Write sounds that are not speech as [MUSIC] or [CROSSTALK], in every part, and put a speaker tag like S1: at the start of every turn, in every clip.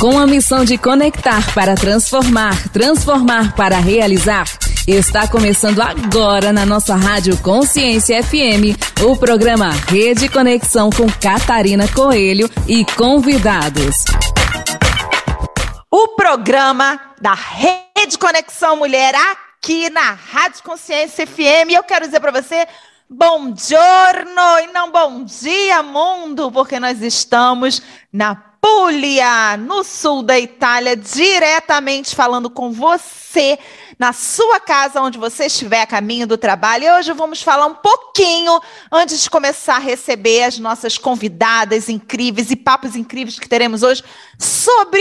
S1: Com a missão de conectar para transformar, transformar para realizar, está começando agora na nossa Rádio Consciência FM o programa Rede Conexão com Catarina Coelho e convidados.
S2: O programa da Rede Conexão Mulher aqui na Rádio Consciência FM. Eu quero dizer para você Bom giorno e não bom dia, mundo, porque nós estamos na Puglia, no sul da Itália, diretamente falando com você na sua casa, onde você estiver a caminho do trabalho. E hoje vamos falar um pouquinho, antes de começar a receber as nossas convidadas incríveis e papos incríveis que teremos hoje, sobre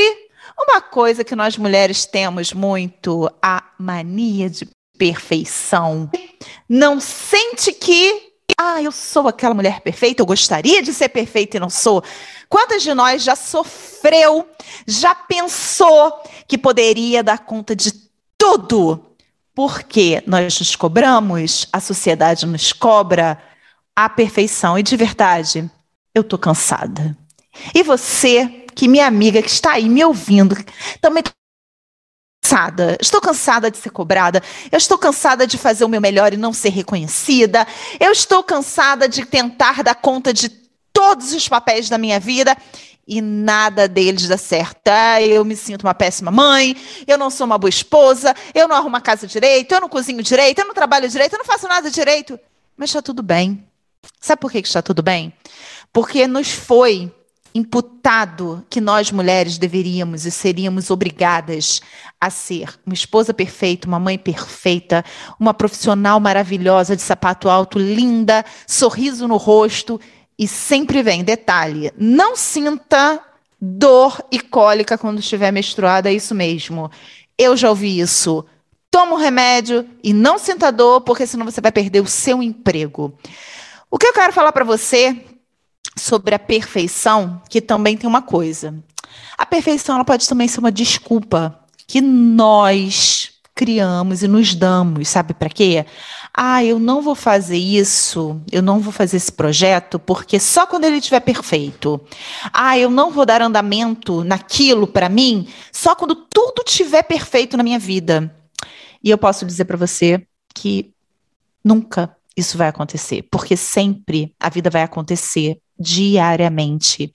S2: uma coisa que nós mulheres temos muito, a mania de perfeição. Não sente que, ah, eu sou aquela mulher perfeita, eu gostaria de ser perfeita e não sou. Quantas de nós já sofreu, já pensou que poderia dar conta de tudo? Porque nós nos cobramos, a sociedade nos cobra a perfeição. E de verdade, eu tô cansada. E você, que minha amiga que está aí me ouvindo, também cansada, estou cansada de ser cobrada, eu estou cansada de fazer o meu melhor e não ser reconhecida, eu estou cansada de tentar dar conta de todos os papéis da minha vida e nada deles dá certo. Eu me sinto uma péssima mãe, eu não sou uma boa esposa, eu não arrumo a casa direito, eu não cozinho direito, eu não trabalho direito, eu não faço nada direito. Mas está tudo bem. Sabe por que está tudo bem? Porque nos foi imputado que nós mulheres deveríamos e seríamos obrigadas a ser uma esposa perfeita, uma mãe perfeita, uma profissional maravilhosa de sapato alto, linda, sorriso no rosto e sempre vem detalhe, não sinta dor e cólica quando estiver menstruada, é isso mesmo. Eu já ouvi isso. Toma um remédio e não sinta dor, porque senão você vai perder o seu emprego. O que eu quero falar para você sobre a perfeição, que também tem uma coisa. A perfeição ela pode também ser uma desculpa que nós criamos e nos damos, sabe para quê? Ah, eu não vou fazer isso, eu não vou fazer esse projeto porque só quando ele estiver perfeito. Ah, eu não vou dar andamento naquilo para mim só quando tudo estiver perfeito na minha vida. E eu posso dizer para você que nunca isso vai acontecer, porque sempre a vida vai acontecer diariamente.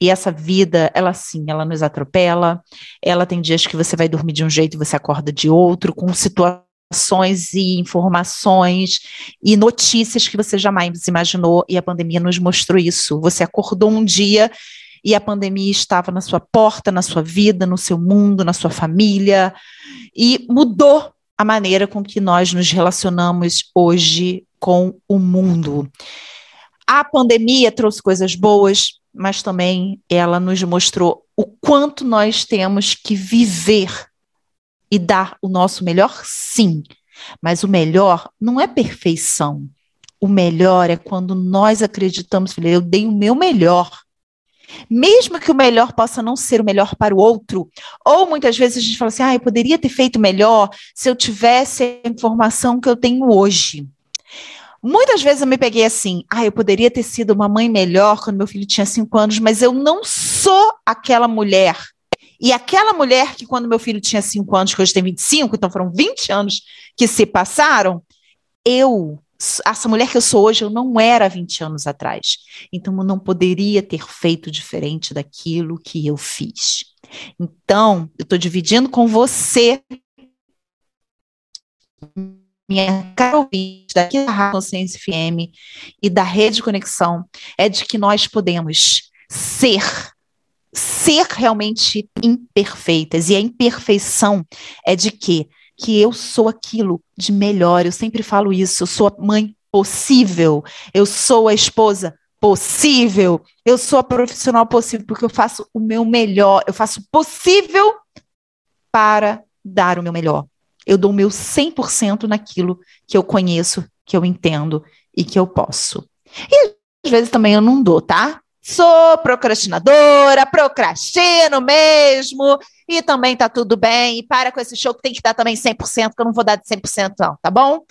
S2: E essa vida, ela sim, ela nos atropela. Ela tem dias que você vai dormir de um jeito e você acorda de outro, com situações e informações e notícias que você jamais imaginou, e a pandemia nos mostrou isso. Você acordou um dia e a pandemia estava na sua porta, na sua vida, no seu mundo, na sua família, e mudou a maneira com que nós nos relacionamos hoje com o mundo. A pandemia trouxe coisas boas, mas também ela nos mostrou o quanto nós temos que viver e dar o nosso melhor, sim. Mas o melhor não é perfeição. O melhor é quando nós acreditamos, eu dei o meu melhor. Mesmo que o melhor possa não ser o melhor para o outro, ou muitas vezes a gente fala assim: ah, eu poderia ter feito melhor se eu tivesse a informação que eu tenho hoje. Muitas vezes eu me peguei assim, ah, eu poderia ter sido uma mãe melhor quando meu filho tinha cinco anos, mas eu não sou aquela mulher. E aquela mulher que quando meu filho tinha cinco anos, que hoje tem 25, então foram 20 anos que se passaram, eu, essa mulher que eu sou hoje, eu não era 20 anos atrás. Então eu não poderia ter feito diferente daquilo que eu fiz. Então, eu estou dividindo com você minha cara ouvinte daqui da Rádio Consciência FM e da Rede Conexão é de que nós podemos ser, ser realmente imperfeitas. E a imperfeição é de que que eu sou aquilo de melhor. Eu sempre falo isso. Eu sou a mãe possível. Eu sou a esposa possível. Eu sou a profissional possível porque eu faço o meu melhor. Eu faço o possível para dar o meu melhor eu dou o meu 100% naquilo que eu conheço, que eu entendo e que eu posso. E às vezes também eu não dou, tá? Sou procrastinadora, procrastino mesmo, e também tá tudo bem. E para com esse show que tem que dar também 100%, que eu não vou dar de 100% não, tá bom?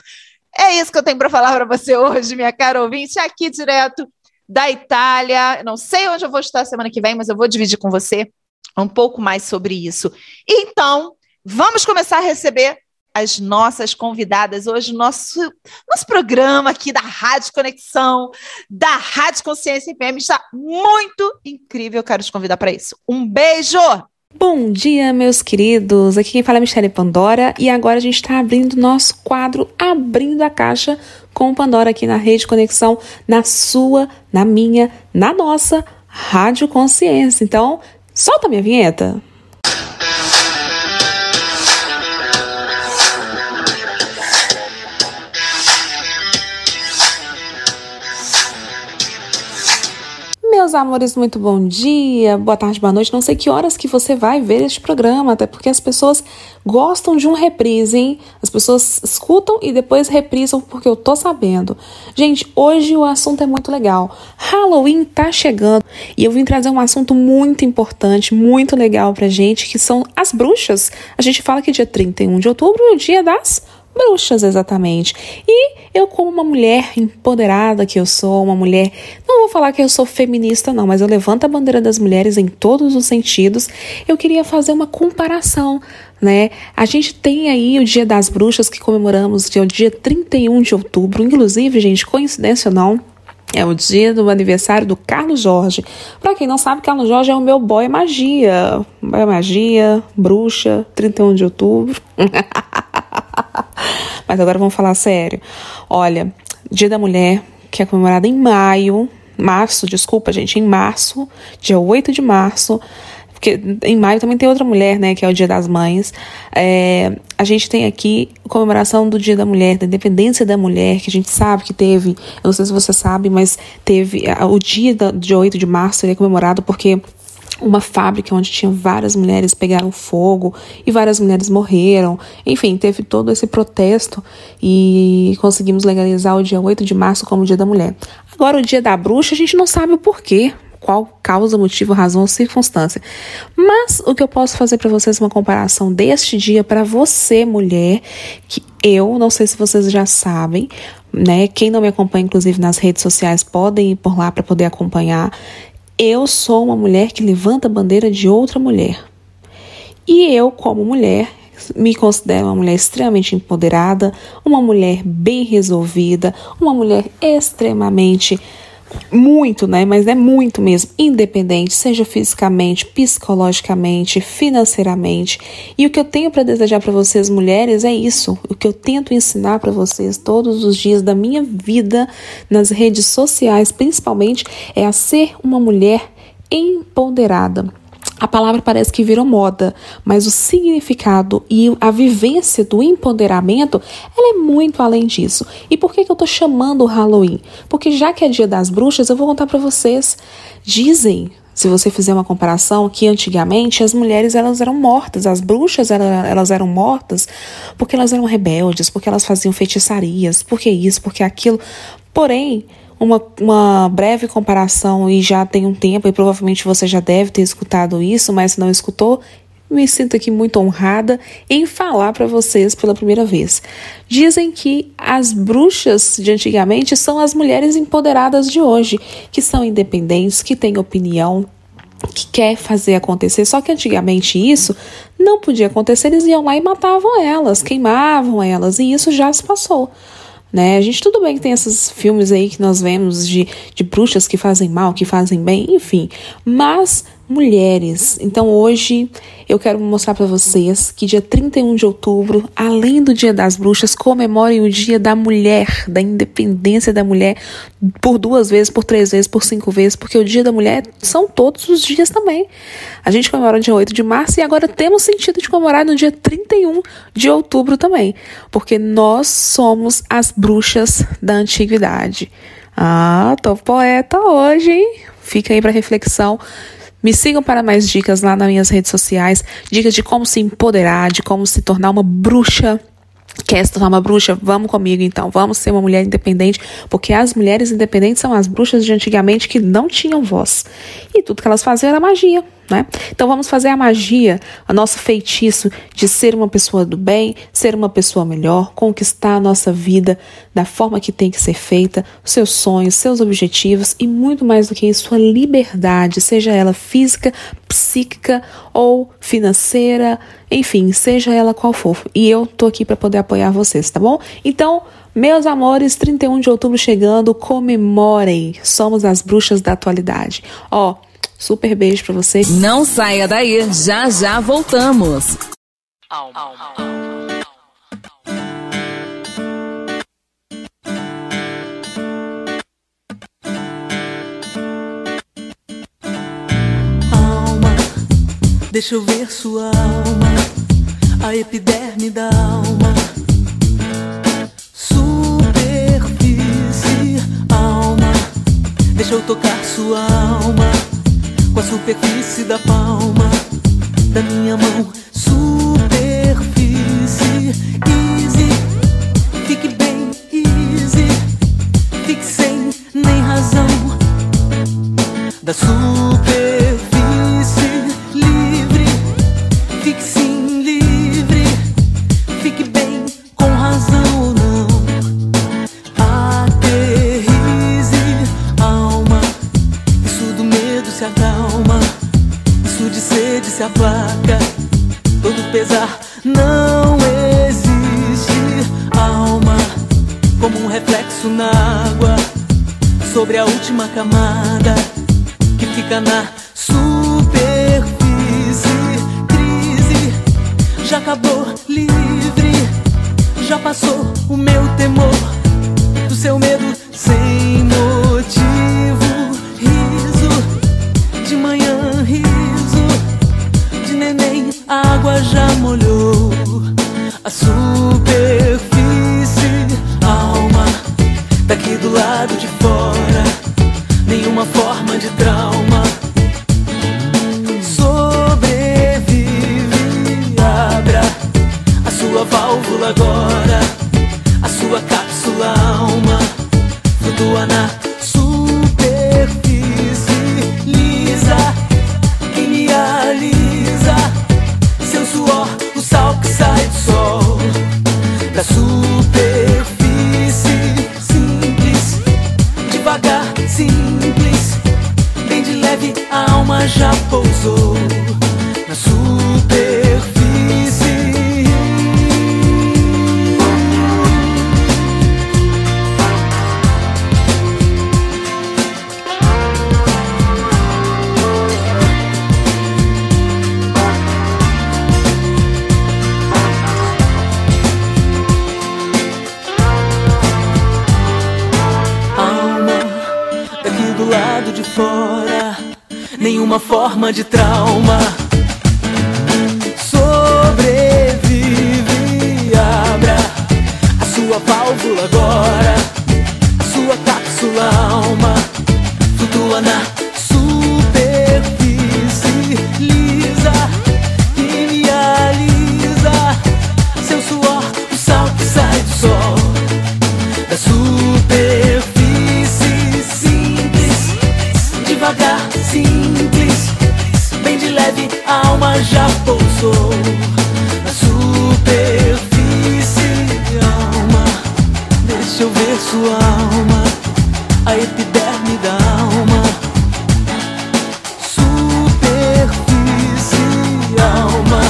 S2: É isso que eu tenho para falar para você hoje, minha cara ouvinte, aqui direto da Itália. não sei onde eu vou estar semana que vem, mas eu vou dividir com você um pouco mais sobre isso. Então, vamos começar a receber as nossas convidadas hoje, nosso nosso programa aqui da Rádio Conexão, da Rádio Consciência FM está muito incrível. Eu quero te convidar para isso. Um beijo!
S3: Bom dia, meus queridos. Aqui quem fala é Michelle Pandora e agora a gente está abrindo nosso quadro Abrindo a Caixa com Pandora aqui na Rede Conexão, na sua, na minha, na nossa Rádio Consciência. Então, solta minha vinheta. Meus amores, muito bom dia, boa tarde, boa noite. Não sei que horas que você vai ver este programa, até porque as pessoas gostam de um reprise, hein? As pessoas escutam e depois reprisam porque eu tô sabendo. Gente, hoje o assunto é muito legal. Halloween tá chegando e eu vim trazer um assunto muito importante, muito legal pra gente, que são as bruxas. A gente fala que dia 31 de outubro é o dia das bruxas exatamente. E eu como uma mulher empoderada que eu sou, uma mulher, não vou falar que eu sou feminista não, mas eu levanto a bandeira das mulheres em todos os sentidos. Eu queria fazer uma comparação né? A gente tem aí o Dia das Bruxas que comemoramos, que é o dia 31 de outubro, inclusive, gente, coincidência ou não, é o dia do aniversário do Carlos Jorge. Para quem não sabe, Carlos Jorge é o meu boy magia. Boy magia, bruxa, 31 de outubro. [LAUGHS] Mas agora vamos falar sério. Olha, Dia da Mulher, que é comemorado em maio, março, desculpa, gente, em março, dia 8 de março, porque em maio também tem outra mulher, né, que é o Dia das Mães. É, a gente tem aqui comemoração do Dia da Mulher, da independência da mulher, que a gente sabe que teve, eu não sei se você sabe, mas teve o dia de 8 de março, ele é comemorado porque uma fábrica onde tinha várias mulheres pegaram fogo e várias mulheres morreram. Enfim, teve todo esse protesto e conseguimos legalizar o dia 8 de março como Dia da Mulher. Agora, o Dia da Bruxa, a gente não sabe o porquê. Qual causa, motivo, razão ou circunstância. Mas o que eu posso fazer para vocês é uma comparação deste dia para você, mulher, que eu, não sei se vocês já sabem, né? Quem não me acompanha, inclusive nas redes sociais, podem ir por lá para poder acompanhar. Eu sou uma mulher que levanta a bandeira de outra mulher. E eu, como mulher, me considero uma mulher extremamente empoderada, uma mulher bem resolvida, uma mulher extremamente muito, né? Mas é muito mesmo, independente, seja fisicamente, psicologicamente, financeiramente. E o que eu tenho para desejar para vocês, mulheres, é isso. O que eu tento ensinar para vocês todos os dias da minha vida nas redes sociais, principalmente, é a ser uma mulher empoderada. A palavra parece que virou moda, mas o significado e a vivência do empoderamento, ela é muito além disso. E por que, que eu estou chamando o Halloween? Porque já que é dia das bruxas, eu vou contar para vocês. Dizem, se você fizer uma comparação, que antigamente as mulheres elas eram mortas, as bruxas elas eram mortas porque elas eram rebeldes, porque elas faziam feitiçarias, porque isso, porque aquilo. Porém, uma, uma breve comparação e já tem um tempo, e provavelmente você já deve ter escutado isso, mas se não escutou, me sinto aqui muito honrada em falar para vocês pela primeira vez. Dizem que as bruxas de antigamente são as mulheres empoderadas de hoje, que são independentes, que têm opinião, que quer fazer acontecer. Só que antigamente isso não podia acontecer, eles iam lá e matavam elas, queimavam elas, e isso já se passou. Né? A gente tudo bem que tem esses filmes aí que nós vemos de, de bruxas que fazem mal, que fazem bem, enfim. Mas mulheres. Então hoje eu quero mostrar para vocês que dia 31 de outubro, além do Dia das Bruxas, comemorem o Dia da Mulher, da independência da mulher, por duas vezes, por três vezes, por cinco vezes, porque o Dia da Mulher são todos os dias também. A gente comemora no dia 8 de março e agora temos sentido de comemorar no dia 31 de outubro também, porque nós somos as bruxas da antiguidade. Ah, tô poeta hoje, hein? Fica aí para reflexão. Me sigam para mais dicas lá nas minhas redes sociais, dicas de como se empoderar, de como se tornar uma bruxa Quer se tornar uma bruxa? Vamos comigo então, vamos ser uma mulher independente, porque as mulheres independentes são as bruxas de antigamente que não tinham voz. E tudo que elas faziam era magia, né? Então vamos fazer a magia, o nosso feitiço de ser uma pessoa do bem, ser uma pessoa melhor, conquistar a nossa vida da forma que tem que ser feita, seus sonhos, seus objetivos e muito mais do que isso, sua liberdade, seja ela física, psíquica ou financeira, enfim, seja ela qual for. E eu tô aqui para poder apoiar vocês, tá bom? Então, meus amores, 31 de outubro chegando, comemorem. Somos as bruxas da atualidade. Ó, super beijo para vocês.
S1: Não saia daí, já já voltamos. Alma.
S4: Deixa eu ver sua alma, a epiderme da alma. Superfície, alma. Deixa eu tocar sua alma com a superfície da palma da minha mão. Superfície, easy. Fique bem, easy. Fique sem nem razão da superfície. Se aplaca, todo pesar não existe. Alma, como um reflexo na água, sobre a última camada que fica na superfície. Crise já acabou, livre, já passou o meu temor do seu medo sem motivo. Água já molhou a superfície. Alma, daqui do lado de fora, nenhuma forma de trauma. Pousou na superfície. Alma daqui do lado de fora nenhuma forma de trauma. Sobrevive, abra a sua válvula agora, a sua cápsula alma flutua na pousou na superfície. Alma, deixa eu ver sua alma, a epiderme da alma. Superfície, alma,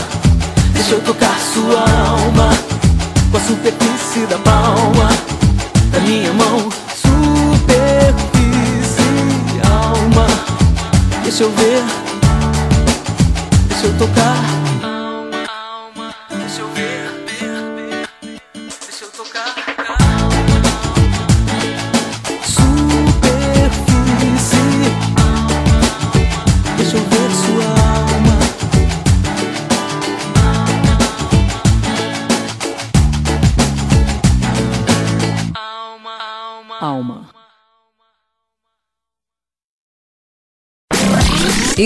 S4: deixa eu tocar sua alma com a superfície da palma da minha mão. Deixa eu ver, deixa eu tocar.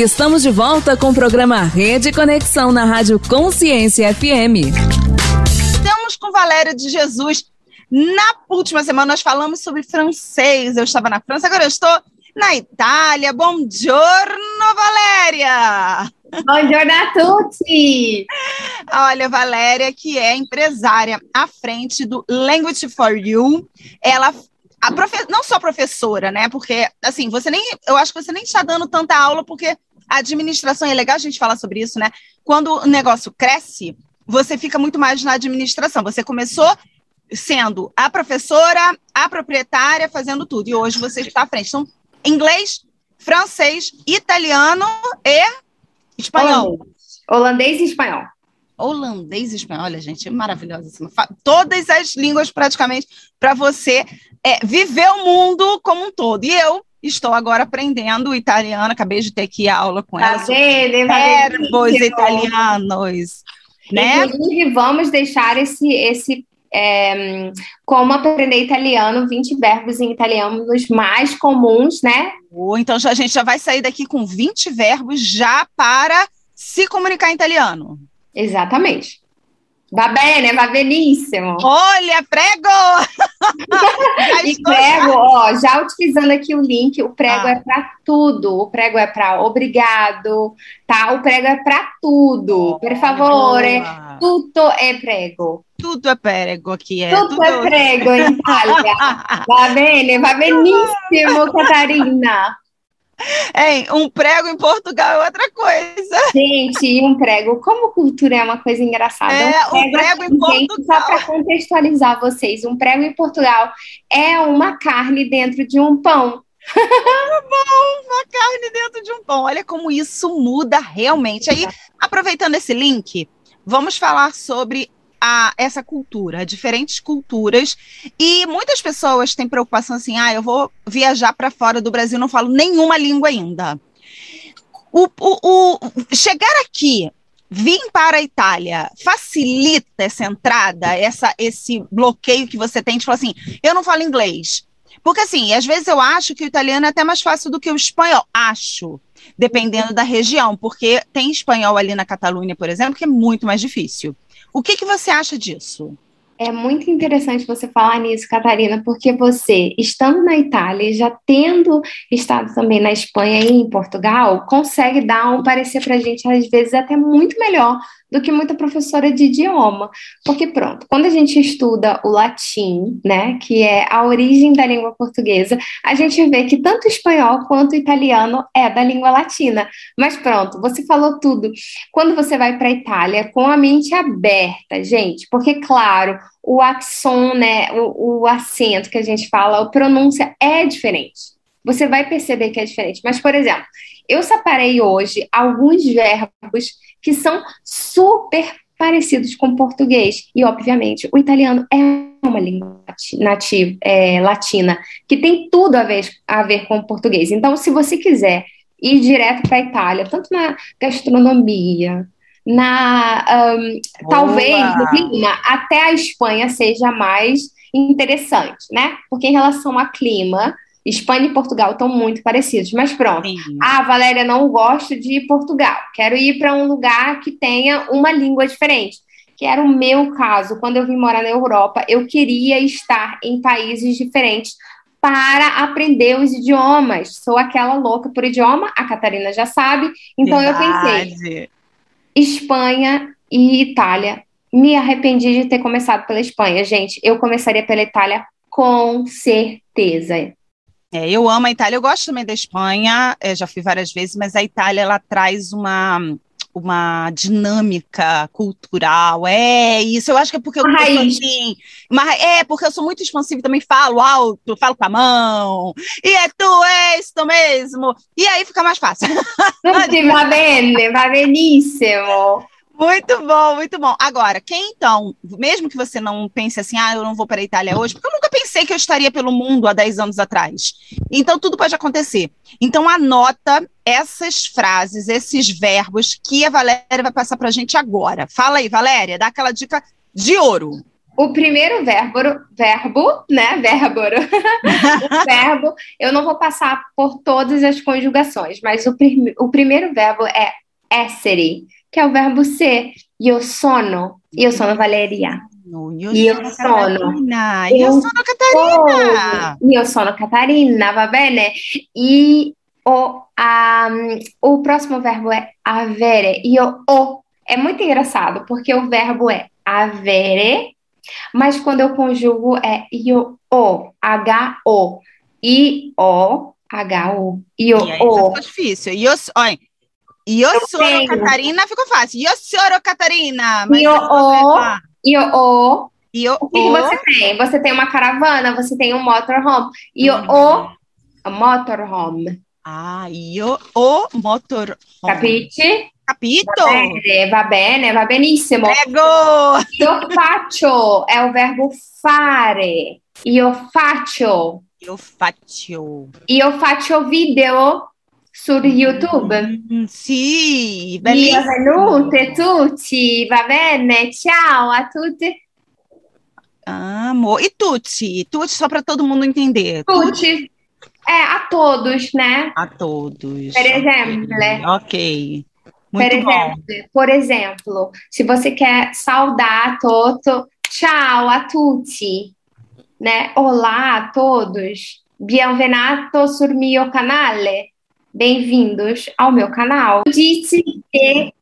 S1: Estamos de volta com o programa Rede Conexão na Rádio Consciência FM.
S2: Estamos com Valéria de Jesus. Na última semana nós falamos sobre francês. Eu estava na França, agora eu estou na Itália. Bom giorno, Valéria!
S5: Bom giorno a tutti!
S2: Olha, Valéria, que é empresária à frente do Language for You. Ela a profe... não só professora, né? Porque, assim, você nem. Eu acho que você nem está dando tanta aula, porque A administração, é legal a gente falar sobre isso, né? Quando o negócio cresce, você fica muito mais na administração. Você começou sendo a professora, a proprietária, fazendo tudo. E hoje você está à frente. Então, inglês, francês, italiano e espanhol.
S5: Holandês e espanhol.
S2: Holandês e espanhol, olha, gente, é maravilhosa. Todas as línguas, praticamente, para você é, viver o mundo como um todo. E eu estou agora aprendendo italiano, acabei de ter aqui aula com ela.
S5: Tá vendo?
S2: Verbos italianos. Né?
S5: Inclusive, vamos deixar esse, esse é, como aprender italiano, 20 verbos em italiano os mais comuns, né?
S2: Então já, a gente já vai sair daqui com 20 verbos já para se comunicar em italiano.
S5: Exatamente. Va bene, va benissimo.
S2: Olha, prego! [LAUGHS]
S5: e prego, ó, já utilizando aqui o link, o prego ah. é para tudo. O prego é para obrigado, tá? O prego é para tudo. Oh, per favore, tutto é prego.
S2: Tudo é prego aqui,
S5: é. Tudo, tudo... é prego in Italia. va bene, va benissimo, [LAUGHS] Catarina.
S2: Hein, um prego em Portugal é outra coisa.
S5: Gente, um prego, como cultura é uma coisa engraçada.
S2: É, um prego, um prego em Portugal. Gente,
S5: só para contextualizar vocês, um prego em Portugal é uma carne dentro de um pão.
S2: bom, uma carne dentro de um pão. Olha como isso muda realmente. Aí, aproveitando esse link, vamos falar sobre a essa cultura, diferentes culturas. E muitas pessoas têm preocupação assim: ah, eu vou viajar para fora do Brasil, não falo nenhuma língua ainda. O, o, o, chegar aqui, vir para a Itália, facilita essa entrada, essa, esse bloqueio que você tem de falar assim: eu não falo inglês. Porque, assim, às vezes eu acho que o italiano é até mais fácil do que o espanhol. Acho, dependendo da região, porque tem espanhol ali na Catalunha, por exemplo, que é muito mais difícil. O que, que você acha disso?
S5: É muito interessante você falar nisso, Catarina, porque você, estando na Itália e já tendo estado também na Espanha e em Portugal, consegue dar um parecer para a gente, às vezes, até muito melhor do que muita professora de idioma. Porque, pronto, quando a gente estuda o latim, né, que é a origem da língua portuguesa, a gente vê que tanto o espanhol quanto o italiano é da língua latina. Mas pronto, você falou tudo. Quando você vai para a Itália com a mente aberta, gente, porque, claro, o axon, né, o, o acento que a gente fala, a pronúncia é diferente. Você vai perceber que é diferente. Mas, por exemplo, eu separei hoje alguns verbos que são super parecidos com o português. E, obviamente, o italiano é uma língua nativa, é, latina, que tem tudo a ver, a ver com o português. Então, se você quiser ir direto para a Itália, tanto na gastronomia, na um, talvez no clima, até a Espanha seja mais interessante, né? Porque em relação a clima, Espanha e Portugal estão muito parecidos, mas pronto. Sim. Ah, Valéria, não gosto de Portugal. Quero ir para um lugar que tenha uma língua diferente. Que era o meu caso. Quando eu vim morar na Europa, eu queria estar em países diferentes para aprender os idiomas. Sou aquela louca por idioma, a Catarina já sabe. Então Verdade. eu pensei: Espanha e Itália. Me arrependi de ter começado pela Espanha, gente. Eu começaria pela Itália com certeza.
S2: É, eu amo a Itália, eu gosto também da Espanha, é, já fui várias vezes, mas a Itália ela traz uma uma dinâmica cultural, é isso. Eu acho que é porque eu, eu sou assim, mas é porque eu sou muito expansiva e também falo alto, falo com a mão. E é tu, é isso mesmo. E aí fica mais fácil.
S5: va bene, va benissimo.
S2: Muito bom, muito bom. Agora, quem então, mesmo que você não pense assim, ah, eu não vou para a Itália hoje, porque eu nunca pensei que eu estaria pelo mundo há 10 anos atrás. Então, tudo pode acontecer. Então, anota essas frases, esses verbos que a Valéria vai passar para a gente agora. Fala aí, Valéria, dá aquela dica de ouro.
S5: O primeiro verbo, verbo, né? Verbo. [LAUGHS] o verbo, eu não vou passar por todas as conjugações, mas o, prim o primeiro verbo é essere que é o verbo ser. Io sono. Io sono Valeria.
S2: Io, io sono, Catarina. Io sono Catarina.
S5: Io sono Catarina, va bene? E o, um, o próximo verbo é avere. Io o. É muito engraçado, porque o verbo é avere, mas quando eu conjugo é io o. H-O. I-O. H-O. Io
S2: o. É difícil. Io, olha, Io sono
S5: tenho.
S2: Catarina, ficou fácil. Io sono Catarina. Mas
S5: Io
S2: você
S5: o, que, você tem? Você tem uma caravana, você tem um motorhome. Io
S2: Uhum.
S5: motorhome.
S2: Ah, io o motor.
S5: Capite?
S2: Capito?
S5: Bene, va bene, va benissimo.
S2: Prego!
S5: Io faccio è o verbo fare. Io faccio.
S2: Io faccio.
S5: Io faccio video su YouTube.
S2: Mm, sì,
S5: Benvenute
S2: bellissimo.
S5: tutti, va bene? Ciao a tutti.
S2: Amo. E tutti? Tutti, só para todo mundo entender.
S5: Tutti. É, a todos, né?
S2: A todos.
S5: Per esempio.
S2: Ok. Muito
S5: per
S2: bom.
S5: esempio, por exemplo, se você quer saudar Toto, ciao a tutti, né? Olá a todos. Benvenuto sul mio canale. Bem-vindos ao meu canal. Disse que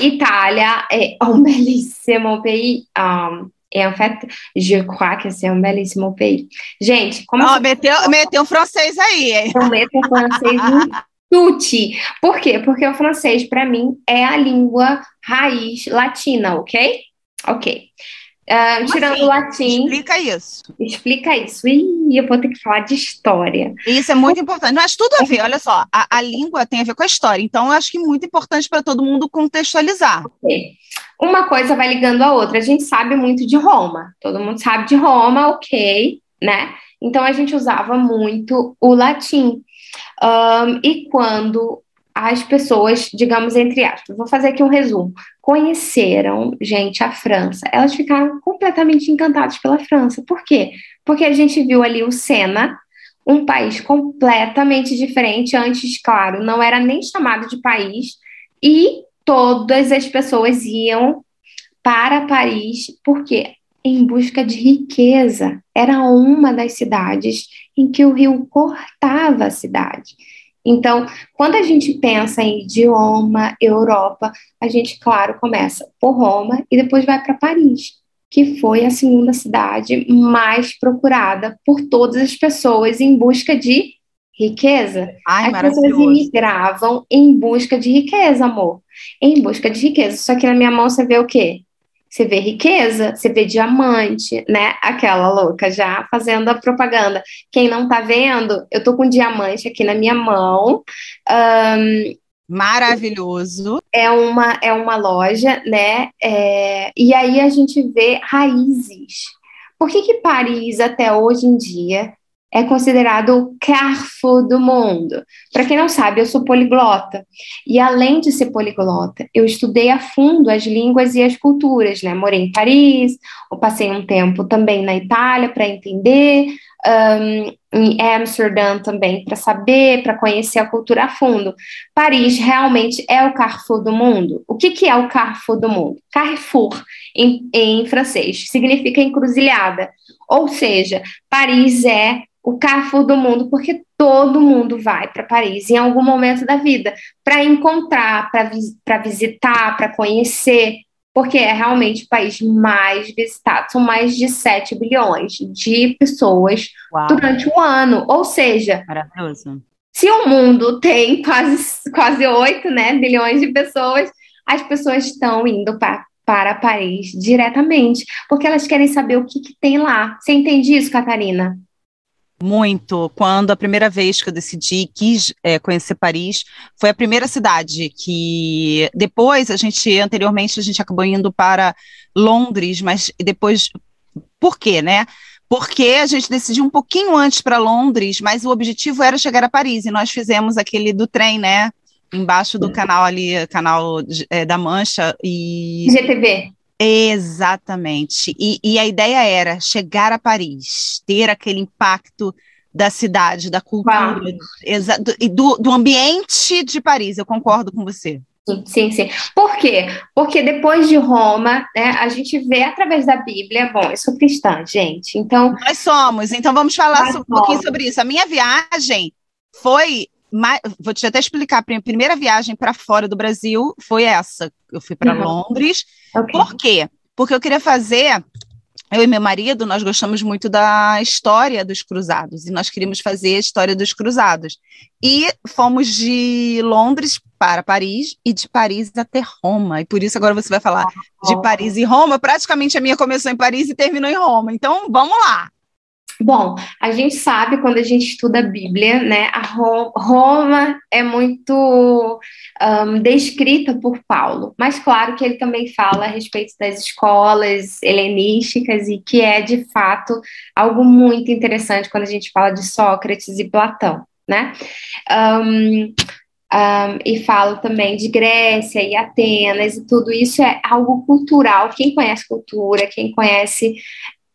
S5: Itália é um [LAUGHS] belíssimo país. Um, et en fait, je crois que c'est un belíssimo país. Gente, como
S2: Ó, meteu, meteu um francês aí, hein?
S5: eu meto o francês em tutti. Por quê? Porque o francês, para mim, é a língua raiz latina, ok? Ok.
S2: Como
S5: tirando
S2: assim?
S5: o latim,
S2: Explica isso.
S5: explica isso. Ih, eu vou ter que falar de história.
S2: Isso é muito importante. Mas tudo a ver, olha só, a, a língua tem a ver com a história. Então, eu acho que é muito importante para todo mundo contextualizar.
S5: Ok. Uma coisa vai ligando a outra. A gente sabe muito de Roma. Todo mundo sabe de Roma, ok, né? Então a gente usava muito o latim. Ahn, e quando as pessoas, digamos entre aspas, vou fazer aqui um resumo, conheceram, gente, a França, elas ficaram completamente encantadas pela França. Por quê? Porque a gente viu ali o Sena, um país completamente diferente. Antes, claro, não era nem chamado de país, e todas as pessoas iam para Paris, porque em busca de riqueza. Era uma das cidades em que o rio cortava a cidade. Então, quando a gente pensa em idioma, Europa, a gente, claro, começa por Roma e depois vai para Paris, que foi a segunda cidade mais procurada por todas as pessoas em busca de riqueza.
S2: Ai,
S5: As pessoas imigravam em busca de riqueza, amor. Em busca de riqueza. Só que na minha mão você vê o quê? Você vê riqueza, você vê diamante, né? Aquela louca já fazendo a propaganda. Quem não tá vendo, eu tô com diamante aqui na minha mão. Ahn,
S2: Maravilhoso.
S5: é uma, é uma loja, né? É, e aí a gente vê raízes. Por que que Paris, até hoje em dia, é considerado o Carrefour do mundo? Para quem não sabe, eu sou poliglota. E além de ser poliglota, eu estudei a fundo as línguas e as culturas, né? Morei em Paris, eu passei um tempo também na Itália para entender, ahn, em Amsterdã também para saber, para conhecer a cultura a fundo. Paris realmente é o Carrefour do mundo? O que, que é o Carrefour do mundo? Carrefour, em, em francês, significa encruzilhada. Ou seja, Paris é o Carrefour do mundo porque todo mundo vai para Paris em algum momento da vida para encontrar, para vis visitar, para conhecer, porque é realmente o país mais visitado. São mais de 7 bilhões de pessoas
S2: Uau,
S5: durante o ano. Ou seja,
S2: maravilhoso.
S5: se o mundo tem quase, quase 8 né, bilhões de pessoas, as pessoas estão indo pra, para Paris diretamente, porque elas querem saber o que, que tem lá. Você entende isso, Catarina?
S2: Muito. Quando a primeira vez que eu decidi, quis é, conhecer Paris, foi a primeira cidade que depois a gente, anteriormente, a gente acabou indo para Londres, mas depois, por quê, né? Porque a gente decidiu um pouquinho antes para Londres, mas o objetivo era chegar a Paris, e nós fizemos aquele do trem, né? Embaixo do canal ali, canal é, da Mancha, e
S5: GTV.
S2: Exatamente. E, e a ideia era chegar a Paris, ter aquele impacto da cidade, da cultura, do, e do, do ambiente de Paris. Eu concordo com você.
S5: Sim, sim, sim. Por quê? Porque depois de Roma, né, a gente vê através da Bíblia, bom, eu sou cristã, gente, então
S2: Nós somos, então vamos falar um pouquinho sobre isso. A minha viagem foi. Vou te até explicar. A prim- primeira viagem para fora do Brasil foi essa. Eu fui para
S5: Uhum.
S2: Londres.
S5: Ok.
S2: Por quê? Porque eu queria fazer eu e meu marido, nós gostamos muito da história dos cruzados e nós queríamos fazer a história dos cruzados. E fomos de Londres para Paris e de Paris até Roma. E por isso agora você vai falar de Paris e Roma. Praticamente a minha começou em Paris e terminou em Roma. Então, vamos lá.
S5: Bom, a gente sabe quando a gente estuda a Bíblia, né? A Roma é muito um, descrita por Paulo, mas claro que ele também fala a respeito das escolas helenísticas e que é de fato algo muito interessante quando a gente fala de Sócrates e Platão, né? Um, um, e falo também de Grécia e Atenas, e tudo isso é algo cultural. Quem conhece cultura, quem conhece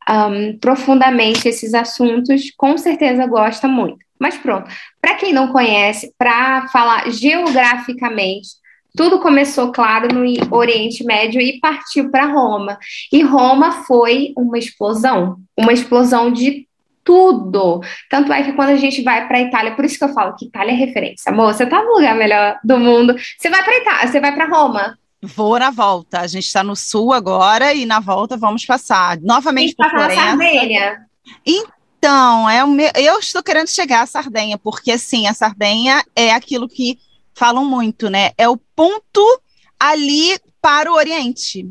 S5: um, profundamente esses assuntos, com certeza gosta muito. Mas pronto, para quem não conhece, para falar geograficamente, tudo começou, claro, no Oriente Médio e partiu para Roma. E Roma foi uma explosão, uma explosão de tudo. Tanto é que quando a gente vai para Itália, por isso que eu falo que Itália é referência. Amor, você tá no lugar melhor do mundo. Você vai para Itália, você vai para Roma.
S2: Vou na volta. A gente está no sul agora e na volta vamos passar novamente por Florença. Sardenha. Então, é o meu, eu estou querendo chegar à Sardenha, porque assim, a Sardenha é aquilo que falam muito, né? É o ponto ali para o Oriente.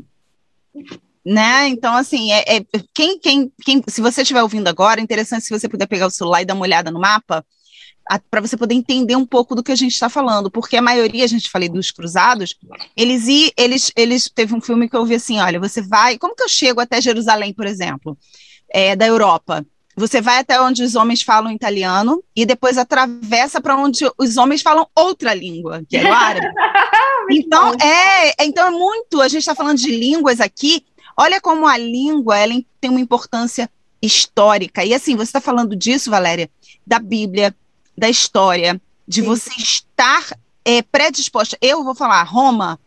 S2: Né? Então, assim, é, é quem, quem, quem, se você estiver ouvindo agora, é interessante se você puder pegar o celular e dar uma olhada no mapa, para você poder entender um pouco do que a gente está falando, porque a maioria, a gente falei dos cruzados, eles eles, eles teve um filme que eu vi assim, olha, você vai, como que eu chego até Jerusalém, por exemplo, é, da Europa? Você vai até onde os homens falam italiano e depois atravessa para onde os homens falam outra língua, que é o árabe. [LAUGHS] então é, então é muito. A gente está falando de línguas aqui. Olha como a língua ela tem uma importância histórica. E assim, você está falando disso, Valéria, da Bíblia, da história, de Sim. você estar é, predisposta. Eu vou falar, Roma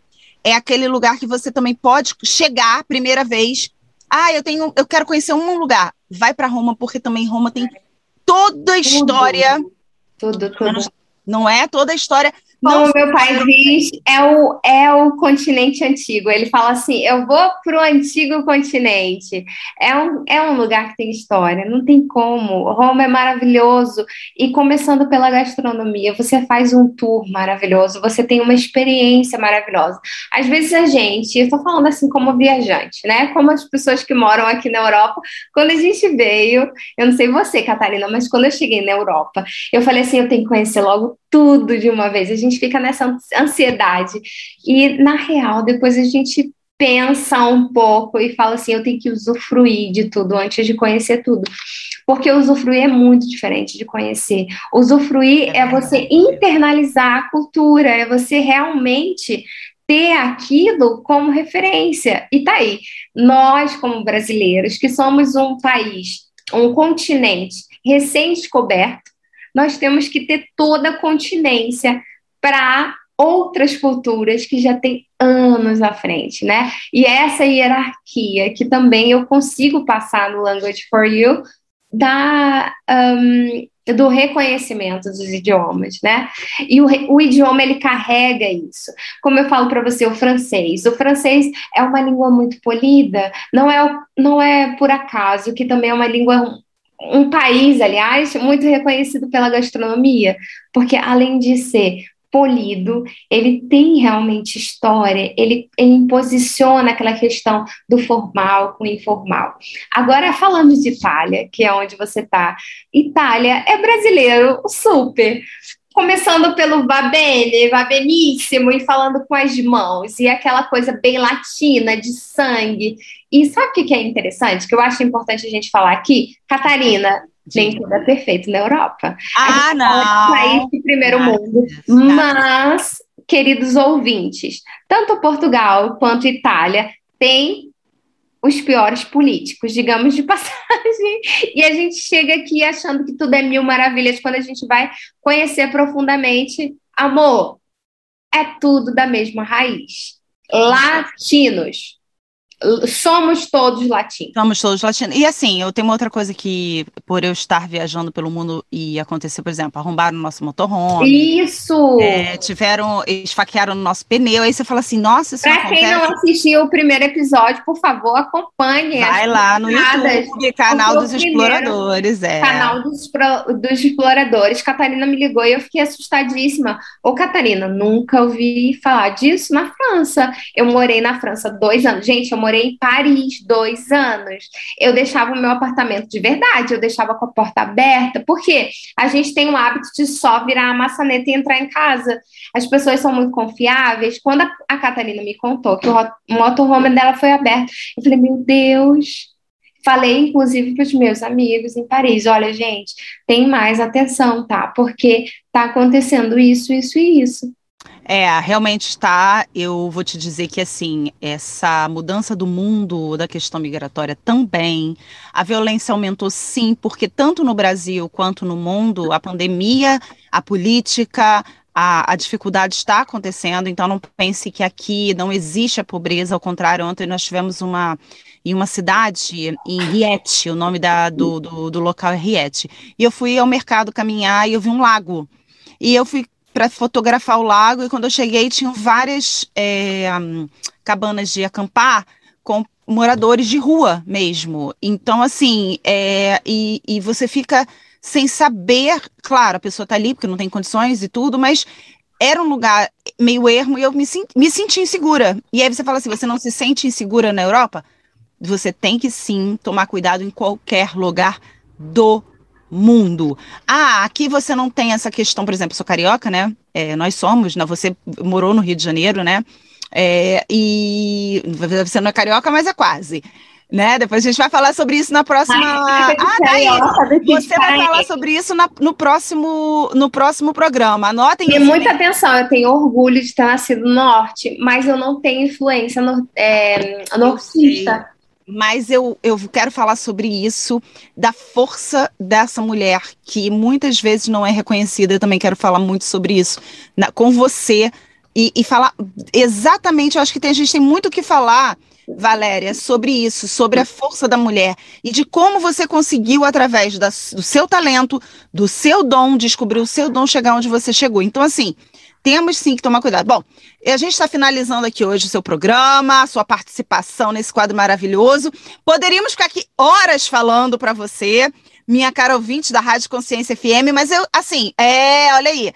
S2: é aquele lugar que você também pode chegar primeira vez. Ah, eu tenho, eu quero conhecer um lugar. Vai para Roma porque também Roma tem toda a história.
S5: Tudo, tudo. tudo.
S2: Não é toda a história
S5: como meu pai diz, é o, é o continente antigo. Ele fala assim: eu vou para o antigo continente. É um, é um lugar que tem história, não tem como. Roma é maravilhoso. E começando pela gastronomia, você faz um tour maravilhoso, você tem uma experiência maravilhosa. Às vezes a gente, eu estou falando assim como viajante, né? Como as pessoas que moram aqui na Europa, quando a gente veio, eu não sei você, Catarina, mas quando eu cheguei na Europa, eu falei assim: eu tenho que conhecer logo tudo de uma vez. A gente fica nessa ansiedade. E, na real, depois a gente pensa um pouco e fala assim: eu tenho que usufruir de tudo antes de conhecer tudo. Porque usufruir é muito diferente de conhecer. Usufruir é você internalizar a cultura, é você realmente ter aquilo como referência. E tá aí, nós, como brasileiros, que somos um país, um continente recém-descoberto, nós temos que ter toda a continência para outras culturas que já têm anos à frente, né? E essa hierarquia que também eu consigo passar no Language for You da, um, do reconhecimento dos idiomas, né? E o, o, idioma ele carrega isso. Como eu falo para você, o francês. O francês é uma língua muito polida. Não é, não é por acaso que também é uma língua um país, aliás, muito reconhecido pela gastronomia, porque além de ser polido, ele tem realmente história, ele, ele posiciona aquela questão do formal com o informal. Agora, falando de Itália, que é onde você está, Itália é brasileiro super. Começando pelo va bene, va benissimo, e falando com as mãos, e aquela coisa bem latina, de sangue. E sabe o que é interessante? Que eu acho importante a gente falar aqui? Catarina, nem tudo é perfeito na Europa.
S2: Ah, não!
S5: País de primeiro mundo. Mas, queridos ouvintes, tanto Portugal quanto Itália têm os piores políticos, digamos de [LAUGHS] passagem, e a gente chega aqui achando que tudo é mil maravilhas quando a gente vai conhecer profundamente. Amor, é tudo da mesma raiz. Latinos somos todos latinos.
S2: Somos todos latinos. E assim, eu tenho uma outra coisa que, por eu estar viajando pelo mundo e acontecer, por exemplo, arrombaram o nosso motorhome.
S5: Isso!
S2: É, tiveram, esfaquearam no nosso pneu. Aí você fala assim, nossa, isso
S5: pra
S2: não acontece.
S5: quem não assistiu o primeiro episódio, por favor, acompanhe.
S2: Vai lá no YouTube, canal dos exploradores. É.
S5: Canal dos, dos exploradores. Catarina me ligou e eu fiquei assustadíssima. Ô, Catarina, nunca ouvi falar disso na França. Eu morei na França dois anos. Gente, eu morei em Paris dois anos. Eu deixava o meu apartamento de verdade, eu deixava com a porta aberta, porque a gente tem o hábito de só virar a maçaneta e entrar em casa. As pessoas são muito confiáveis. Quando a, a Catarina me contou que o motorhome dela foi aberto, eu falei, meu Deus. Falei, inclusive, para os meus amigos em Paris: olha, gente, tem mais atenção, tá? Porque tá acontecendo isso, isso e isso.
S2: É, realmente está. Eu vou te dizer que, assim, essa mudança do mundo da questão migratória também, a violência aumentou sim, porque tanto no Brasil quanto no mundo, a pandemia, a política, a, a, dificuldade está acontecendo, então não pense que aqui não existe a pobreza, ao contrário, ontem nós tivemos uma em uma cidade, em Riete, o nome da, do, do, do local é Riete, e eu fui ao mercado caminhar e eu vi um lago, e eu fui para fotografar o lago e quando eu cheguei tinham várias é, cabanas de acampar com moradores de rua mesmo. Então, assim, é, e, e você fica sem saber, claro, a pessoa está ali porque não tem condições e tudo, mas era um lugar meio ermo e eu me, me senti insegura. E aí você fala assim: você não se sente insegura na Europa? Você tem que sim tomar cuidado em qualquer lugar do mundo. Ah, aqui você não tem essa questão, por exemplo, eu sou carioca, né? É, nós somos, né? Você morou no Rio de Janeiro, né? É, e você não é carioca, mas é quase. Né? Depois a gente vai falar sobre isso na próxima.
S5: Ai,
S2: ah, daí, você vai falar sobre isso na, no, próximo, no próximo programa. Anotem
S5: Tenha muita atenção, eu tenho orgulho de ter nascido no norte, mas eu não tenho influência no, é, nortista
S2: mas eu, eu quero falar sobre isso, da força dessa mulher, que muitas vezes não é reconhecida. Eu também quero falar muito sobre isso na, com você e, e, falar exatamente. Eu acho que tem, a gente tem muito o que falar, Valéria, sobre isso, sobre a força da mulher e de como você conseguiu, através da, do seu talento, do seu dom, descobrir o seu dom, chegar onde você chegou. Então, assim temos sim que tomar cuidado. Bom, a gente está finalizando aqui hoje o seu programa, a sua participação nesse quadro maravilhoso. Poderíamos ficar aqui horas falando para você, minha cara ouvinte da Rádio Consciência FM, mas eu, assim, é, olha aí.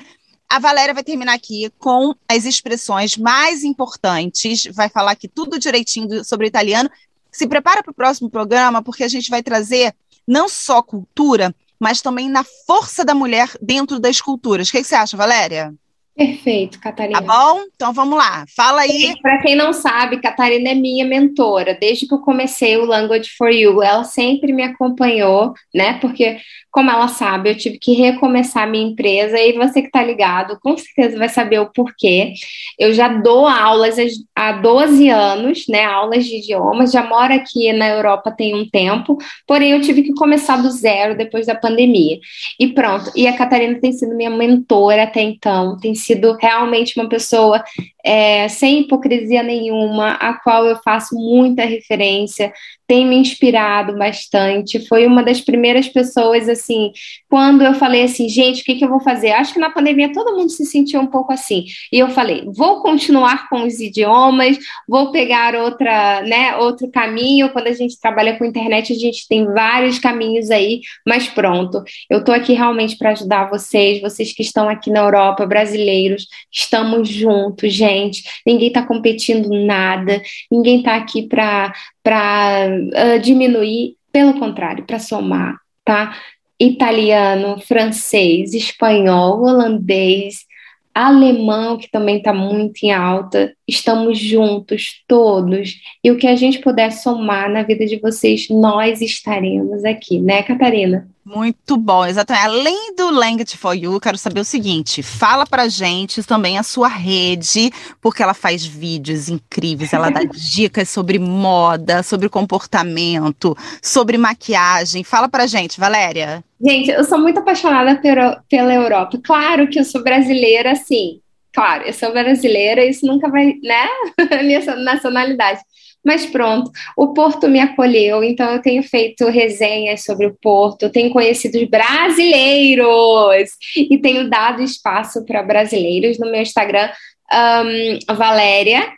S2: A Valéria vai terminar aqui com as expressões mais importantes, vai falar aqui tudo direitinho sobre o italiano. Se prepara para o próximo programa, porque a gente vai trazer não só cultura, mas também na força da mulher dentro das culturas. O que, que você acha, Valéria?
S5: Perfeito, Catarina.
S2: Tá bom? Então vamos lá. Fala aí.
S5: Para quem não sabe, Catarina é minha mentora. Desde que eu comecei o Language for You, ela sempre me acompanhou, né? Porque como ela sabe, eu tive que recomeçar minha empresa e você que está ligado, com certeza vai saber o porquê. Eu já dou aulas há 12 anos, né? Aulas de idiomas, já moro aqui na Europa tem um tempo, porém eu tive que começar do zero depois da pandemia. E pronto. E a Catarina tem sido minha mentora até então, tem sido realmente uma pessoa é, sem hipocrisia nenhuma, a qual eu faço muita referência tem me inspirado bastante. Foi uma das primeiras pessoas, assim, quando eu falei assim, gente, o que, que eu vou fazer? Acho que na pandemia todo mundo se sentiu um pouco assim. E eu falei, vou continuar com os idiomas, vou pegar outra, né, outro caminho. Quando a gente trabalha com internet, a gente tem vários caminhos aí, mas pronto. Eu estou aqui realmente para ajudar vocês, vocês que estão aqui na Europa, brasileiros, estamos juntos, gente. Ninguém está competindo nada, ninguém está aqui para para uh, diminuir, pelo contrário, para somar, tá? Italiano, francês, espanhol, holandês, alemão, que também está muito em alta, estamos juntos, todos, e o que a gente puder somar na vida de vocês, nós estaremos aqui, né, Catarina?
S2: Muito bom, exatamente. Além do Language for You, quero saber o seguinte: fala pra gente também a sua rede, porque ela faz vídeos incríveis, ela dá [LAUGHS] dicas sobre moda, sobre comportamento, sobre maquiagem. Fala pra gente, Valéria.
S5: Gente, eu sou muito apaixonada pela Europa. Claro que eu sou brasileira, sim. Claro, eu sou brasileira, isso nunca vai, né? [LAUGHS] Minha nacionalidade mas pronto, o Porto me acolheu, então eu tenho feito resenhas sobre o Porto, tenho conhecido os brasileiros e tenho dado espaço para brasileiros no meu Instagram, um, Valéria,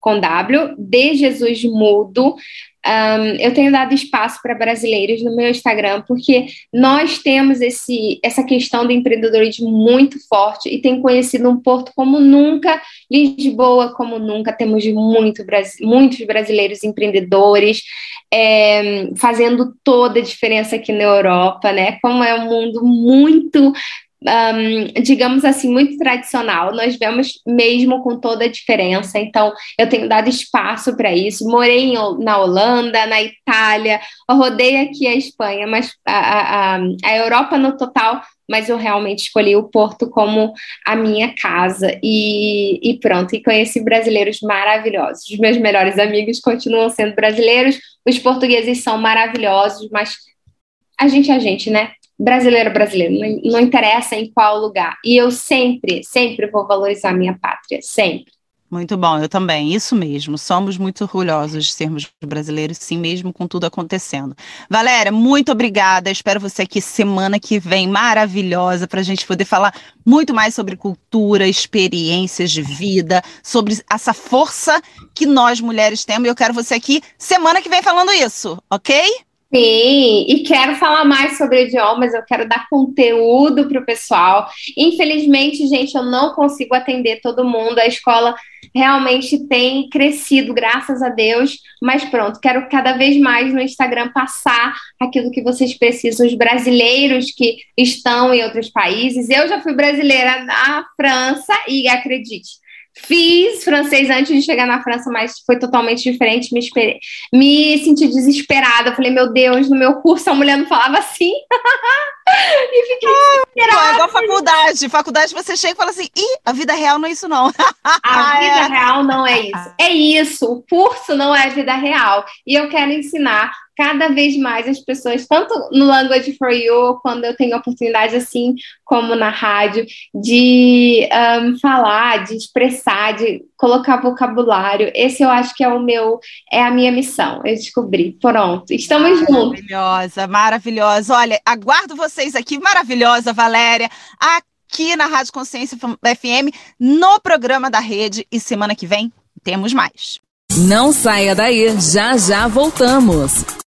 S5: com W, de Jesus Mudo. Um, eu tenho dado espaço para brasileiros no meu Instagram, porque nós temos esse, essa questão do empreendedorismo muito forte e tem conhecido um porto como nunca, Lisboa como nunca. Temos muito, muitos brasileiros empreendedores é, fazendo toda a diferença aqui na Europa, né? Como é um mundo muito um, digamos assim, muito tradicional. Nós vemos mesmo com toda a diferença. Então, eu tenho dado espaço para isso. Morei em, na Holanda, na Itália, rodei aqui a Espanha, mas a, a, a Europa no total mas eu realmente escolhi o Porto como a minha casa e, e, pronto, e conheci brasileiros maravilhosos. Os meus melhores amigos continuam sendo brasileiros, os portugueses são maravilhosos, mas a gente é a gente, né? Brasileiro brasileiro, não, não interessa em qual lugar. E eu sempre, sempre vou valorizar minha pátria, sempre.
S2: Muito bom, eu também, isso mesmo. Somos muito orgulhosos de sermos brasileiros, sim, mesmo com tudo acontecendo. Valéria, muito obrigada. Espero você aqui semana que vem, maravilhosa, para a gente poder falar muito mais sobre cultura, experiências de vida, sobre essa força que nós mulheres temos. E eu quero você aqui semana que vem falando isso, ok?
S5: Sim, e quero falar mais sobre idiomas, eu quero dar conteúdo para o pessoal. Infelizmente, gente, eu não consigo atender todo mundo. A escola realmente tem crescido, graças a Deus. Mas pronto, quero cada vez mais no Instagram passar aquilo que vocês precisam, os brasileiros que estão em outros países. Eu já fui brasileira na França e acredite, Fiz francês antes de chegar na França, mas foi totalmente diferente. Me, esperei, me senti desesperada. Falei, meu Deus, no meu curso a mulher não falava assim. [LAUGHS]
S2: e fiquei ah, desesperada. É igual faculdade. Faculdade você chega e fala assim: ih, a vida real não é isso, não.
S5: a [LAUGHS] vida é. real não é isso. É isso. O curso não é a vida real. E eu quero ensinar cada vez mais as pessoas, tanto no Language for You, quando eu tenho oportunidade assim, como na rádio, de um, falar, de expressar, de colocar vocabulário. Esse eu acho que é o meu, é a minha missão. Eu descobri. Pronto, estamos
S2: juntos. Maravilhosa, maravilhosa. Olha, aguardo vocês aqui, maravilhosa, Valéria. Aqui na Rádio Consciência FM, no programa da rede, e semana que vem temos mais.
S1: Não saia daí, já já voltamos.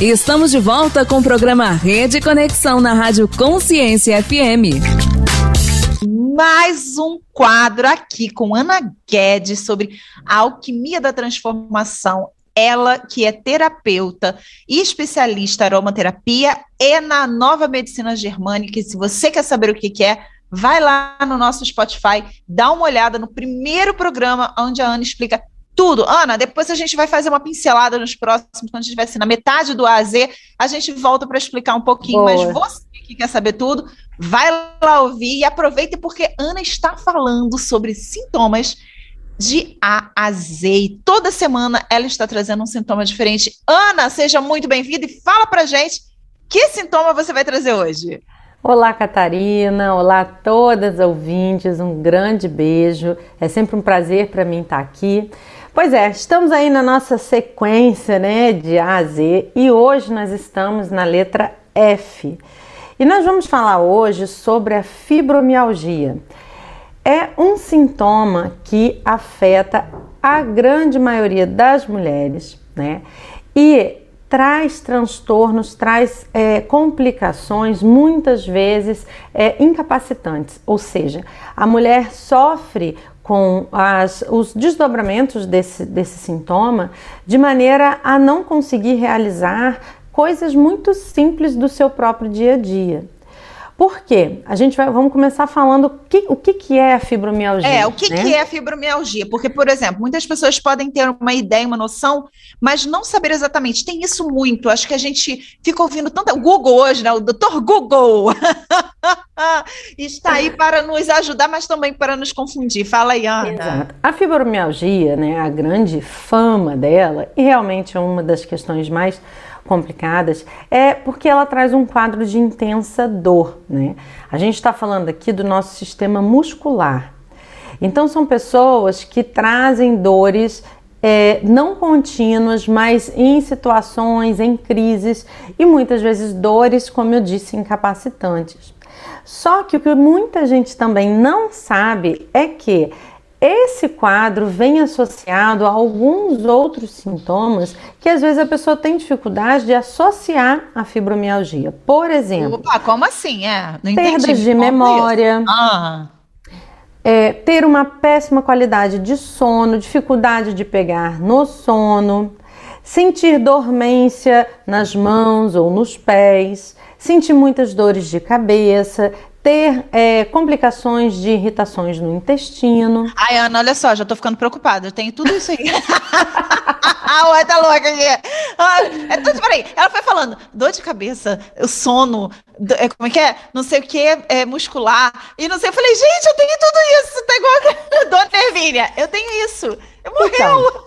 S1: Estamos de volta com o programa Rede Conexão na Rádio Consciência FM.
S2: Mais um quadro aqui com Ana Guedes sobre a alquimia da transformação. Ela que é terapeuta e especialista em aromaterapia e na nova medicina germânica. E se você quer saber o que, que é, vai lá no nosso Spotify, dá uma olhada no primeiro programa onde a Ana explica tudo. Ana, depois a gente vai fazer uma pincelada nos próximos, quando a gente estiver assim, na metade do A a Z, a gente volta para explicar um pouquinho, Boa. mas você que quer saber tudo, vai lá ouvir e aproveite porque Ana está falando sobre sintomas de A a Z. E toda semana ela está trazendo um sintoma diferente. Ana, seja muito bem-vinda e fala pra gente que sintoma você vai trazer hoje.
S6: Olá, Catarina. Olá a todas as ouvintes. Um grande beijo. É sempre um prazer para mim estar aqui. Pois é, estamos aí na nossa sequência, né, de A a Z e hoje nós estamos na letra F. E nós vamos falar hoje sobre a fibromialgia. É um sintoma que afeta a grande maioria das mulheres, né? E traz transtornos, traz é, complicações, muitas vezes é, incapacitantes, ou seja, a mulher sofre com as, os desdobramentos desse, desse sintoma de maneira a não conseguir realizar coisas muito simples do seu próprio dia a dia. Por quê? A gente vai, vamos começar falando que, o que, que é a fibromialgia.
S2: É, o que, né? que é a fibromialgia? Porque, por exemplo, muitas pessoas podem ter uma ideia, uma noção, mas não saber exatamente. Tem isso muito. Acho que a gente fica ouvindo tanto. O Google hoje, né? O doutor Google [LAUGHS] está aí para nos ajudar, mas também para nos confundir. Fala aí, Ana.
S6: Exato. A fibromialgia, né? A grande fama dela, e realmente é uma das questões mais complicadas é porque ela traz um quadro de intensa dor, né? A gente está falando aqui do nosso sistema muscular. Então são pessoas que trazem dores é, não contínuas, mas em situações, em crises e muitas vezes dores, como eu disse, incapacitantes. Só que o que muita gente também não sabe é que esse quadro vem associado a alguns outros sintomas que às vezes a pessoa tem dificuldade de associar à fibromialgia. Por exemplo,
S2: Opa, como assim? É,
S6: não perdas de memória. Ah. É, ter uma péssima qualidade de sono, dificuldade de pegar no sono, sentir dormência nas mãos ou nos pés, sentir muitas dores de cabeça, ter é, complicações de irritações no intestino.
S2: Ai, Ana, olha só, já tô ficando preocupada. Eu tenho tudo isso aí. ah, [LAUGHS] ué, tá louca aqui. É tudo, peraí. Ela foi falando dor de cabeça, sono, é, como é que é? Não sei o que, é, muscular. E não sei. Eu falei, gente, eu tenho tudo isso. Tá igual a [LAUGHS] Dona Ervínia. Eu tenho isso. Morreu!
S6: Então,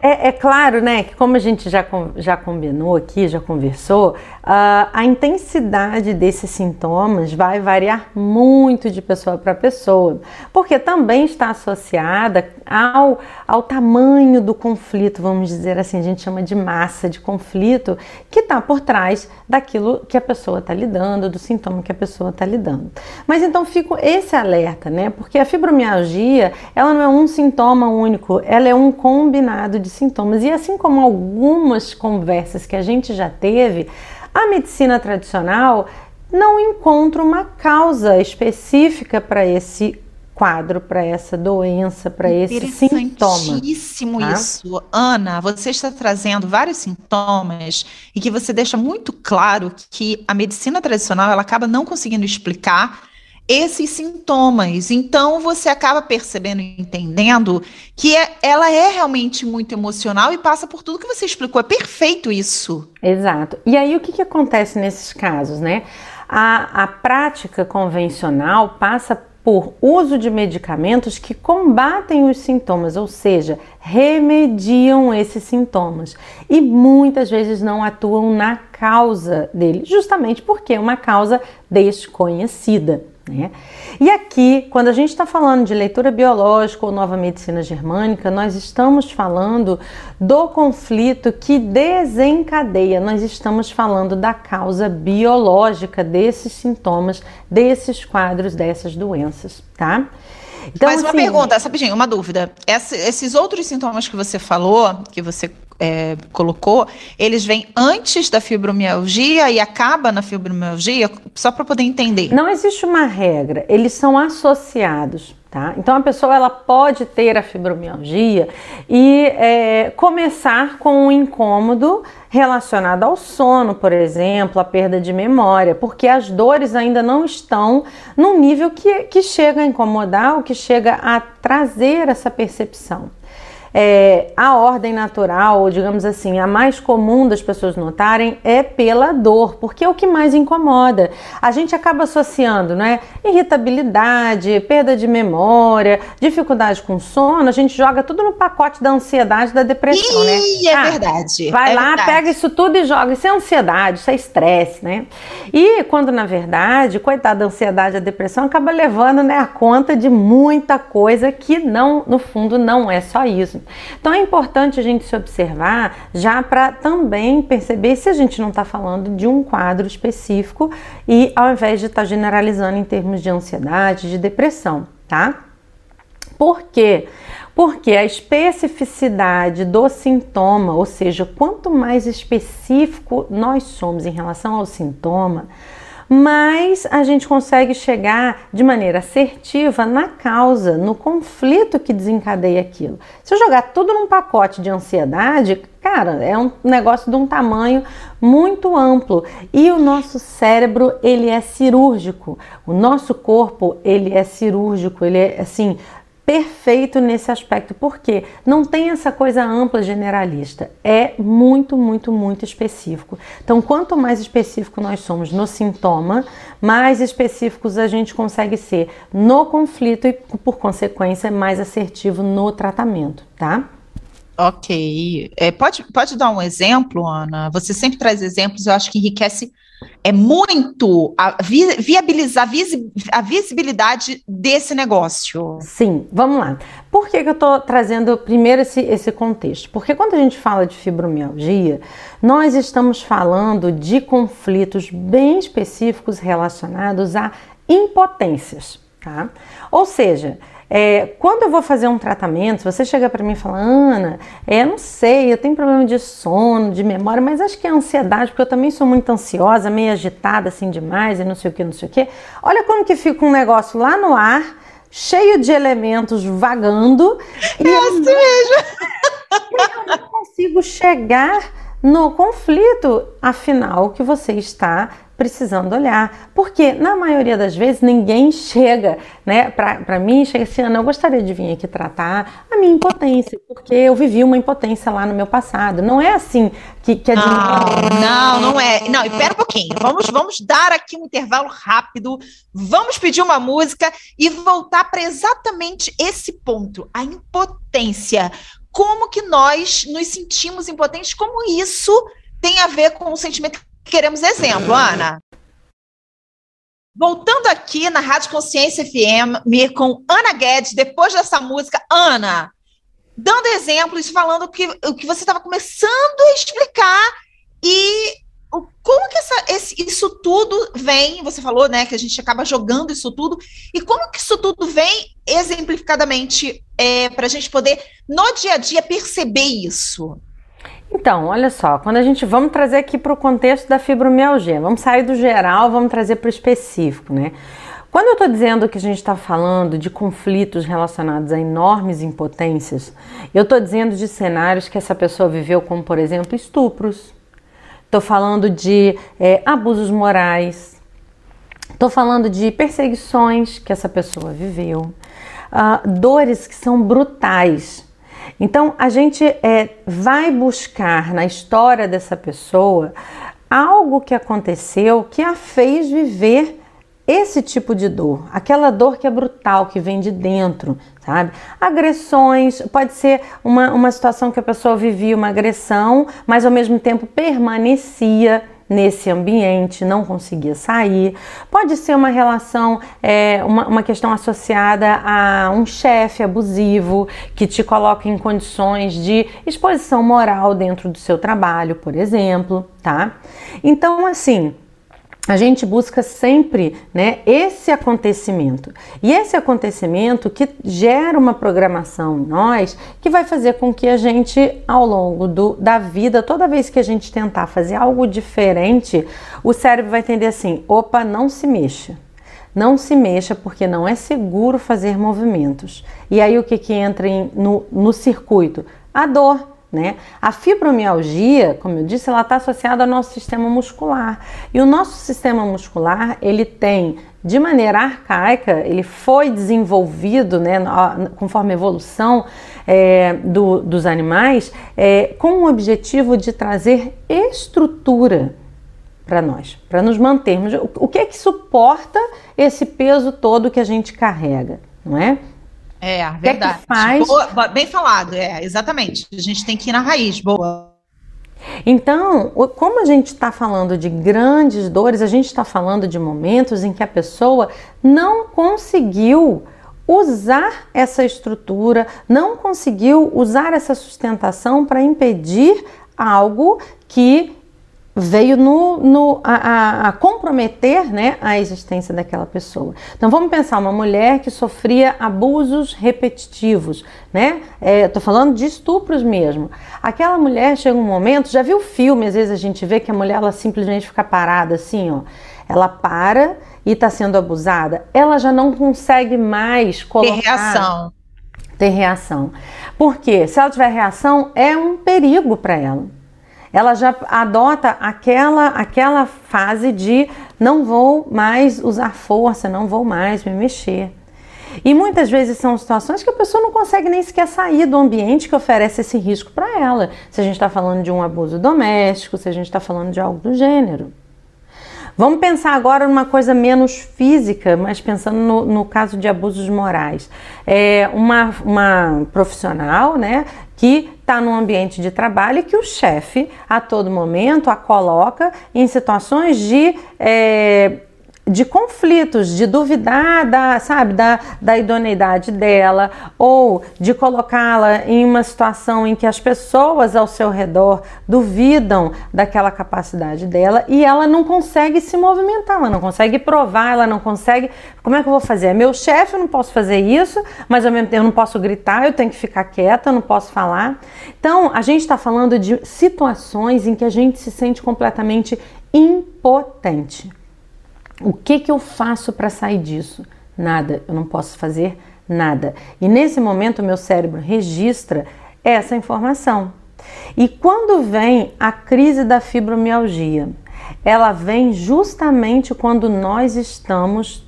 S6: é, é, é, claro, né, que como a gente já, já combinou aqui, já conversou, uh, a intensidade desses sintomas vai variar muito de pessoa para pessoa, porque também está associada ao, ao tamanho do conflito, vamos dizer assim, a gente chama de massa de conflito, que está por trás daquilo que a pessoa está lidando, do sintoma que a pessoa está lidando. Mas então fico esse alerta, né, porque a fibromialgia, ela não é um sintoma único, ela é um combinado de sintomas. E assim como algumas conversas que a gente já teve, a medicina tradicional não encontra uma causa específica para esse quadro, para essa doença, para esse sintoma.
S2: Interessantíssimo tá? isso. Ana, você está trazendo vários sintomas e que você deixa muito claro que a medicina tradicional ela acaba não conseguindo explicar esses sintomas. Então você acaba percebendo e entendendo que é, ela é realmente muito emocional e passa por tudo que você explicou. É perfeito isso.
S6: Exato. E aí o que, que acontece nesses casos, né? A, a prática convencional passa por uso de medicamentos que combatem os sintomas, ou seja, remediam esses sintomas e muitas vezes não atuam na causa dele, justamente porque é uma causa desconhecida. Né? E aqui, quando a gente está falando de leitura biológica ou nova medicina germânica, nós estamos falando do conflito que desencadeia, nós estamos falando da causa biológica desses sintomas, desses quadros, dessas doenças, tá?
S2: Então, Mas uma assim, pergunta, rapidinho, uma dúvida. Essa, esses outros sintomas que você falou, que você é, colocou, eles vêm antes da fibromialgia e acaba na fibromialgia, só para poder entender.
S6: Não existe uma regra, eles são associados. Tá? Então a pessoa ela pode ter a fibromialgia e é, começar com um incômodo relacionado ao sono, por exemplo, a perda de memória, porque as dores ainda não estão num nível que, que chega a incomodar ou que chega a trazer essa percepção é, a ordem natural, ou digamos assim, a mais comum das pessoas notarem é pela dor, porque é o que mais incomoda. A gente acaba associando, né? Irritabilidade, perda de memória, dificuldade com sono, a gente joga tudo no pacote da ansiedade, da depressão, né?
S2: Ih, né? É ah, verdade.
S6: Vai
S2: é
S6: lá,
S2: verdade.
S6: pega isso tudo e joga. Isso é ansiedade, isso é estresse, né? E quando na verdade, coitada da ansiedade, a depressão acaba levando né, a conta de muita coisa que não, no fundo, não é só isso. Então é importante a gente se observar já para também perceber se a gente não está falando de um quadro específico e ao invés de estar tá generalizando em termos de ansiedade, de depressão, tá? Por quê? Porque a especificidade do sintoma, ou seja, quanto mais específico nós somos em relação ao sintoma, mas a gente consegue chegar de maneira assertiva na causa, no conflito que desencadeia aquilo. Se eu jogar tudo num pacote de ansiedade, cara, é um negócio de um tamanho muito amplo. E o nosso cérebro ele é cirúrgico, o nosso corpo ele é cirúrgico, ele é assim perfeito nesse aspecto, porque não tem essa coisa ampla generalista, é muito, muito, muito específico. Então, quanto mais específico nós somos no sintoma, mais específicos a gente consegue ser no conflito e, por consequência, mais assertivo no tratamento, tá?
S2: Ok. É, pode, pode dar um exemplo, Ana? Você sempre traz exemplos, eu acho que enriquece é muito a vi, viabilizar visi, a visibilidade desse negócio.
S6: Sim, vamos lá. Por que, que eu estou trazendo primeiro esse, esse contexto? Porque quando a gente fala de fibromialgia, nós estamos falando de conflitos bem específicos relacionados a impotências, tá? Ou seja, é, quando eu vou fazer um tratamento, você chega para mim e fala, Ana, é, não sei, eu tenho problema de sono, de memória, mas acho que é ansiedade, porque eu também sou muito ansiosa, meio agitada assim demais e não sei o que, não sei o que. Olha como que fica um negócio lá no ar, cheio de elementos vagando.
S2: É e assim mesmo.
S6: eu não consigo chegar no conflito, afinal, que você está precisando olhar, porque na maioria das vezes ninguém chega, né, para mim, chega assim, Ana, eu gostaria de vir aqui tratar a minha impotência, porque eu vivi uma impotência lá no meu passado. Não é assim que, que
S2: não, não, não é. Não, espera um pouquinho. Vamos, vamos dar aqui um intervalo rápido. Vamos pedir uma música e voltar para exatamente esse ponto, a impotência. Como que nós nos sentimos impotentes? Como isso tem a ver com o sentimento queremos exemplo, Ana. Voltando aqui na Rádio Consciência FM com Ana Guedes, depois dessa música, Ana, dando exemplos, falando que, o que você estava começando a explicar e o, como que essa, esse, isso tudo vem, você falou, né, que a gente acaba jogando isso tudo, e como que isso tudo vem exemplificadamente é, para a gente poder, no dia a dia, perceber isso?
S6: Então, olha só, quando a gente vamos trazer aqui para o contexto da fibromialgia, vamos sair do geral, vamos trazer para o específico, né? Quando eu estou dizendo que a gente está falando de conflitos relacionados a enormes impotências, eu estou dizendo de cenários que essa pessoa viveu, como por exemplo estupros, estou falando de é, abusos morais, estou falando de perseguições que essa pessoa viveu, uh, dores que são brutais então a gente é, vai buscar na história dessa pessoa algo que aconteceu que a fez viver esse tipo de dor, aquela dor que é brutal, que vem de dentro, sabe? Agressões, pode ser uma, uma situação que a pessoa vivia uma agressão, mas ao mesmo tempo permanecia nesse ambiente, não conseguia sair. Pode ser uma relação, é, uma, uma questão associada a um chefe abusivo que te coloca em condições de exposição moral dentro do seu trabalho, por exemplo, tá? Então, assim. A gente busca sempre né, esse acontecimento. E esse acontecimento que gera uma programação em nós que vai fazer com que a gente, ao longo do, da vida, toda vez que a gente tentar fazer algo diferente, o cérebro vai entender assim: opa, não se mexa. Não se mexa porque não é seguro fazer movimentos. E aí o que, que entra em, no, no circuito? A dor né? A fibromialgia, como eu disse, ela está associada ao nosso sistema muscular. E o nosso sistema muscular, ele tem, de maneira arcaica, ele foi desenvolvido, né, conforme a evolução é, do, dos animais, é, com o objetivo de trazer estrutura para nós, para nos mantermos. O, que é que suporta esse peso todo que a gente carrega, não é?
S2: É, verdade. Que faz... Boa, bem falado, é, exatamente. A gente tem que ir na raiz, boa.
S6: Então, como a gente está falando de grandes dores, a gente está falando de momentos em que a pessoa não conseguiu usar essa estrutura, não conseguiu usar essa sustentação para impedir algo que veio no, no a, a, comprometer né, a existência daquela pessoa. Então vamos pensar uma mulher que sofria abusos repetitivos, né? Estou é, falando de estupros mesmo. Aquela mulher chega um momento, já viu filme, às vezes a gente vê que a mulher ela simplesmente fica parada assim, ó. Ela para e está sendo abusada, ela já não consegue mais colocar.
S2: Ter reação.
S6: Ter reação. Porque se ela tiver reação, é um perigo para ela ela já adota aquela, aquela fase de não vou mais usar força, não vou mais me mexer. E muitas vezes são situações que a pessoa não consegue nem sequer sair do ambiente que oferece esse risco para ela. Se a gente está falando de um abuso doméstico, se a gente está falando de algo do gênero. Vamos pensar agora numa coisa menos física, mas pensando no, no caso de abusos morais. É uma, uma profissional né, que está num ambiente de trabalho e que o chefe, a todo momento, a coloca em situações de é, de conflitos, de duvidar da, sabe, da, da idoneidade dela, ou de colocá-la em uma situação em que as pessoas ao seu redor duvidam daquela capacidade dela e ela não consegue se movimentar, ela não consegue provar, ela não consegue. Como é que eu vou fazer? É meu chefe, eu não posso fazer isso, mas ao mesmo tempo eu não posso gritar, eu tenho que ficar quieta, eu não posso falar. Então, a gente está falando de situações em que a gente se sente completamente impotente. O que, que eu faço para sair disso? Nada, eu não posso fazer nada. E nesse momento, o meu cérebro registra essa informação. E quando vem a crise da fibromialgia, ela vem justamente quando nós estamos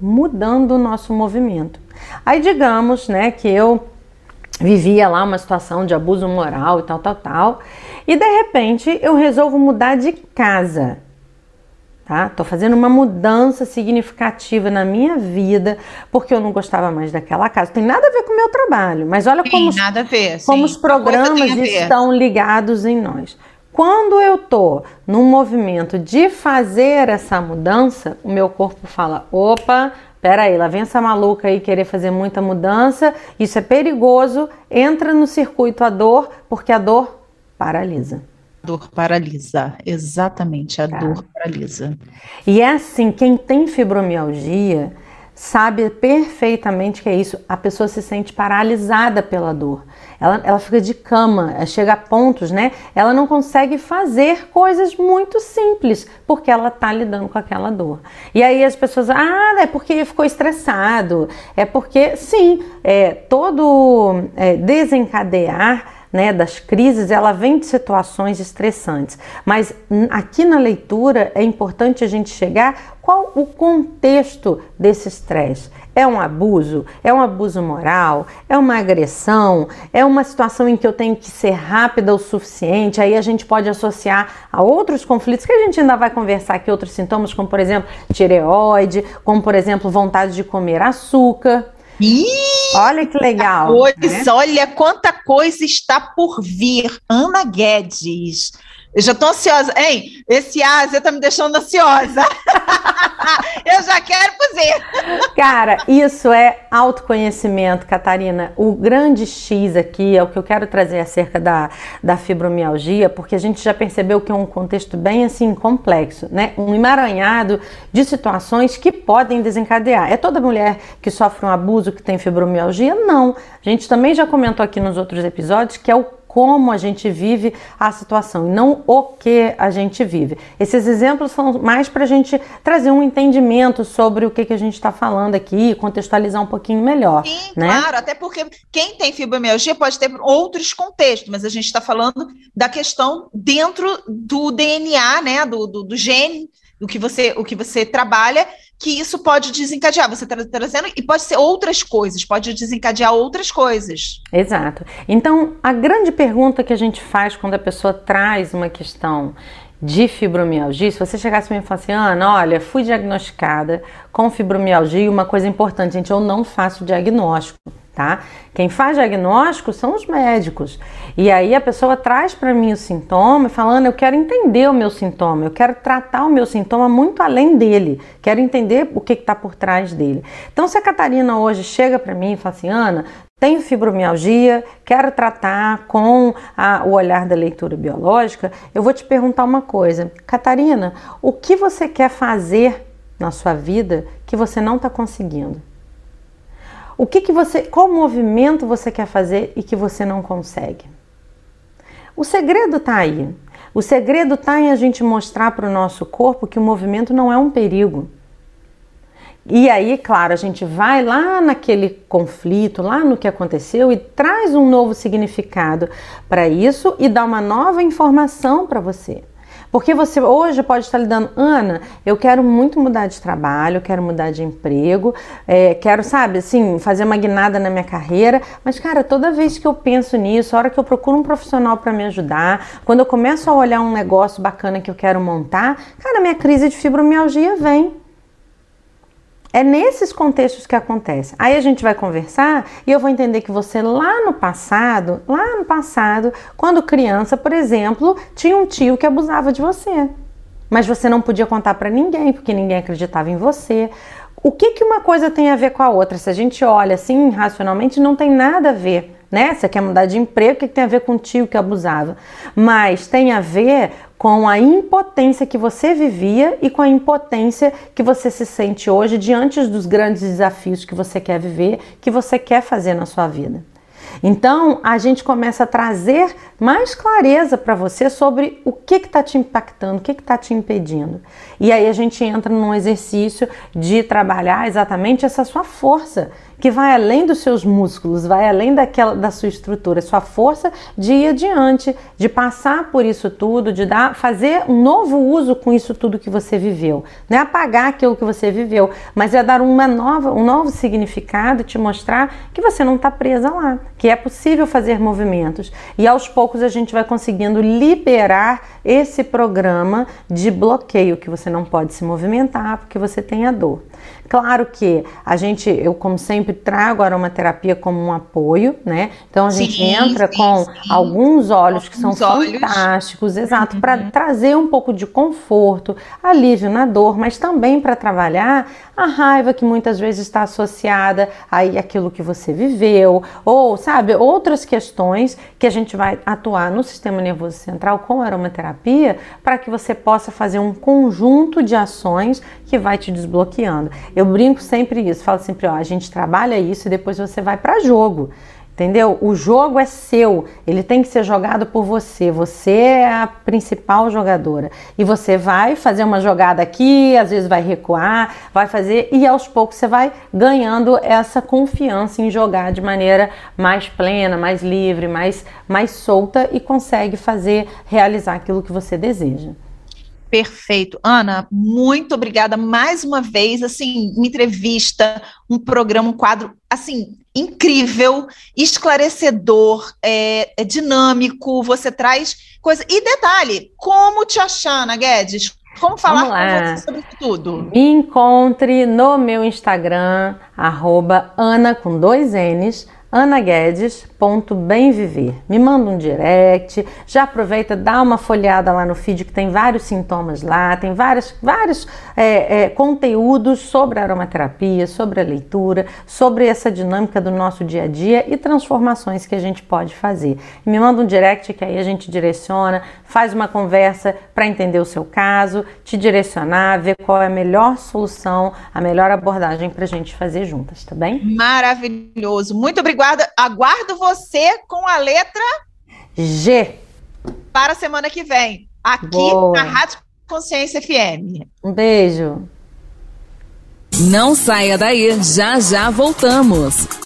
S6: mudando o nosso movimento. Aí digamos, né, que eu vivia lá uma situação de abuso moral e tal, tal, tal, e de repente eu resolvo mudar de casa tá? Tô fazendo uma mudança significativa na minha vida porque eu não gostava mais daquela casa. Tem nada a ver com o meu trabalho, mas olha sim, como, os,
S2: ver,
S6: como os programas estão ligados em nós. Quando eu tô num movimento de fazer essa mudança, o meu corpo fala: opa, peraí, lá vem essa maluca aí querer fazer muita mudança, isso é perigoso, entra no circuito a dor, porque a dor paralisa
S2: dor paralisa. Exatamente, a tá. dor paralisa.
S6: E é assim, quem tem fibromialgia sabe perfeitamente que é isso. A pessoa se sente paralisada pela dor. Ela, ela fica de cama, chega a pontos, né? Ela não consegue fazer coisas muito simples porque ela tá lidando com aquela dor. E aí as pessoas, ah, é porque ficou estressado, é porque, sim, é, todo é, desencadear né, das crises, ela vem de situações estressantes. Mas aqui na leitura é importante a gente chegar qual o contexto desse estresse. É um abuso? É um abuso moral? É uma agressão? É uma situação em que eu tenho que ser rápida o suficiente? Aí a gente pode associar a outros conflitos que a gente ainda vai conversar aqui, outros sintomas, como por exemplo tireoide, como por exemplo vontade de comer açúcar.
S2: Ih,
S6: olha que legal.
S2: Coisa, né? Olha quanta coisa está por vir. Ana Guedes. Eu já estou ansiosa. Hein? esse Ásia tá me deixando ansiosa. [LAUGHS] eu já quero fazer.
S6: Cara, isso é autoconhecimento, Catarina. O grande X aqui é o que eu quero trazer acerca da, da fibromialgia, porque a gente já percebeu que é um contexto bem assim complexo, né? Um emaranhado de situações que podem desencadear. É toda mulher que sofre um abuso que tem fibromialgia? Não. A gente também já comentou aqui nos outros episódios que é o como a gente vive a situação e não o que a gente vive. Esses exemplos são mais para a gente trazer um entendimento sobre o que, que a gente está falando aqui, contextualizar um pouquinho melhor.
S2: Sim,
S6: né?
S2: claro, até porque quem tem fibromialgia pode ter outros contextos, mas a gente está falando da questão dentro do DNA, né, do, do, do gene, do que você, o que você trabalha que isso pode desencadear. Você está trazendo e pode ser outras coisas, pode desencadear outras coisas.
S6: Exato. Então, a grande pergunta que a gente faz quando a pessoa traz uma questão de fibromialgia, se você chegasse para mim e falasse, Ana, olha, fui diagnosticada com fibromialgia e uma coisa importante, gente, eu não faço diagnóstico tá? Quem faz diagnóstico são os médicos. E aí a pessoa traz para mim o sintoma, falando: eu quero entender o meu sintoma, eu quero tratar o meu sintoma muito além dele, quero entender o que está por trás dele. Então, se a Catarina hoje chega para mim e fala assim: Ana, tenho fibromialgia, quero tratar com a, o olhar da leitura biológica, eu vou te perguntar uma coisa. Catarina, o que você quer fazer na sua vida que você não está conseguindo? O que, que você, qual movimento você quer fazer e que você não consegue? O segredo está aí. O segredo está em a gente mostrar para o nosso corpo que o movimento não é um perigo. E aí, claro, a gente vai lá naquele conflito, lá no que aconteceu e traz um novo significado para isso e dá uma nova informação para você. Porque você hoje pode estar lidando, Ana, eu quero muito mudar de trabalho, quero mudar de emprego, é, quero, sabe, assim, fazer uma guinada na minha carreira, mas, cara, toda vez que eu penso nisso, a hora que eu procuro um profissional para me ajudar, quando eu começo a olhar um negócio bacana que eu quero montar, cara, minha crise de fibromialgia vem. É nesses contextos que acontece. Aí a gente vai conversar e eu vou entender que você lá no passado, lá no passado, quando criança, por exemplo, tinha um tio que abusava de você. Mas você não podia contar para ninguém, porque ninguém acreditava em você. O que, que uma coisa tem a ver com a outra? Se a gente olha assim racionalmente, não tem nada a ver né? Você quer mudar de emprego, o que tem a ver com o tio que abusava? Mas tem a ver com a impotência que você vivia e com a impotência que você se sente hoje diante dos grandes desafios que você quer viver, que você quer fazer na sua vida. Então a gente começa a trazer mais clareza para você sobre o que está te impactando, o que está te impedindo. E aí a gente entra num exercício de trabalhar exatamente essa sua força que vai além dos seus músculos, vai além daquela da sua estrutura, sua força de ir adiante, de passar por isso tudo, de dar, fazer um novo uso com isso tudo que você viveu. Não é apagar aquilo que você viveu, mas é dar uma nova, um novo significado, te mostrar que você não está presa lá, que é possível fazer movimentos. E aos poucos a gente vai conseguindo liberar esse programa de bloqueio que você não pode se movimentar porque você tem a dor. Claro que a gente, eu como sempre trago a aromaterapia como um apoio, né? Então a gente sim, entra sim, com sim. alguns óleos que são olhos. fantásticos, exato, uhum. para trazer um pouco de conforto, alívio na dor, mas também para trabalhar a raiva que muitas vezes está associada aí aquilo que você viveu, ou sabe, outras questões que a gente vai atuar no sistema nervoso central com aromaterapia para que você possa fazer um conjunto de ações que vai te desbloqueando. Eu brinco sempre isso, falo sempre, ó, a gente trabalha isso e depois você vai para jogo. Entendeu? O jogo é seu, ele tem que ser jogado por você. Você é a principal jogadora. E você vai fazer uma jogada aqui, às vezes vai recuar, vai fazer, e aos poucos você vai ganhando essa confiança em jogar de maneira mais plena, mais livre, mais, mais solta e consegue fazer realizar aquilo que você deseja.
S2: Perfeito. Ana, muito obrigada mais uma vez, assim, uma entrevista, um programa, um quadro, assim, incrível, esclarecedor, é, é dinâmico, você traz coisa. E detalhe, como te achar, Ana Guedes? Como falar com você sobre tudo?
S6: Me encontre no meu Instagram, arroba Ana com dois N's, anaguedes.bemviver. Me manda um direct, já aproveita, dá uma folhada lá no feed que tem vários sintomas lá, tem vários, vários é, é, conteúdos sobre aromaterapia, sobre a leitura, sobre essa dinâmica do nosso dia a dia e transformações que a gente pode fazer. Me manda um direct que aí a gente direciona, faz uma conversa para entender o seu caso, te direcionar, ver qual é a melhor solução, a melhor abordagem para a gente fazer juntas, tá bem?
S2: Maravilhoso. Muito obrigada. Aguardo você com a letra
S6: G.
S2: Para a semana que vem, aqui
S6: Boa.
S2: na Rádio Consciência FM.
S6: Um beijo.
S7: Não saia daí, já já voltamos.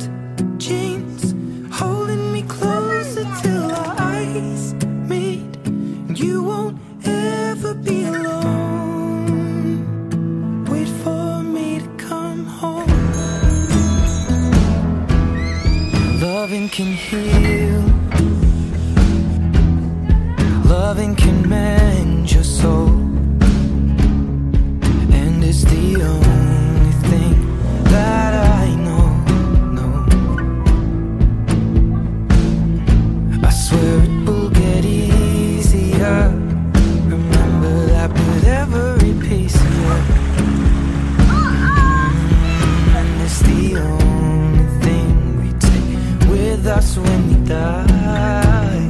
S8: Loving can heal. Loving can mend your soul. And it's the only with us when we die.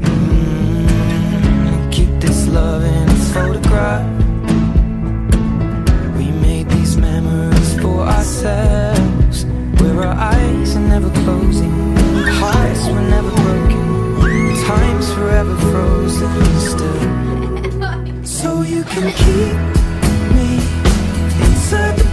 S8: Mm, Keep this love in its photograph. We made these memories for ourselves. Where our eyes are never closing, hearts were never broken, time's forever frozen still. [LAUGHS] So you can keep me inside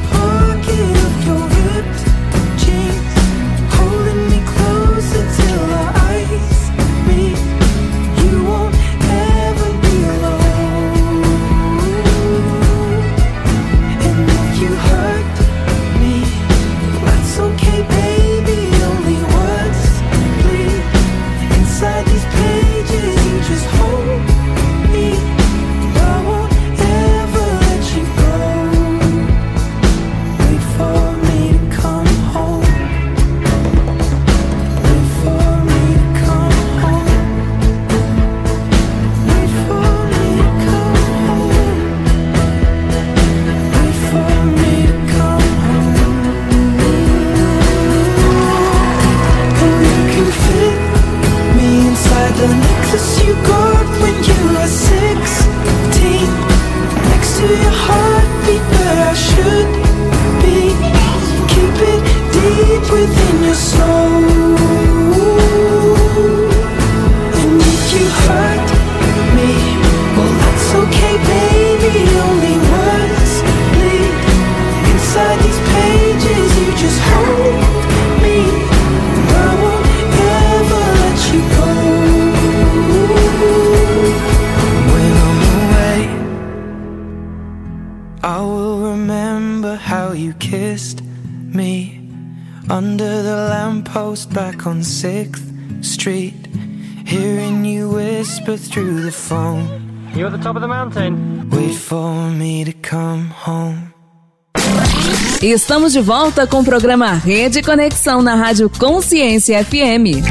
S7: Estamos de volta com o programa Rede Conexão na Rádio Consciência FM.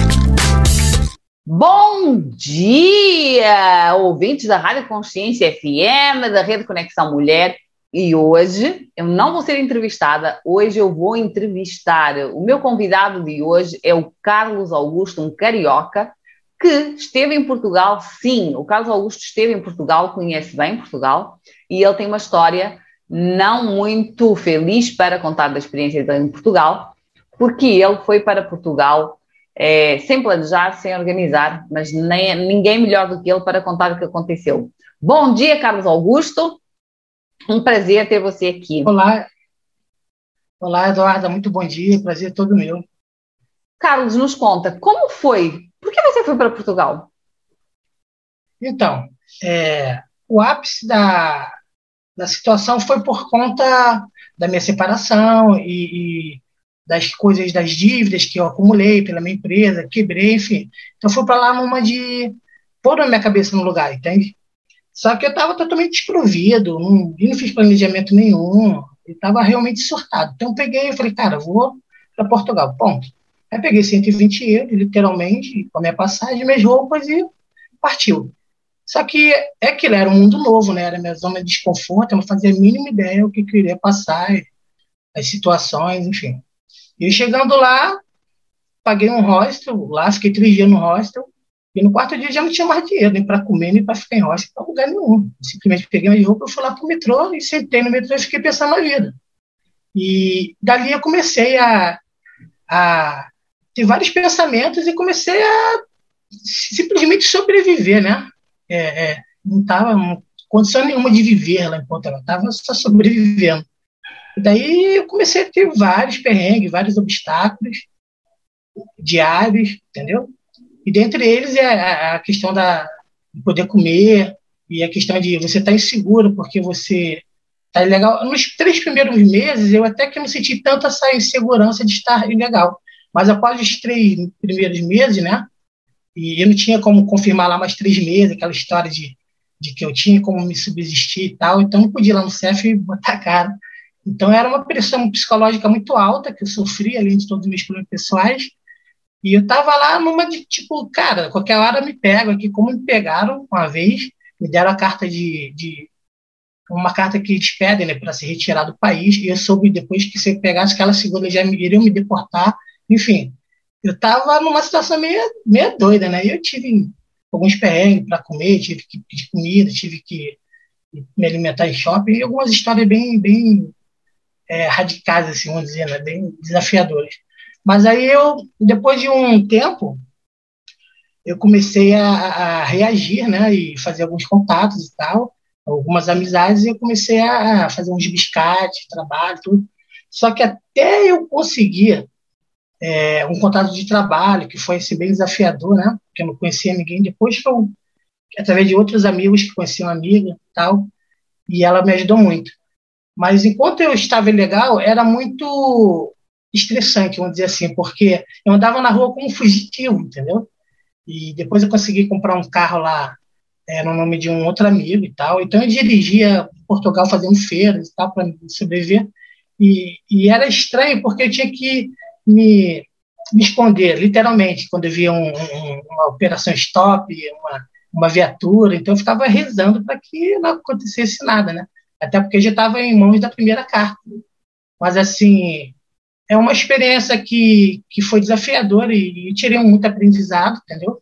S9: Bom dia, ouvintes da Rádio Consciência FM, da Rede Conexão Mulher. E hoje eu não vou ser entrevistada, hoje eu vou entrevistar. O meu convidado de hoje é o Carlos Augusto, um carioca, que esteve em Portugal, sim, o Carlos Augusto esteve em Portugal, conhece bem Portugal, e ele tem uma história não muito feliz para contar da experiência dele em Portugal, porque ele foi para Portugal é, sem planejar, sem organizar, mas nem, ninguém melhor do que ele para contar o que aconteceu. Bom dia, Carlos Augusto. Um prazer ter você aqui.
S10: Olá. Olá, Eduarda. Muito bom dia. Prazer é todo meu.
S9: Carlos, nos conta, como foi? Por que você foi para Portugal?
S10: Então, é, o ápice da, da situação foi por conta da minha separação e, e das coisas, das dívidas que eu acumulei pela minha empresa, quebrei, enfim. Então, fui para lá numa de pôr a minha cabeça no lugar, entende? Só que eu estava totalmente desprovido, não, não fiz planejamento nenhum, eu estava realmente surtado. Então, eu peguei e falei, cara, vou para Portugal, ponto. Aí peguei 120 euros, literalmente, com a minha passagem, minhas roupas e partiu. Só que é aquilo, era um mundo novo, né? Era minha zona de desconforto, eu não fazia a mínima ideia o que, que eu iria passar, as situações, enfim. E chegando lá, paguei um hostel, lá fiquei três dias no hostel, e no quarto dia já não tinha mais dinheiro, nem para comer, nem para ficar em hostel, para lugar nenhum. Simplesmente peguei minhas roupas, fui lá para o metrô e sentei no metrô e fiquei pensando na vida. E dali eu comecei a, a ter vários pensamentos e comecei a simplesmente sobreviver, né? É, é, não estava em condição nenhuma de viver lá em Portugal, estava só sobrevivendo. Daí eu comecei a ter vários perrengues, vários obstáculos diários, entendeu? E dentre eles é a questão da de poder comer e a questão de você estar tá inseguro porque você tá ilegal. Nos três primeiros meses eu até que não senti tanta essa insegurança de estar ilegal, mas após os três primeiros meses, né? E eu não tinha como confirmar lá mais três meses, aquela história de, de que eu tinha como me subsistir e tal, então não podia ir lá no CEF botar a cara. Então era uma pressão psicológica muito alta que eu sofri, além de todos os meus problemas pessoais. E eu tava lá numa de tipo, cara, qualquer hora me pego aqui, como me pegaram uma vez, me deram a carta de, de uma carta que eles pedem né, para se retirar do país, e eu soube depois que se eu pegasse aquela segunda já me, iriam me deportar, enfim. Eu tava numa situação meio, meio doida, né? Eu tive alguns perrengues para comer, tive que pedir comida, tive que me alimentar em shopping, e algumas histórias bem, bem é, radicais, assim, vamos dizer, né, bem desafiadores. Mas aí eu, depois de um tempo, eu comecei a, a, reagir, né, e fazer alguns contatos e tal, algumas amizades, e eu comecei a fazer uns biscates, trabalho, tudo. Só que até eu conseguir é, um contato de trabalho, que foi assim, bem desafiador, né, porque eu não conhecia ninguém, depois foi através de outros amigos que conheciam uma amiga e tal, e ela me ajudou muito. Mas enquanto eu estava ilegal, era muito estressante, vamos dizer assim, porque eu andava na rua como fugitivo, entendeu? E depois eu consegui comprar um carro lá é, no nome de um outro amigo e tal. Então eu dirigia Portugal fazendo feiras e tal para sobreviver. E, e, era estranho porque eu tinha que me, me esconder, literalmente, quando eu via um, um, uma operação stop, uma, uma viatura. Então eu ficava rezando para que não acontecesse nada, né? até porque já estava em mãos da primeira carta. Mas, assim, é uma experiência que, que foi desafiadora e, e tirei muito aprendizado, entendeu?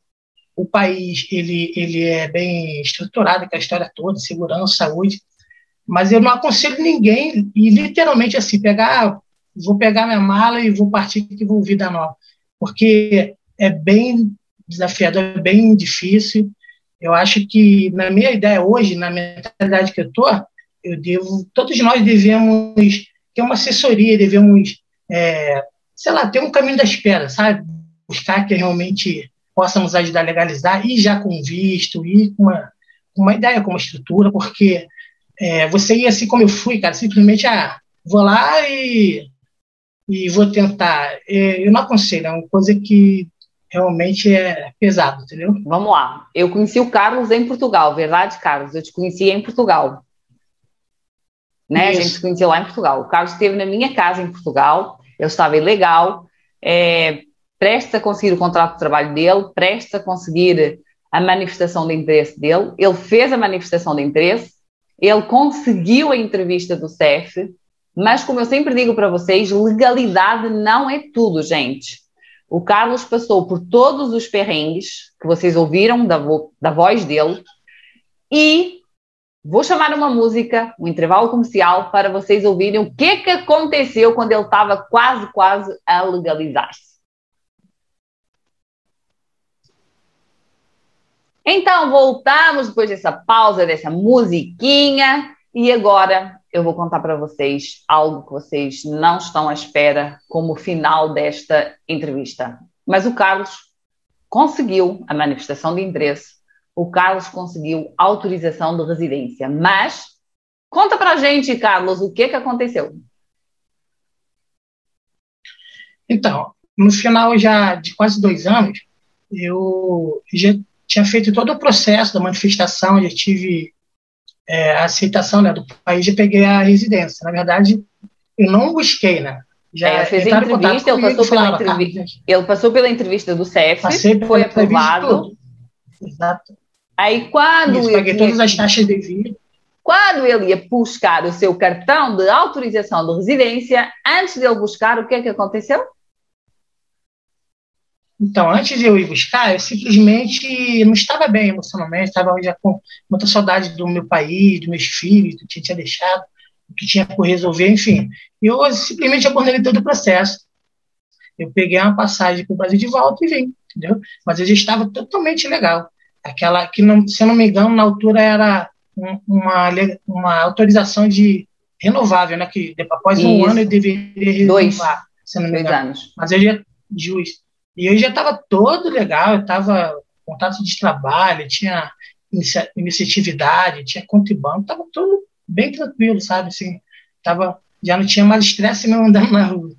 S10: O país, ele, ele é bem estruturado, com a história toda, segurança, saúde, mas eu não aconselho ninguém, e literalmente assim, pegar, vou pegar minha mala e vou partir que vou vida nova, porque é bem desafiador, é bem difícil. Eu acho que, na minha ideia hoje, na mentalidade que eu estou, eu devo, todos nós devemos ter uma assessoria, devemos, é, sei lá, ter um caminho da espera, sabe? Buscar que realmente possa nos ajudar a legalizar, e já com visto, e com uma, uma ideia, com uma estrutura, porque é, você ia assim como eu fui, cara, simplesmente, ah, vou lá e, e vou tentar. É, eu não aconselho, é uma coisa que realmente é pesado, entendeu?
S9: Vamos lá. Eu conheci o Carlos em Portugal, verdade, Carlos? Eu te conheci em Portugal. né? Isso. A gente se conheceu lá em Portugal. O Carlos esteve na minha casa em Portugal, eu estava ilegal, é, prestes a conseguir o contrato de trabalho dele, prestes a conseguir a manifestação de interesse dele, ele fez a manifestação de interesse, ele conseguiu a entrevista do CEF, mas como eu sempre digo para vocês, legalidade não é tudo, gente. O Carlos passou por todos os perrengues que vocês ouviram da, vo da voz dele e vou chamar uma música, um intervalo comercial, para vocês ouvirem o que, que aconteceu quando ele estava quase, quase a legalizar-se. Então, voltamos depois dessa pausa, dessa musiquinha, e agora eu vou contar para vocês algo que vocês não estão à espera como final desta entrevista. Mas o Carlos conseguiu a manifestação de interesse, o Carlos conseguiu autorização de residência. Mas conta para a gente, Carlos, o que, que aconteceu?
S10: Então, no final já de quase dois anos, eu já tinha feito todo o processo da manifestação, já tive é, a aceitação né, do país e peguei a residência. Na verdade, eu não busquei, né?
S9: Já é, fez entrevista, ele passou, pela entrevista, ele passou pela entrevista do CEF, foi aprovado.
S10: Exato.
S9: Aí quando
S10: Isso, paguei todas as taxas devidas.
S9: Quando ele ia buscar o seu cartão de autorização de residência, antes de ele buscar, o que é que aconteceu?
S10: Então, antes de eu ir buscar, eu simplesmente não estava bem emocionalmente, estava já com muita saudade do meu país, dos meus filhos, do que tinha deixado, do que tinha por resolver, enfim. E eu simplesmente abandonei todo o processo. Eu peguei uma passagem para o Brasil de volta e vim, entendeu? Mas eu já estava totalmente legal. Aquela que, não, se eu não me engano, na altura era uma, uma autorização de renovável, né? Que após Isso. um ano eu deveria renovar,
S9: Dois. se não me engano. Dois anos.
S10: Mas eu já, justo. E eu já estava todo legal, eu estava contato de trabalho, tinha iniciatividade, tinha conta e banco, estava tudo bem tranquilo, sabe? Assim, tava, já não tinha mais estresse mesmo [LAUGHS] andando na rua.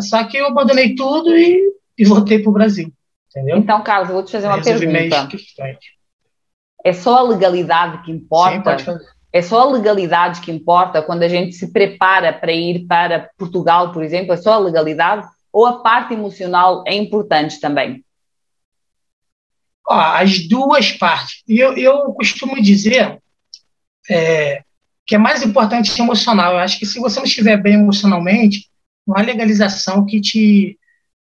S10: Só que eu abandonei tudo e, e voltei para o Brasil. Entendeu?
S9: Então, Carlos, eu vou te fazer uma pergunta. É só a legalidade que importa? Sim, pode fazer. É só a legalidade que importa quando a gente se prepara para ir para Portugal, por exemplo? É só a legalidade? Ou a parte emocional é importante também?
S10: As duas partes. Eu, eu costumo dizer é, que é mais importante emocional. Eu acho que se você não estiver bem emocionalmente, não há legalização que te,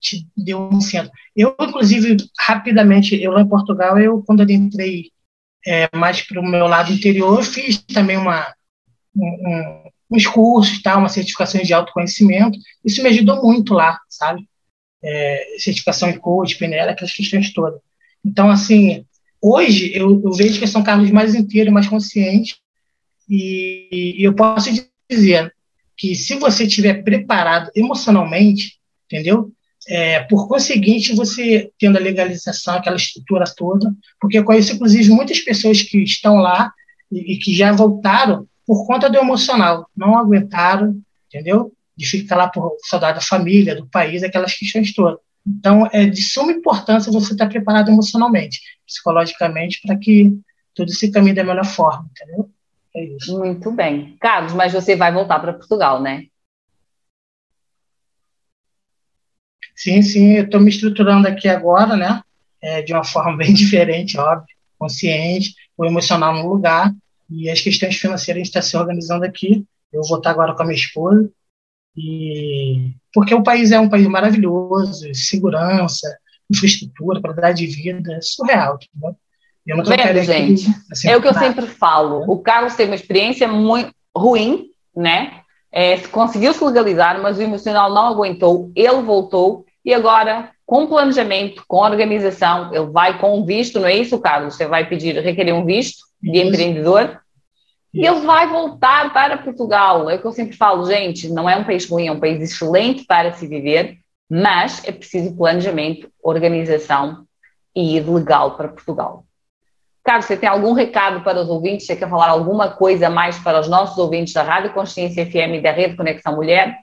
S10: te dê um centro. Eu, inclusive, rapidamente, eu lá em Portugal, eu, quando eu entrei é, mais para o meu lado interior, eu fiz também uma, um, uns cursos, tá, uma certificação de autoconhecimento. Isso me ajudou muito lá, sabe? É, certificação em coach, PNL, aquelas questões todas. Então, assim, hoje eu, eu vejo que são carros mais inteiros, mais conscientes, e, e eu posso dizer que se você estiver preparado emocionalmente, entendeu? É, por conseguinte, você tendo a legalização, aquela estrutura toda, porque eu conheço, inclusive, muitas pessoas que estão lá e, e que já voltaram por conta do emocional, não aguentaram, entendeu? De ficar lá por saudade da família, do país, aquelas questões todas. Então, é de suma importância você estar preparado emocionalmente, psicologicamente, para que tudo se caminhe da melhor forma, entendeu?
S9: É isso. Muito bem. Carlos, mas você vai voltar para Portugal, né?
S10: Sim, sim, eu estou me estruturando aqui agora, né? É, de uma forma [LAUGHS] bem diferente, óbvio, consciente, o emocional no lugar, e as questões financeiras a gente está se organizando aqui. Eu vou estar agora com a minha esposa. E porque o país é um país maravilhoso, segurança, infraestrutura, qualidade de vida, é surreal. Entendeu?
S9: Eu não Vendo, gente, assim, é o que eu sempre falo. O Carlos teve uma experiência muito ruim, né? É, conseguiu se legalizar, mas o emocional não aguentou. Ele voltou e agora, com planejamento, com organização, ele vai com um visto, não é isso, Carlos? Você vai pedir, requerer um visto de empreendedor e ele vai voltar para Portugal. É o que eu sempre falo, gente, não é um país ruim, é um país excelente para se viver, mas é preciso planejamento, organização e ir legal para Portugal. Carlos, você tem algum recado para os ouvintes? Você quer falar alguma coisa mais para os nossos ouvintes da Rádio Consciência FM e da Rede Conexão Mulher?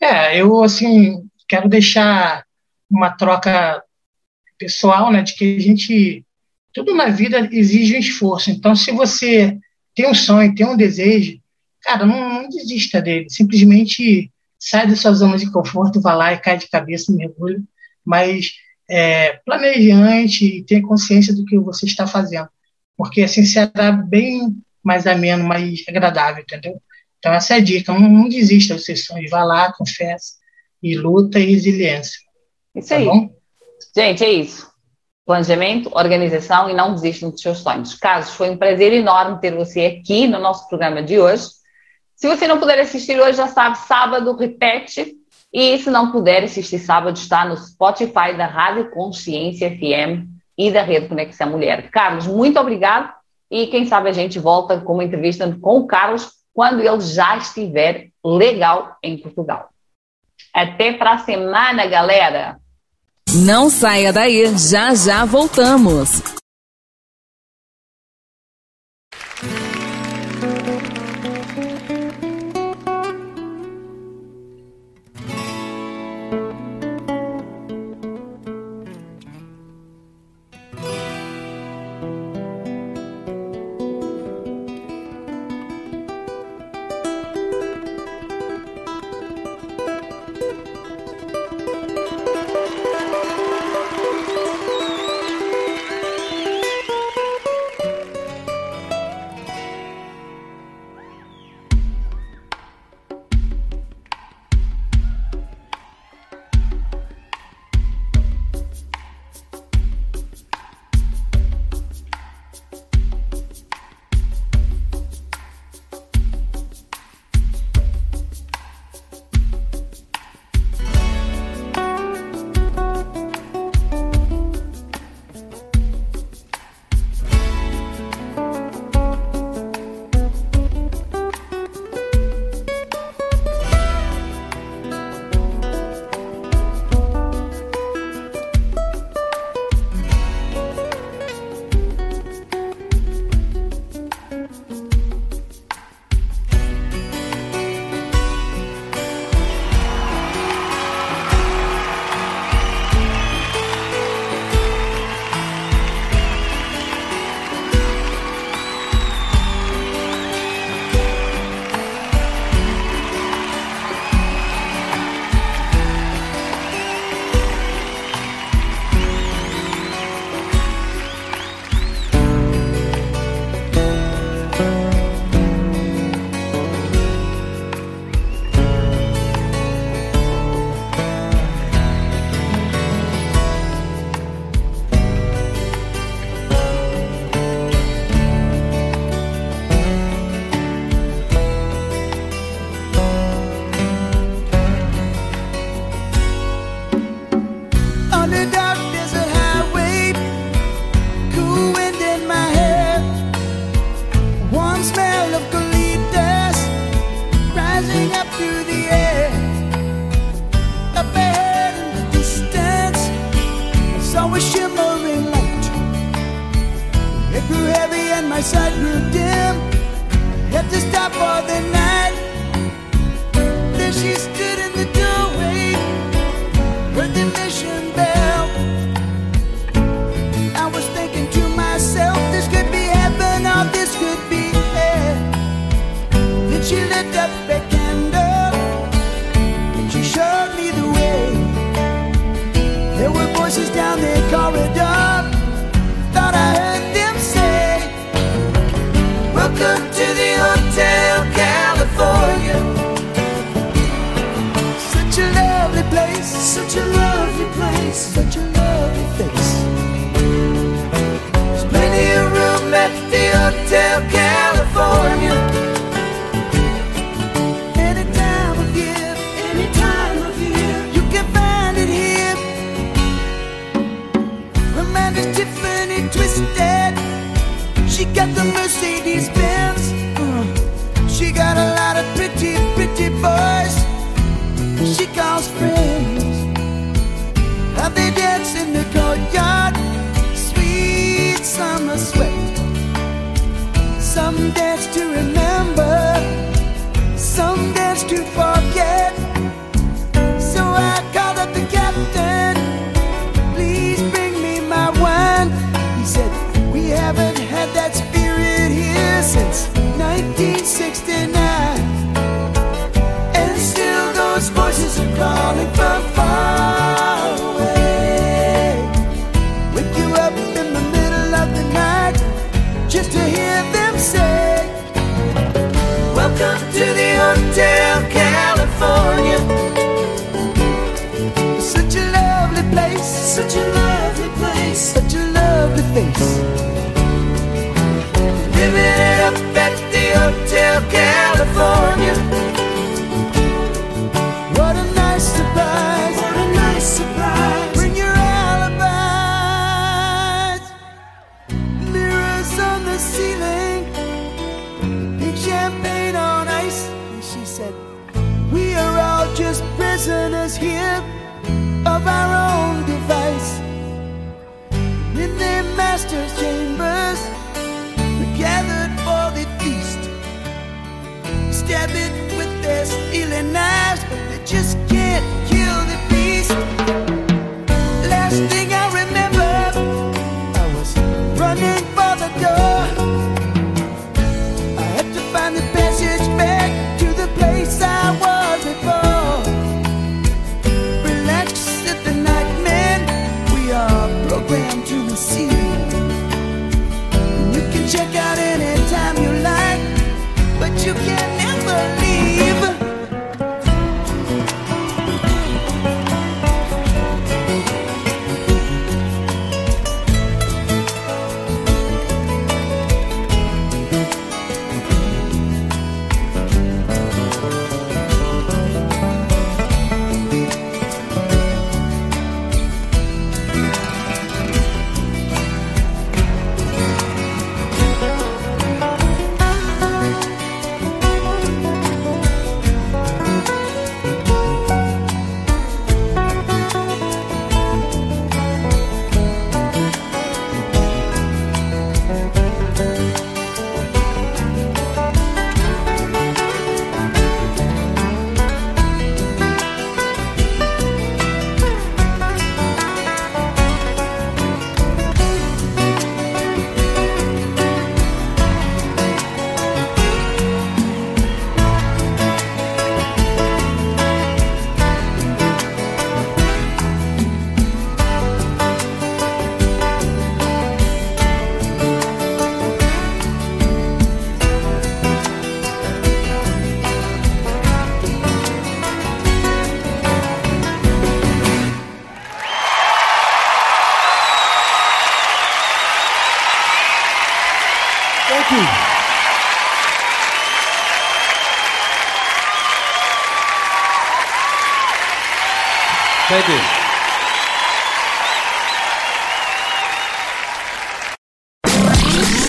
S10: É, eu, assim, quero deixar uma troca pessoal, né, de que a gente tudo na vida exige um esforço. Então, se você tem um sonho, tem um desejo, cara, não, não desista dele. Simplesmente sai da sua zona de conforto, vá lá e cai de cabeça, mergulha. Mas é, planeje antes e tenha consciência do que você está fazendo. Porque assim será bem mais ameno, mais agradável, entendeu? Então essa é a dica. Não, não desista dos seus sonhos. Vá lá, confessa e luta e resiliência.
S9: Isso tá aí. Bom? Gente, é isso. Planejamento, organização e não desistam dos seus sonhos. Carlos, foi um prazer enorme ter você aqui no nosso programa de hoje. Se você não puder assistir hoje, já sabe, sábado repete. E se não puder assistir sábado, está no Spotify da Rádio Consciência FM e da Rede Conexão Mulher. Carlos, muito obrigado. E quem sabe a gente volta com uma entrevista com o Carlos quando ele já estiver legal em Portugal. Até para a semana, galera!
S1: Não saia daí, já já voltamos.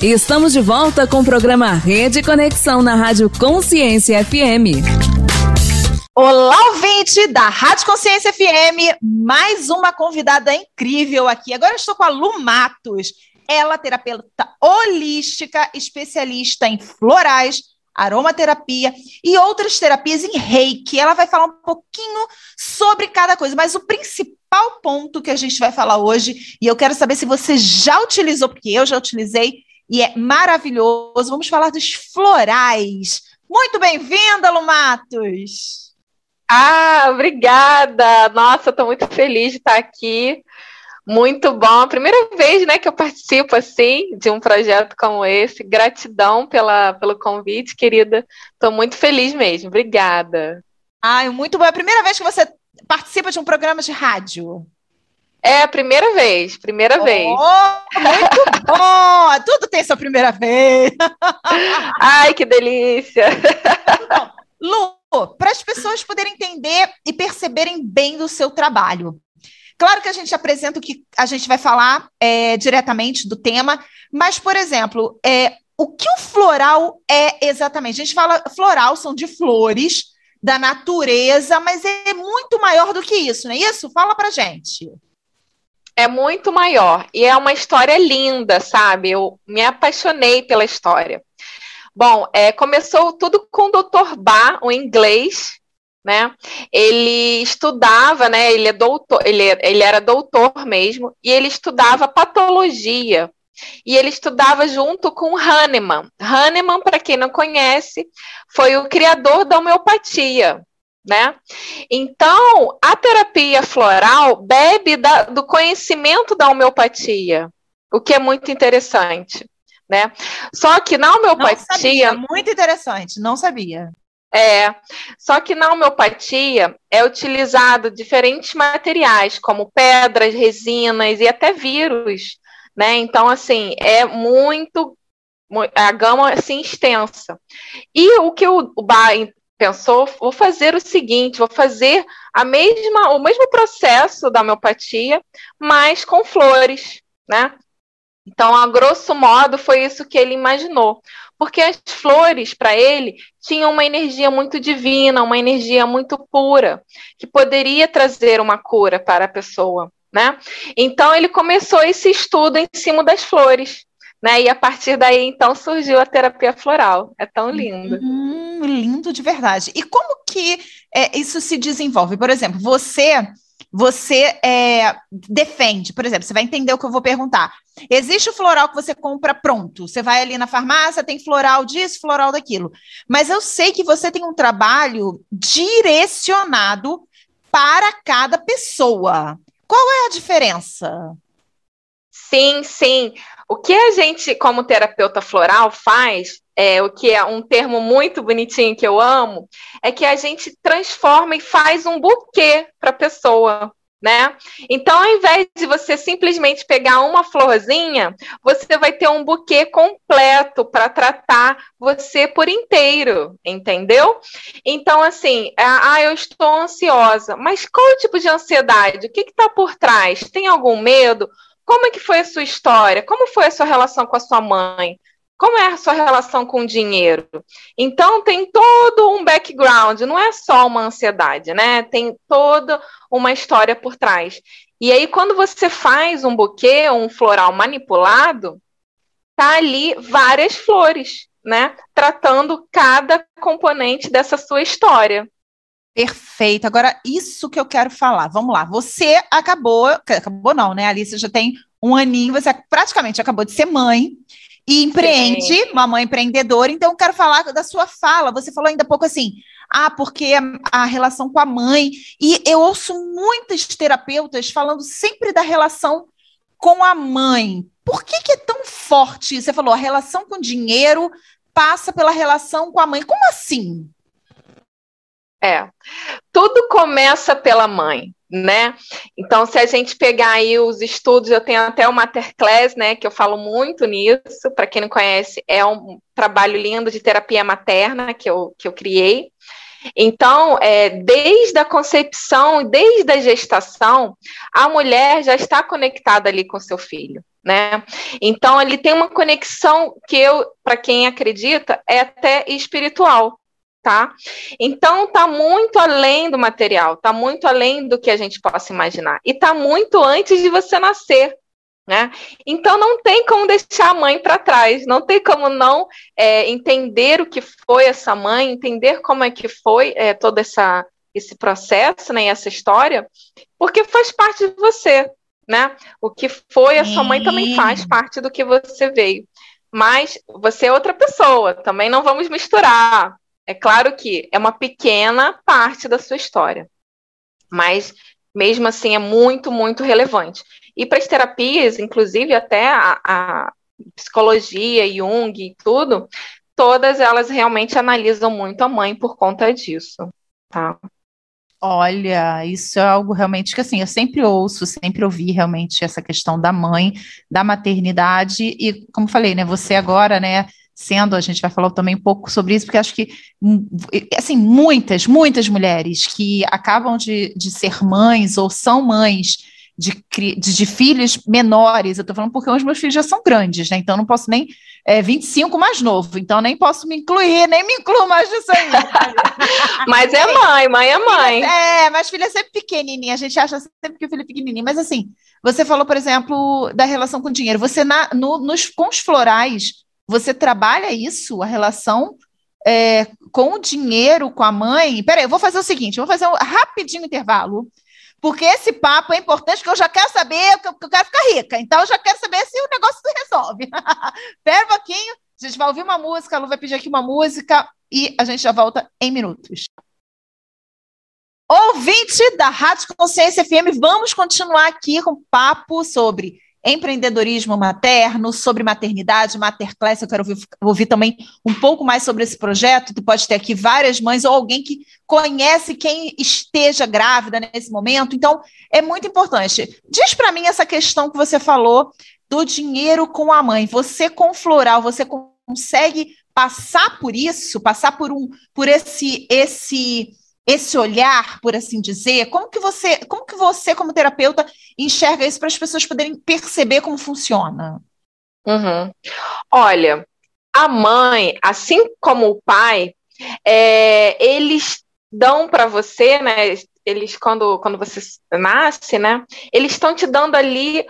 S1: Estamos de volta com o programa Rede Conexão na Rádio Consciência FM.
S2: Olá, ouvinte da Rádio Consciência FM, mais uma convidada incrível aqui. Agora eu estou com a Lu Matos, ela terapeuta holística, especialista em florais, aromaterapia e outras terapias em reiki. Ela vai falar um pouquinho sobre cada coisa, mas o principal ponto que a gente vai falar hoje, e eu quero saber se você já utilizou, porque eu já utilizei e é maravilhoso. Vamos falar dos florais. Muito bem-vinda, Lu Matos!
S11: Ah, obrigada! Nossa, estou muito feliz de estar aqui. Muito bom. Primeira vez, né, que eu participo assim de um projeto como esse. Gratidão pela, pelo convite, querida. Estou muito feliz mesmo. Obrigada.
S2: Ai, muito bom. É a primeira vez que você participa de um programa de rádio.
S11: É a primeira vez, primeira
S2: oh,
S11: vez.
S2: Muito bom! Tudo tem sua primeira vez. [LAUGHS]
S11: Ai, que delícia!
S2: Então, Lu, para as pessoas poderem entender e perceberem bem do seu trabalho. Claro que a gente apresenta o que a gente vai falar é, diretamente do tema, mas, por exemplo, é, o que o floral é exatamente? A gente fala floral, são de flores, da natureza, mas é muito maior do que isso, não é isso? Fala pra gente.
S11: É muito maior e é uma história linda, sabe? Eu me apaixonei pela história. Bom, é, começou tudo com o Dr. Bach, o inglês, né? Ele estudava, né? Ele é doutor, ele, ele era doutor mesmo, e ele estudava patologia. E ele estudava junto com Hahnemann. Hahnemann, para quem não conhece, foi o criador da homeopatia, né? Então, a terapia floral bebe da, do conhecimento da homeopatia, o que é muito interessante, né? Só que na homeopatia...
S2: Não sabia, muito interessante, não sabia.
S11: É, só que na homeopatia é utilizado diferentes materiais, como pedras, resinas e até vírus, né? Então, assim, é muito a gama assim extensa. E o que o, o pensou, vou fazer o seguinte, vou fazer a mesma, o mesmo processo da homeopatia, mas com flores, né? Então, a grosso modo, foi isso que ele imaginou. Porque as flores, para ele, tinham uma energia muito divina, uma energia muito pura, que poderia trazer uma cura para a pessoa. Né? Então, ele começou esse estudo em cima das flores. Né? E a partir daí, então, surgiu a terapia floral. É tão lindo.
S2: Lindo de verdade. E como que é, isso se desenvolve? Por exemplo, você você é, defende, por exemplo, você vai entender o que eu vou perguntar. Existe o floral que você compra pronto. Você vai ali na farmácia, tem floral disso, floral daquilo. Mas eu sei que você tem um trabalho direcionado para cada pessoa. Qual é a diferença?
S11: Sim, sim. O que a gente, como terapeuta floral, faz é, o que é um termo muito bonitinho que eu amo, é que a gente transforma e faz um buquê para a pessoa. Né? Então, ao invés de você simplesmente pegar uma florzinha, você vai ter um buquê completo para tratar você por inteiro, entendeu? Então, assim, é, ah, eu estou ansiosa, mas qual o tipo de ansiedade? O que está por trás? Tem algum medo? Como é que foi a sua história? Como foi a sua relação com a sua mãe? Como é a sua relação com o dinheiro? Então, tem todo um background, não é só uma ansiedade, né? Tem toda uma história por trás. E aí, quando você faz um buquê, um floral manipulado, tá ali várias flores, né? Tratando cada componente dessa sua história.
S2: Perfeito. Agora, isso que eu quero falar. Vamos lá. Você acabou, acabou não, né? Alice já tem um aninho, você praticamente acabou de ser mãe e empreende, Sim. uma mãe empreendedora. Então, eu quero falar da sua fala. Você falou ainda há pouco assim, ah, porque a, a, relação com a mãe. E eu ouço muitas terapeutas falando sempre da relação com a mãe. Por que, que é tão forte? Você falou, a relação com dinheiro passa pela relação com a mãe. Como assim?
S11: É, tudo começa pela mãe né? Então, se a gente pegar aí os estudos, eu tenho até o Materclass, né, que eu falo muito nisso, para quem não conhece, é um trabalho lindo de terapia materna que eu, que eu criei. Então, é, desde a concepção, desde a gestação, a mulher já está conectada ali com seu filho, né? Então, ele tem uma conexão que eu, para quem acredita, é até espiritual tá? Então tá muito além do material, tá muito além do que a gente possa imaginar e tá muito antes de você nascer. Né? Então não tem como deixar a mãe para trás, não tem como não é, entender o que foi essa mãe, entender como é que foi é, todo essa, esse processo, né, essa história, porque faz parte de você, né? O que foi a sua mãe também faz parte do que você veio, mas você é outra pessoa, também não vamos misturar, é claro que é uma pequena parte da sua história, mas mesmo assim é muito, muito relevante. E para as terapias, inclusive até a, a psicologia, Jung e tudo, todas elas realmente analisam muito a mãe por conta disso, tá?
S2: Olha, isso é algo realmente que assim, eu sempre ouço, sempre ouvi realmente essa questão da mãe, da maternidade e como falei, né, você agora, né, sendo, a gente vai falar também um pouco sobre isso, porque acho que, hum, assim, muitas, muitas mulheres que acabam de, de ser mães ou são mães de, de, de filhos menores, eu estou falando porque os meus filhos já são grandes, né, então não posso nem, é, 25 mais novo, então nem posso me incluir, nem me incluo mais disso aí. [LAUGHS]
S11: mas é mãe, mãe é mãe.
S2: É, mas filha é sempre pequenininha, a gente acha sempre que o filho é pequenininho, mas assim, você falou, por exemplo, da relação com o dinheiro, você na, no, nos, com os florais, você trabalha isso, a relação é, com o dinheiro, com a mãe? Peraí, eu vou fazer o seguinte: vou fazer um rapidinho intervalo, porque esse papo é importante, que eu já quero saber, que eu, que eu quero ficar rica. Então, eu já quero saber se o negócio se resolve. [LAUGHS] Pera um pouquinho, a gente vai ouvir uma música, a Lu vai pedir aqui uma música e a gente já volta em minutos. Ouvinte da Rádio Consciência FM, vamos continuar aqui com papo sobre empreendedorismo materno, sobre maternidade, materclass. Eu quero ouvir, ouvir, também um pouco mais sobre esse projeto. Tu pode ter aqui várias mães ou alguém que conhece quem esteja grávida nesse momento. Então, é muito importante. Diz para mim essa questão que você falou do dinheiro com a mãe. Você com floral, você consegue passar por isso, passar por um, por esse, esse esse olhar, por assim dizer? Como que você, como que você como terapeuta enxerga isso para as pessoas poderem perceber como funciona?
S11: Uhum. Olha, a mãe, assim como o pai, é, eles dão para você, né? Eles quando quando você nasce, né? Eles estão te dando ali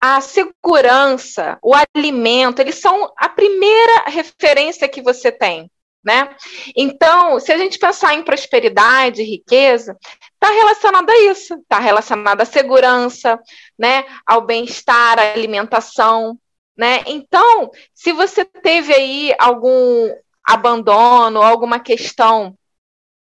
S11: a segurança, o alimento, eles são a primeira referência que você tem né? Então, se a gente pensar em prosperidade, riqueza, está relacionado a isso, está relacionado à segurança, né? Ao bem-estar, à alimentação, né? Então, se você teve aí algum abandono, alguma questão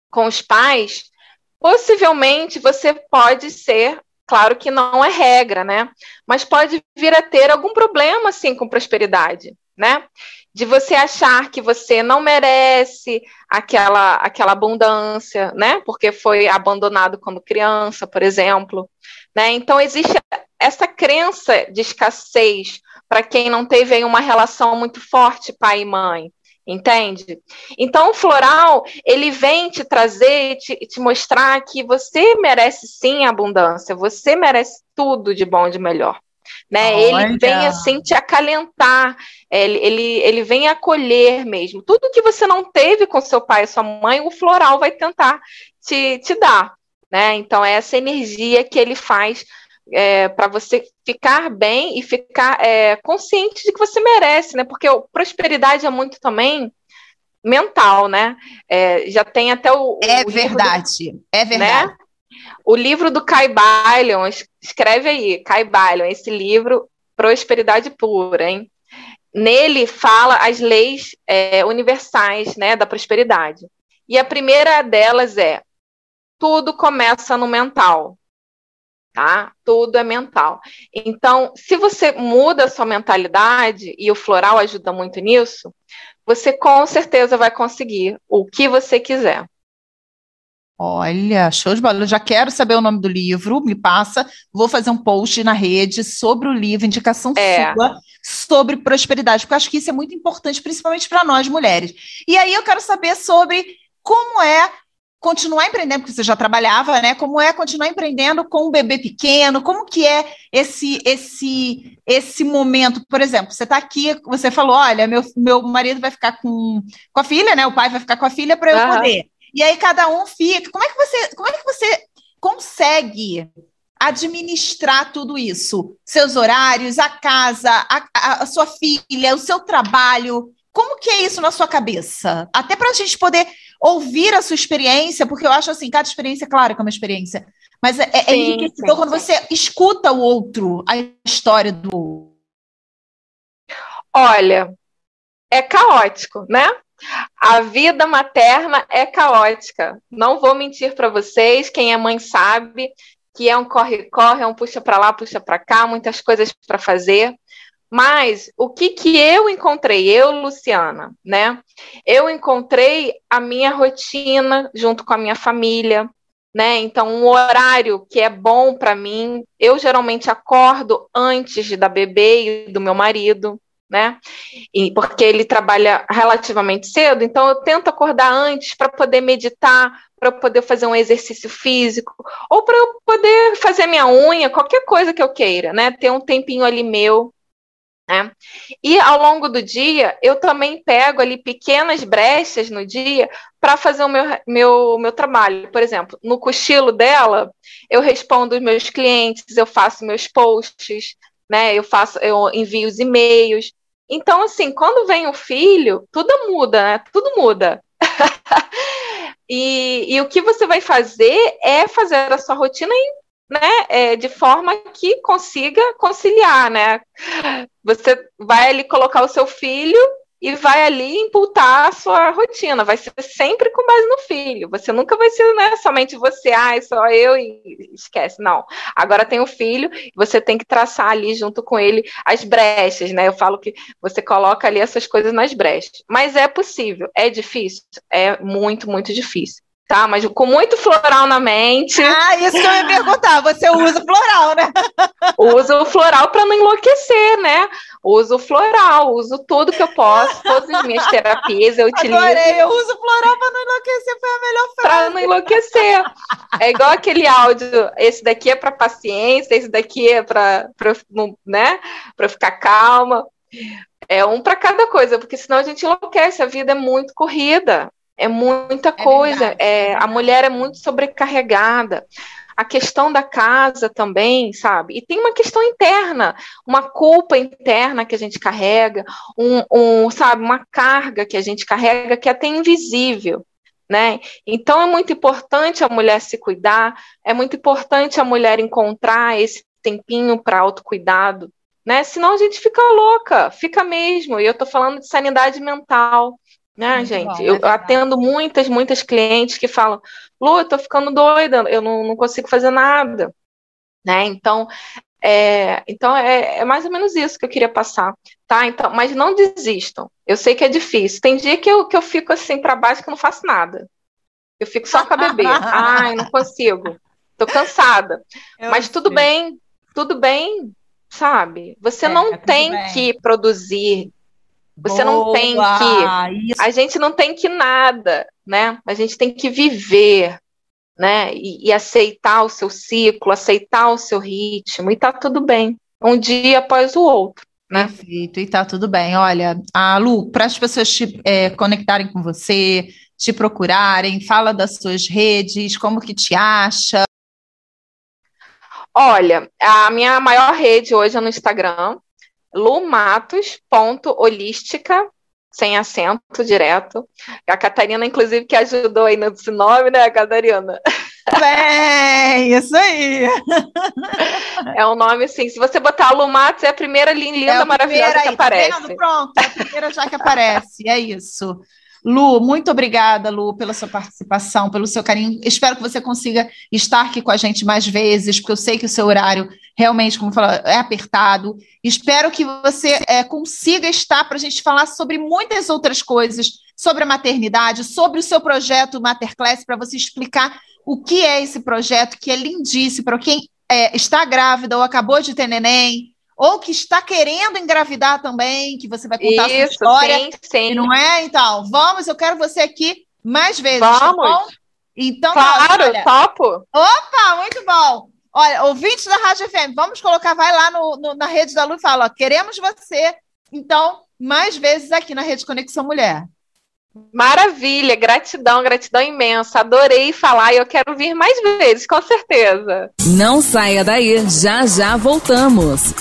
S11: com os pais, possivelmente você pode ser Claro que não é regra, né? Mas pode vir a ter algum problema, assim, com prosperidade, né? De você achar que você não merece aquela, aquela abundância, né? Porque foi abandonado quando criança, por exemplo. Né? Então, existe essa crença de escassez para quem não teve aí uma relação muito forte pai e mãe. Entende? Então, o floral, ele vem te trazer e te, te mostrar que você merece sim abundância, você merece tudo de bom e de melhor né? Olha. Ele vem assim te acalentar, ele, ele, ele vem acolher mesmo. Tudo que você não teve com seu pai e sua mãe, o floral vai tentar te, te dar, né? Então é essa energia que ele faz é, para você ficar bem e ficar é, consciente de que você merece, né? Porque prosperidade é muito também mental, né? É, já tem até o.
S2: É o verdade, do, é verdade. Né?
S11: O livro do Kai Balion, escreve aí, Kai Balion, esse livro, Prosperidade Pura, hein? Nele fala as leis é, universais né, da prosperidade. E a primeira delas é: tudo começa no mental. Tá? Tudo é mental. Então, se você muda a sua mentalidade, e o floral ajuda muito nisso, você com certeza vai conseguir o que você quiser.
S2: Olha, show de bola. Eu já quero saber o nome do livro, me passa. Vou fazer um post na rede sobre o livro, indicação é. sua sobre prosperidade, porque eu acho que isso é muito importante, principalmente para nós mulheres. E aí eu quero saber sobre como é continuar empreendendo, porque você já trabalhava, né? Como é continuar empreendendo com um bebê pequeno? Como que é esse esse esse momento? Por exemplo, você está aqui, você falou, olha, meu, meu marido vai ficar com, com a filha, né? O pai vai ficar com a filha para eu uhum. poder e aí cada um fica. Como é que você, como é que você consegue administrar tudo isso? Seus horários, a casa, a, a, a sua filha, o seu trabalho. Como que é isso na sua cabeça? Até para a gente poder ouvir a sua experiência, porque eu acho assim, cada experiência, claro que é uma experiência, mas é, é enriquecedor quando você escuta o outro, a história do outro.
S11: Olha, é caótico, né? A vida materna é caótica. Não vou mentir para vocês, quem é mãe sabe que é um corre-corre, é um puxa para lá, puxa para cá, muitas coisas para fazer. Mas o que que eu encontrei, eu, Luciana, né? Eu encontrei a minha rotina junto com a minha família, né? Então, um horário que é bom para mim. Eu geralmente acordo antes da bebê e do meu marido né? E porque ele trabalha relativamente cedo, então eu tento acordar antes para poder meditar, para poder fazer um exercício físico, ou para eu poder fazer minha unha, qualquer coisa que eu queira, né? Ter um tempinho ali meu. Né? E ao longo do dia, eu também pego ali pequenas brechas no dia para fazer o meu, meu, meu trabalho. Por exemplo, no cochilo dela, eu respondo os meus clientes, eu faço meus posts, né? Eu faço, eu envio os e-mails. Então, assim, quando vem o filho, tudo muda, né? Tudo muda. [LAUGHS] e, e, o que você vai fazer é fazer a sua rotina em, né, é, de forma que consiga conciliar, né? Você vai ali colocar o seu filho e vai ali imputar a sua rotina. Vai ser sempre com base no filho. Você nunca vai ser né, somente você, ah, só eu e esquece. Não. Agora tem o filho, você tem que traçar ali junto com ele as brechas, né? Eu falo que você coloca ali essas coisas nas brechas. Mas é possível. É difícil? É muito, muito difícil tá? Mas com muito floral na mente.
S2: Ah, isso que eu ia perguntar. Você usa floral, né?
S11: uso o floral para não enlouquecer, né? Uso floral, uso tudo que eu posso, todas as minhas terapias eu utilizo.
S2: Adorei, eu uso floral para não enlouquecer, foi a melhor frase.
S11: Para não enlouquecer. É igual aquele áudio, esse daqui é para paciência, esse daqui é para né, para ficar calma. É um para cada coisa, porque senão a gente enlouquece, a vida é muito corrida. É muita é coisa. É, a mulher é muito sobrecarregada. A questão da casa também, sabe? E tem uma questão interna, uma culpa interna que a gente carrega, um, um sabe, uma carga que a gente carrega que é até invisível. Né? Então é muito importante a mulher se cuidar, é muito importante a mulher encontrar esse tempinho para autocuidado, né? Senão a gente fica louca, fica mesmo. E eu estou falando de sanidade mental, né, Muito gente? Bom, eu, eu atendo muitas, muitas clientes que falam, Lu, eu tô ficando doida, eu não, não consigo fazer nada. Né? Então, é, então é, é, mais ou menos isso que eu queria passar, tá? Então, mas não desistam. Eu sei que é difícil. Tem dia que eu, que eu fico assim para baixo que eu não faço nada. Eu fico só com a bebê. [LAUGHS] Ai, não consigo. Tô cansada. Eu mas sei. tudo bem, tudo bem, sabe? Você é, não tem bem. que produzir você Boa, não tem que. Isso. A gente não tem que nada, né? A gente tem que viver, né? E, e, aceitar o seu ciclo, aceitar o seu ritmo, e tá tudo bem. Um dia após o outro. Né?
S2: Perfeito, e tá tudo bem. Olha, a Lu, para as pessoas te é, conectarem com você, te procurarem, fala das suas redes, como que te acha.
S11: Olha, a minha maior rede hoje é no Instagram, lumatos.holística, sem acento direto. A Catarina, inclusive, que ajudou aí nesse nome, né, Catarina?
S2: Bem, isso aí.
S11: É um nome assim. Se você botar Lumatos, é a primeira linda, é maravilhosa aí, que tá aparece.
S2: Tá Pronto, é a primeira já que aparece. É isso. Lu, muito obrigada, Lu, pela sua participação, pelo seu carinho. Espero que você consiga estar aqui com a gente mais vezes, porque eu sei que o seu horário realmente, como falou, é apertado. Espero que você é, consiga estar para a gente falar sobre muitas outras coisas, sobre a maternidade, sobre o seu projeto Materclass, para você explicar o que é esse projeto, que é lindíssimo para quem é, está grávida ou acabou de ter neném, ou que está querendo engravidar também, que você vai contar Isso, a sua história. Sim, sim. Não é? Então, vamos, eu quero você aqui mais vezes.
S11: Tá vamos. Tá
S2: então,
S11: claro, olha, topo.
S2: Opa, muito bom. Olha, ouvintes da Rádio FM, vamos colocar, vai lá no, no, na rede da Lu e fala, ó, queremos você, então, mais vezes aqui na Rede Conexão Mulher.
S11: Maravilha, gratidão, gratidão imensa. Adorei falar e eu quero vir mais vezes, com certeza.
S1: Não saia daí, já já voltamos.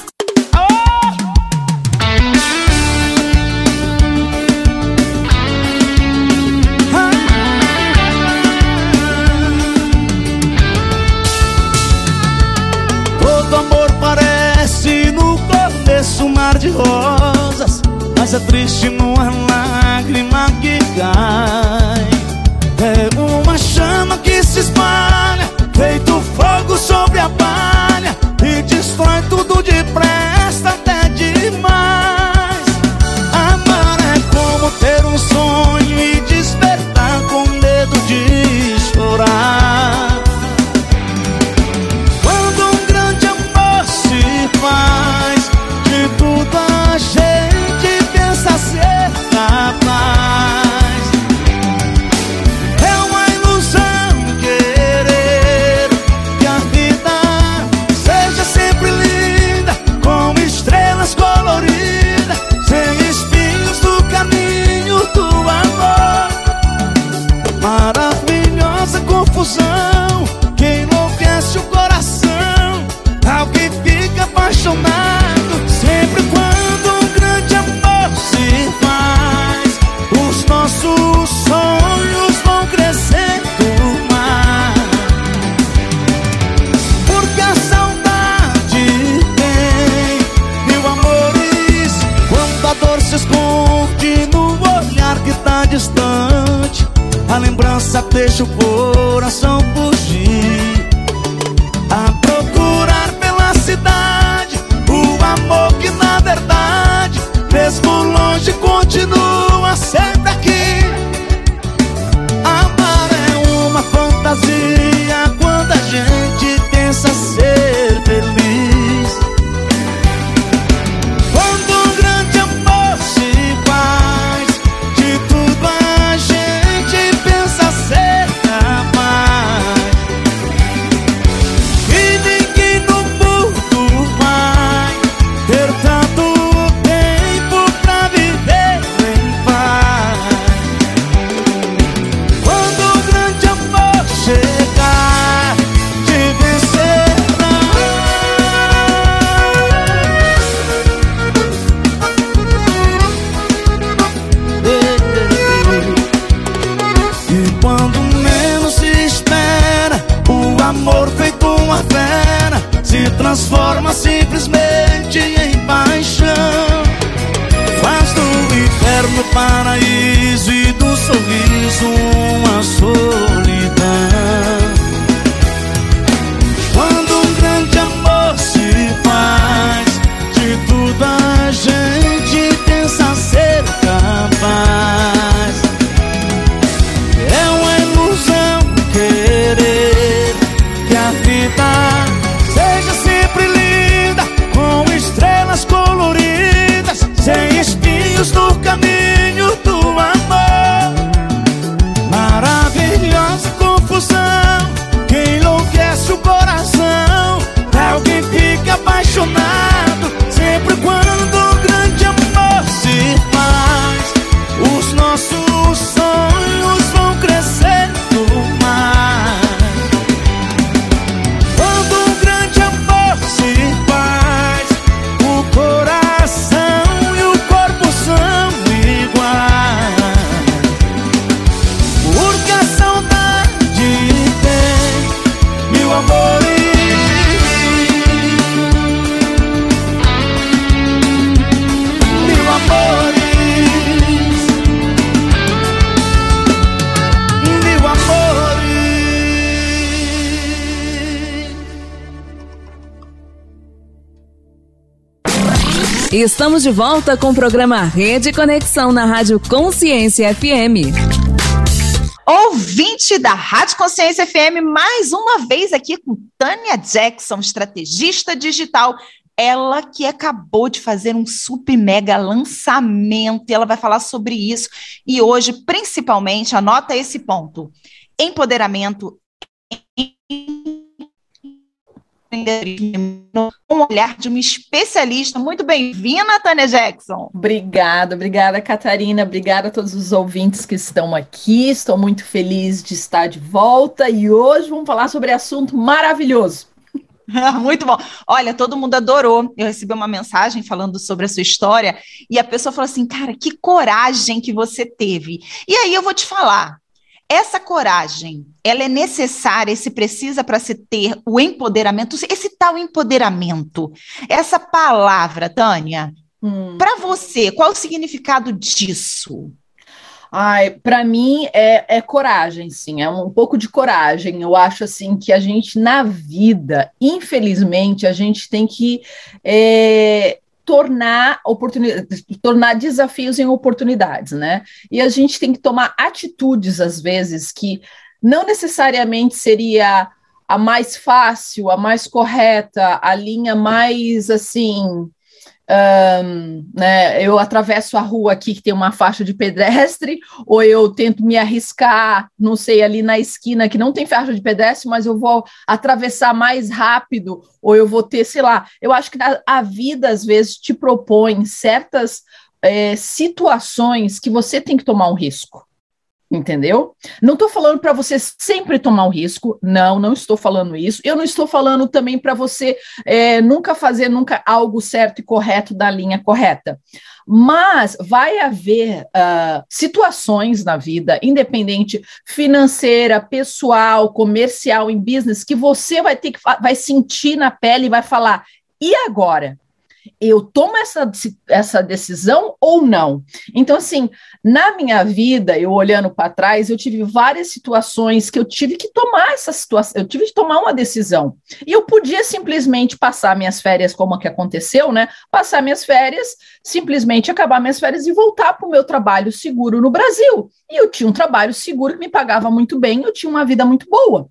S12: Mar de rosas, mas é triste numa lágrima que cai. É uma chama que se espalha, feito fogo sobre a palha e destrói tudo depressa até demais. Amar é como ter um sonho A lembrança deixa o coração fugir. A procurar pela cidade O amor que na verdade Mesmo longe continua inferno paraíso E do sorriso uma solidão
S1: Estamos de volta com o programa Rede Conexão na Rádio Consciência FM.
S2: Ouvinte da Rádio Consciência FM, mais uma vez aqui com Tânia Jackson, estrategista digital. Ela que acabou de fazer um super mega lançamento, e ela vai falar sobre isso. E hoje, principalmente, anota esse ponto: empoderamento um olhar de uma especialista. Muito bem-vinda, Tânia Jackson.
S13: Obrigada, obrigada, Catarina. Obrigada a todos os ouvintes que estão aqui. Estou muito feliz de estar de volta e hoje vamos falar sobre assunto maravilhoso. [LAUGHS]
S2: Muito bom. Olha, todo mundo adorou. Eu recebi uma mensagem falando sobre a sua história e a pessoa falou assim: cara, que coragem que você teve. E aí eu vou te falar. Essa coragem, ela é necessária e se precisa para se ter o empoderamento, esse tal empoderamento. Essa palavra, Tânia, hum. para você, qual o significado disso?
S13: Ai, para mim é, é, coragem, sim, é um pouco de coragem. Eu acho assim que a gente na vida, infelizmente, a gente tem que é, tornar oportunidades, tornar desafios em oportunidades, né? E a gente tem que tomar atitudes às vezes que não necessariamente seria a mais fácil, a mais correta, a linha mais assim um, né, eu atravesso a rua aqui que tem uma faixa de pedestre, ou eu tento me arriscar, não sei, ali na esquina que não tem faixa de pedestre, mas eu vou atravessar mais rápido, ou eu vou ter, sei lá. Eu acho que a, a vida às vezes te propõe certas é, situações que você tem que tomar um risco entendeu? Não estou falando para você sempre tomar um risco, não, não estou falando isso. Eu não estou falando também para você é, nunca fazer nunca algo certo e correto da linha correta. Mas vai haver uh, situações na vida, independente financeira, pessoal, comercial, em business, que você vai ter que vai sentir na pele e vai falar: e agora? Eu tomo essa, essa decisão ou não? Então, assim, na minha vida, eu olhando para trás, eu tive várias situações que eu tive que tomar essa situação, eu tive que tomar uma decisão. E eu podia simplesmente passar minhas férias, como que aconteceu, né? Passar minhas férias, simplesmente acabar minhas férias e voltar para o meu trabalho seguro no Brasil. E eu tinha um trabalho seguro que me pagava muito bem, eu tinha uma vida muito boa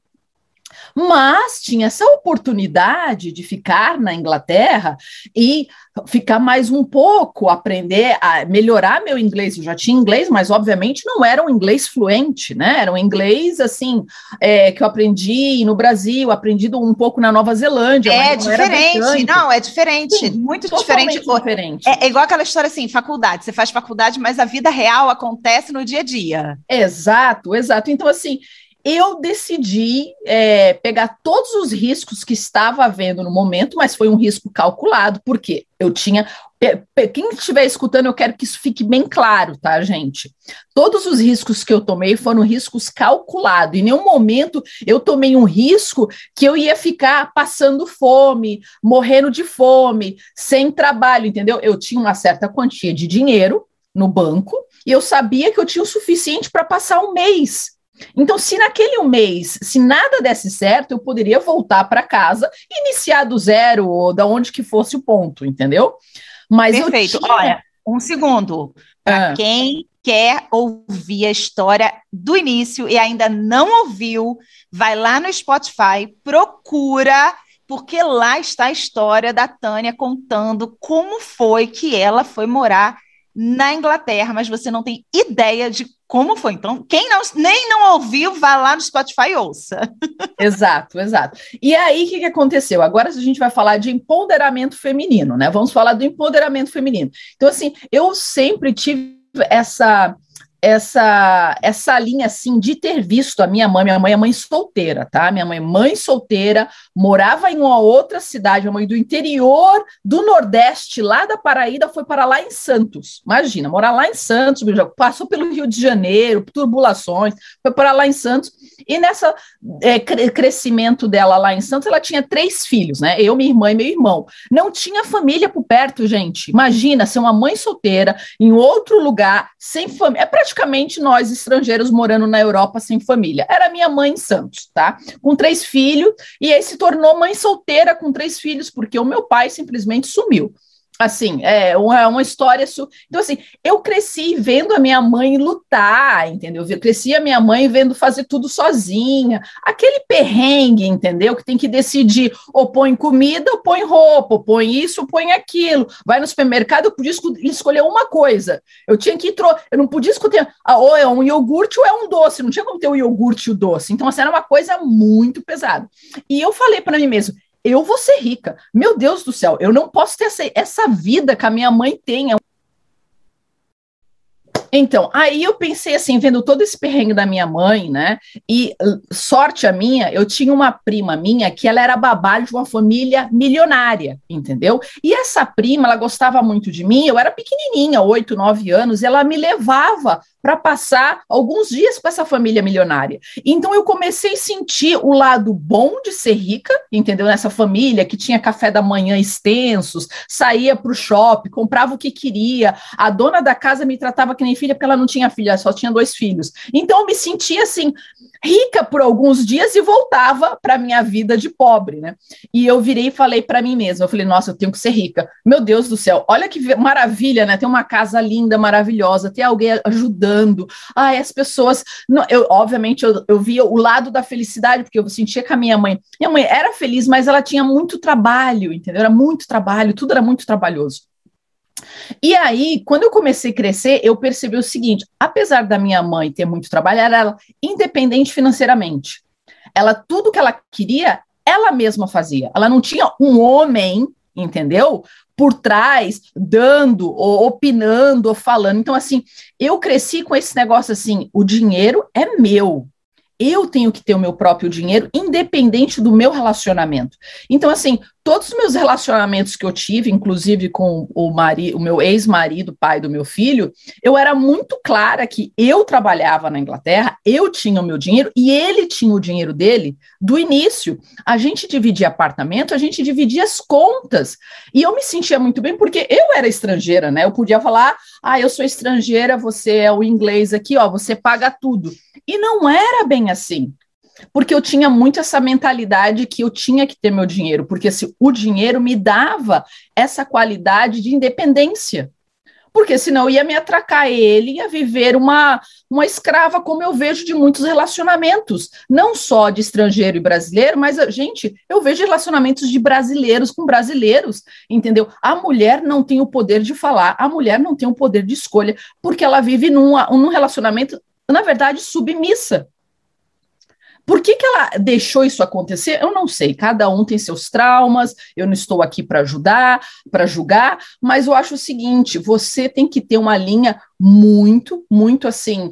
S13: mas tinha essa oportunidade de ficar na Inglaterra e ficar mais um pouco, aprender a melhorar meu inglês. Eu já tinha inglês, mas obviamente não era um inglês fluente, né? Era um inglês assim é, que eu aprendi no Brasil, aprendi um pouco na Nova Zelândia.
S2: É diferente, não, é diferente, Sim, muito diferente. diferente. É, é igual aquela história assim, faculdade. Você faz faculdade, mas a vida real acontece no dia a dia.
S13: Exato, exato. Então assim eu decidi é, pegar todos os riscos que estava havendo no momento, mas foi um risco calculado, porque eu tinha. Quem estiver escutando, eu quero que isso fique bem claro, tá, gente? Todos os riscos que eu tomei foram riscos calculados. Em nenhum momento eu tomei um risco que eu ia ficar passando fome, morrendo de fome, sem trabalho, entendeu? Eu tinha uma certa quantia de dinheiro no banco e eu sabia que eu tinha o suficiente para passar um mês então, se naquele mês, se nada desse certo, eu poderia voltar para casa, iniciar do zero, ou da onde que fosse o ponto, entendeu?
S2: Mas Perfeito. Tinha... Olha, um segundo. Para ah. quem quer ouvir a história do início e ainda não ouviu, vai lá no Spotify, procura, porque lá está a história da Tânia contando como foi que ela foi morar na Inglaterra, mas você não tem ideia de como foi. Então, quem não, nem não ouviu, vá lá no Spotify e ouça. [LAUGHS]
S13: Exato, exato. E aí, o que, que aconteceu? Agora a gente vai falar de empoderamento feminino, né? Vamos falar do empoderamento feminino. Então, assim, eu sempre tive essa essa essa linha assim de ter visto a minha mãe, minha mãe é mãe solteira, tá? Minha mãe é mãe solteira, morava em uma outra cidade, uma mãe do interior do Nordeste, lá da Paraíba, foi para lá em Santos. Imagina, morar lá em Santos, passou pelo Rio de Janeiro, turbulações, foi para lá em Santos. E nessa é, crescimento dela lá em Santos, ela tinha três filhos, né? Eu, minha irmã e meu irmão. Não tinha família por perto, gente. Imagina ser uma mãe solteira em outro lugar, sem família. É praticamente nós estrangeiros morando na Europa sem família. Era minha mãe em Santos, tá? Com três filhos, e aí se tornou mãe solteira com três filhos, porque o meu pai simplesmente sumiu assim, é uma, é uma história. Su... Então, assim, eu cresci vendo a minha mãe lutar, entendeu? Eu cresci a minha mãe vendo fazer tudo sozinha. Aquele perrengue, entendeu? Que tem que decidir, ou põe comida, ou põe roupa, ou põe isso, ou põe aquilo. Vai no supermercado, eu podia escolher uma coisa. Eu tinha que tro... eu não podia escolher, ah, ou é um iogurte ou é um doce. Não tinha como ter o iogurte e o doce. Então, assim, era uma coisa muito pesada. E eu falei para mim mesmo, eu vou ser rica. Meu Deus do céu, eu não posso ter essa, essa vida que a minha mãe tem. Então, aí eu pensei assim, vendo todo esse perrengue da minha mãe, né? E sorte a minha, eu tinha uma prima minha que ela era babá de uma família milionária, entendeu? E essa prima, ela gostava muito de mim, eu era pequenininha, oito, nove anos, ela me levava para passar alguns dias com essa família milionária. Então eu comecei a sentir o lado bom de ser rica, entendeu? Nessa família que tinha café da manhã extensos, saía para o shopping, comprava o que queria. A dona da casa me tratava que nem filha porque ela não tinha filha, só tinha dois filhos. Então eu me sentia assim rica por alguns dias e voltava para minha vida de pobre, né? E eu virei e falei para mim mesma, eu falei, nossa, eu tenho que ser rica. Meu Deus do céu, olha que maravilha, né? Ter uma casa linda, maravilhosa, ter alguém ajudando. Ai, as pessoas, não, eu obviamente eu, eu via o lado da felicidade, porque eu sentia que a minha mãe, minha mãe era feliz, mas ela tinha muito trabalho, entendeu? Era muito trabalho, tudo era muito trabalhoso. E aí, quando eu comecei a crescer, eu percebi o seguinte: apesar da minha mãe ter muito trabalho, ela era independente financeiramente. Ela, tudo que ela queria, ela mesma fazia. Ela não tinha um homem, entendeu? Por trás, dando, ou opinando, ou falando. Então, assim, eu cresci com esse negócio assim: o dinheiro é meu. Eu tenho que ter o meu próprio dinheiro, independente do meu relacionamento. Então, assim, todos os meus relacionamentos que eu tive, inclusive com o, mari, o meu ex-marido, pai do meu filho, eu era muito clara que eu trabalhava na Inglaterra, eu tinha o meu dinheiro e ele tinha o dinheiro dele do início. A gente dividia apartamento, a gente dividia as contas. E eu me sentia muito bem porque eu era estrangeira, né? Eu podia falar: ah, eu sou estrangeira, você é o inglês aqui, ó, você paga tudo. E não era bem assim. Porque eu tinha muito essa mentalidade que eu tinha que ter meu dinheiro, porque se o dinheiro me dava essa qualidade de independência. Porque senão ia me atracar ele, ia viver uma, uma escrava, como eu vejo de muitos relacionamentos, não só de estrangeiro e brasileiro, mas, gente, eu vejo relacionamentos de brasileiros com brasileiros, entendeu? A mulher não tem o poder de falar, a mulher não tem o poder de escolha, porque ela vive num, num relacionamento na verdade, submissa. Por que, que ela deixou isso acontecer? Eu não sei. Cada um tem seus traumas. Eu não estou aqui para ajudar, para julgar, mas eu acho o seguinte: você tem que ter uma linha muito, muito assim,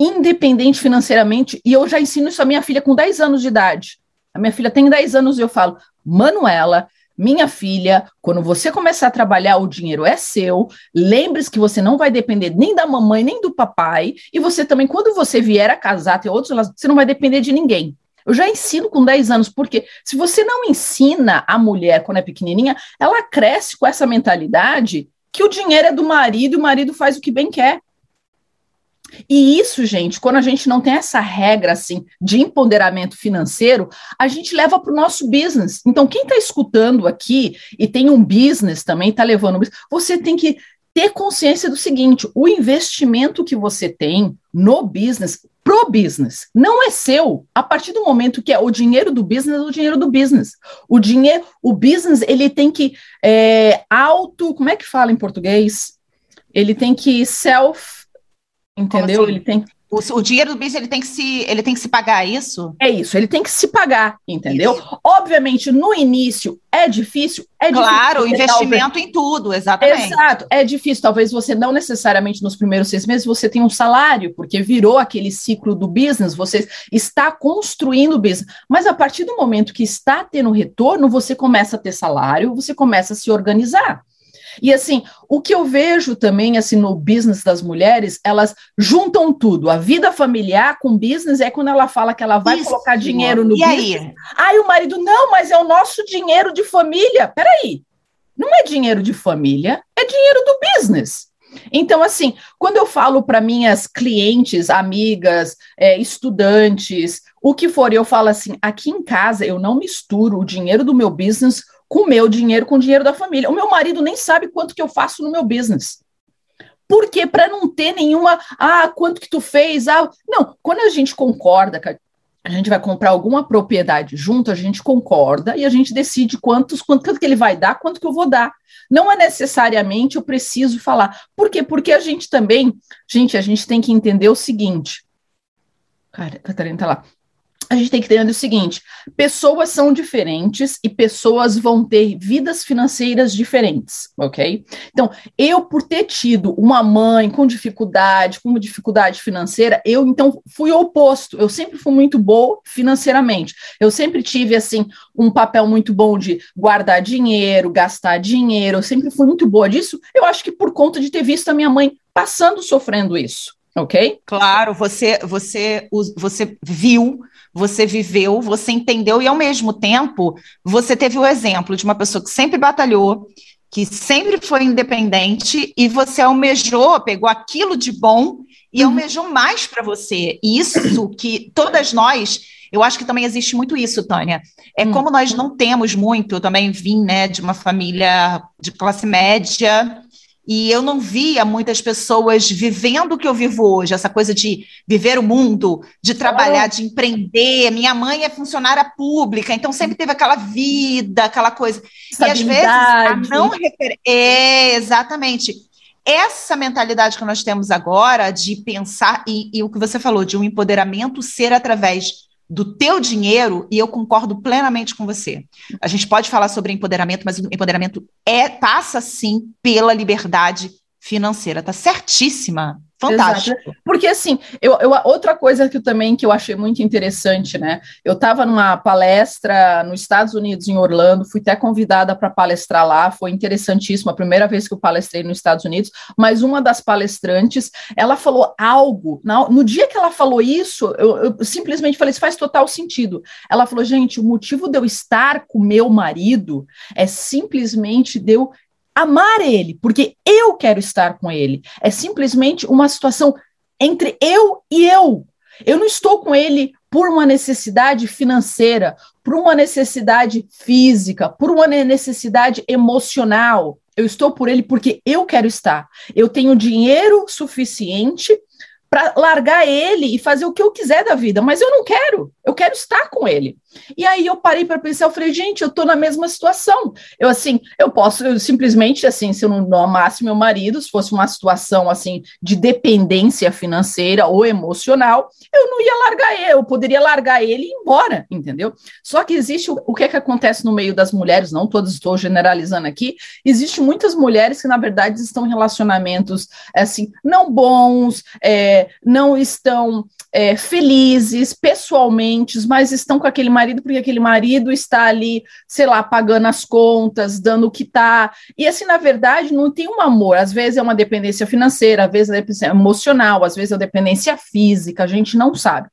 S13: independente financeiramente. E eu já ensino isso à minha filha com 10 anos de idade. A minha filha tem 10 anos e eu falo, Manuela, minha filha, quando você começar a trabalhar, o dinheiro é seu. Lembre-se que você não vai depender nem da mamãe, nem do papai. E você também, quando você vier a casar, ter outros você não vai depender de ninguém. Eu já ensino com 10 anos, porque se você não ensina a mulher quando é pequenininha, ela cresce com essa mentalidade que o dinheiro é do marido e o marido faz o que bem quer. E isso, gente, quando a gente não tem essa regra assim de empoderamento financeiro, a gente leva para o nosso business. Então, quem está escutando aqui e tem um business também, está levando, você tem que ter consciência do seguinte: o investimento que você tem no business, pro business, não é seu. A partir do momento que é o dinheiro do business, é o dinheiro do business. O dinheiro, o business, ele tem que é, auto, como é que fala em português? Ele tem que self Entendeu?
S2: Assim? Ele tem o, o, dinheiro do business ele tem que se ele tem que se pagar é isso?
S13: É isso, ele tem que se pagar, entendeu? Isso. Obviamente, no início é difícil, é
S2: claro, difícil, investimento talvez... em tudo, exatamente.
S13: Exato, é difícil. Talvez você não necessariamente nos primeiros seis meses você tenha um salário, porque virou aquele ciclo do business, você está construindo o business. Mas a partir do momento que está tendo retorno, você começa a ter salário, você começa a se organizar. E assim, o que eu vejo também assim no business das mulheres, elas juntam tudo. A vida familiar com business é quando ela fala que ela vai Isso, colocar dinheiro no e business. Aí? aí o marido, não, mas é o nosso dinheiro de família. Peraí, não é dinheiro de família, é dinheiro do business. Então, assim, quando eu falo para minhas clientes, amigas, é, estudantes, o que for, eu falo assim: aqui em casa eu não misturo o dinheiro do meu business com o meu dinheiro, com o dinheiro da família. O meu marido nem sabe quanto que eu faço no meu business. Por quê? Para não ter nenhuma, ah, quanto que tu fez? Ah, não, quando a gente concorda que a gente vai comprar alguma propriedade junto, a gente concorda e a gente decide quantos, quanto, quanto que ele vai dar, quanto que eu vou dar. Não é necessariamente eu preciso falar. Por quê? Porque a gente também, gente, a gente tem que entender o seguinte. Cara, Catarina tá lá a gente tem que entender o seguinte: pessoas são diferentes e pessoas vão ter vidas financeiras diferentes, ok? Então, eu, por ter tido uma mãe com dificuldade, com dificuldade financeira, eu então fui oposto. Eu sempre fui muito boa financeiramente. Eu sempre tive, assim, um papel muito bom de guardar dinheiro, gastar dinheiro. Eu sempre fui muito boa disso. Eu acho que por conta de ter visto a minha mãe passando, sofrendo isso ok?
S2: Claro, você, você, você viu você viveu, você entendeu e, ao mesmo tempo, você teve o exemplo de uma pessoa que sempre batalhou, que sempre foi independente e você almejou, pegou aquilo de bom e uhum. almejou mais para você. Isso que todas nós, eu acho que também existe muito isso, Tânia. É uhum. como nós não temos muito, eu também vim, né, de uma família de classe média, e eu não via muitas pessoas vivendo o que eu vivo hoje, essa coisa de viver o mundo, de trabalhar, de empreender. Minha mãe é funcionária pública, então sempre teve aquela vida, aquela coisa. E às vezes a não refer... É, exatamente. Essa mentalidade que nós temos agora de pensar, e, e o que você falou, de um empoderamento ser através do teu dinheiro, e eu concordo plenamente com você. A gente pode falar sobre empoderamento, mas o empoderamento é passa sim pela liberdade financeira. Tá certíssima. Fantástico.
S13: Exato. Porque assim, eu, eu, outra coisa que eu, também que eu achei muito interessante, né? Eu estava numa palestra nos Estados Unidos, em Orlando, fui até convidada para palestrar lá, foi interessantíssimo, a primeira vez que eu palestrei nos Estados Unidos, mas uma das palestrantes, ela falou algo, no, no dia que ela falou isso, eu, eu simplesmente falei, isso faz total sentido. Ela falou, gente, o motivo de eu estar com meu marido é simplesmente de eu amar ele, porque eu quero estar com ele. É simplesmente uma situação entre eu e eu. Eu não estou com ele por uma necessidade financeira, por uma necessidade física, por uma necessidade emocional. Eu estou por ele porque eu quero estar. Eu tenho dinheiro suficiente para largar ele e fazer o que eu quiser da vida, mas eu não quero, eu quero estar com ele. E aí eu parei para pensar, eu falei, gente, eu estou na mesma situação. Eu assim, eu posso eu, simplesmente assim, se eu não, não amasse meu marido, se fosse uma situação assim de dependência financeira ou emocional, eu não ia largar ele, eu poderia largar ele e ir embora, entendeu? Só que existe o, o que é que acontece no meio das mulheres, não todas estou generalizando aqui, existe muitas mulheres que na verdade estão em relacionamentos assim não bons, é, não estão é, felizes pessoalmente, mas estão com aquele marido porque aquele marido está ali, sei lá, pagando as contas, dando o que está. E assim, na verdade, não tem um amor. Às vezes é uma dependência financeira, às vezes é emocional, às vezes é dependência física, a gente não sabe.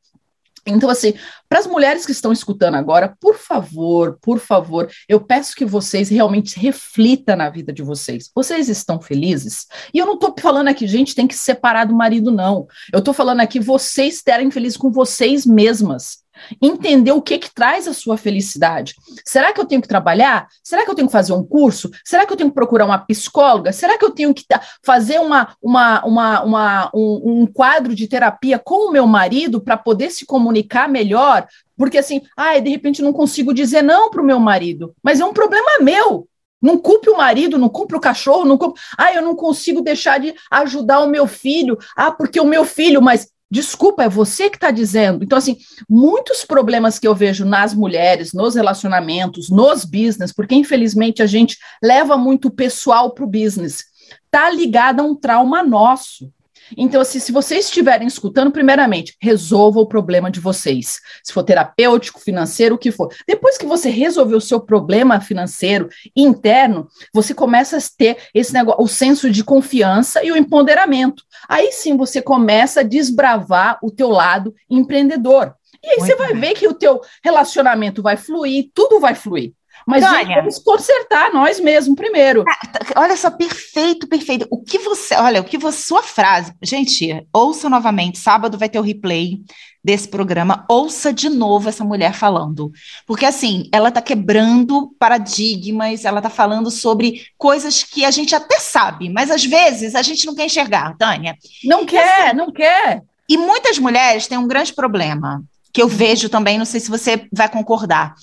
S13: Então, assim, para as mulheres que estão escutando agora, por favor, por favor, eu peço que vocês realmente reflitam na vida de vocês. Vocês estão felizes? E eu não estou falando aqui, gente, tem que separar do marido, não. Eu estou falando aqui, vocês terem felizes com vocês mesmas entender o que que traz a sua felicidade. Será que eu tenho que trabalhar? Será que eu tenho que fazer um curso? Será que eu tenho que procurar uma psicóloga? Será que eu tenho que fazer uma, uma, uma, uma um, um quadro de terapia com o meu marido para poder se comunicar melhor? Porque assim, ah, de repente não consigo dizer não para o meu marido, mas é um problema meu. Não culpe o marido, não culpe o cachorro, não culpe. Ah, eu não consigo deixar de ajudar o meu filho. Ah, porque o meu filho, mas Desculpa, é você que está dizendo. Então, assim, muitos problemas que eu vejo nas mulheres, nos relacionamentos, nos business, porque infelizmente a gente leva muito pessoal para o business, está ligado a um trauma nosso. Então, assim, se vocês estiverem escutando, primeiramente, resolva o problema de vocês. Se for terapêutico, financeiro, o que for. Depois que você resolver o seu problema financeiro interno, você começa a ter esse negócio, o senso de confiança e o empoderamento. Aí sim você começa a desbravar o teu lado empreendedor. E aí Muito você vai bem. ver que o teu relacionamento vai fluir, tudo vai fluir. Mas Tânia, vamos consertar nós mesmos primeiro.
S2: Ah, tá, olha só, perfeito, perfeito. O que você, olha, o que você, sua frase, gente, ouça novamente, sábado vai ter o replay desse programa, ouça de novo essa mulher falando. Porque assim, ela está quebrando paradigmas, ela está falando sobre coisas que a gente até sabe, mas às vezes a gente não quer enxergar, Tânia.
S13: Não quer, assim, não quer.
S2: E muitas mulheres têm um grande problema, que eu vejo também, não sei se você vai concordar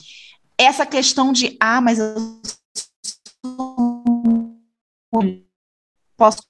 S2: essa questão de, ah, mas eu posso,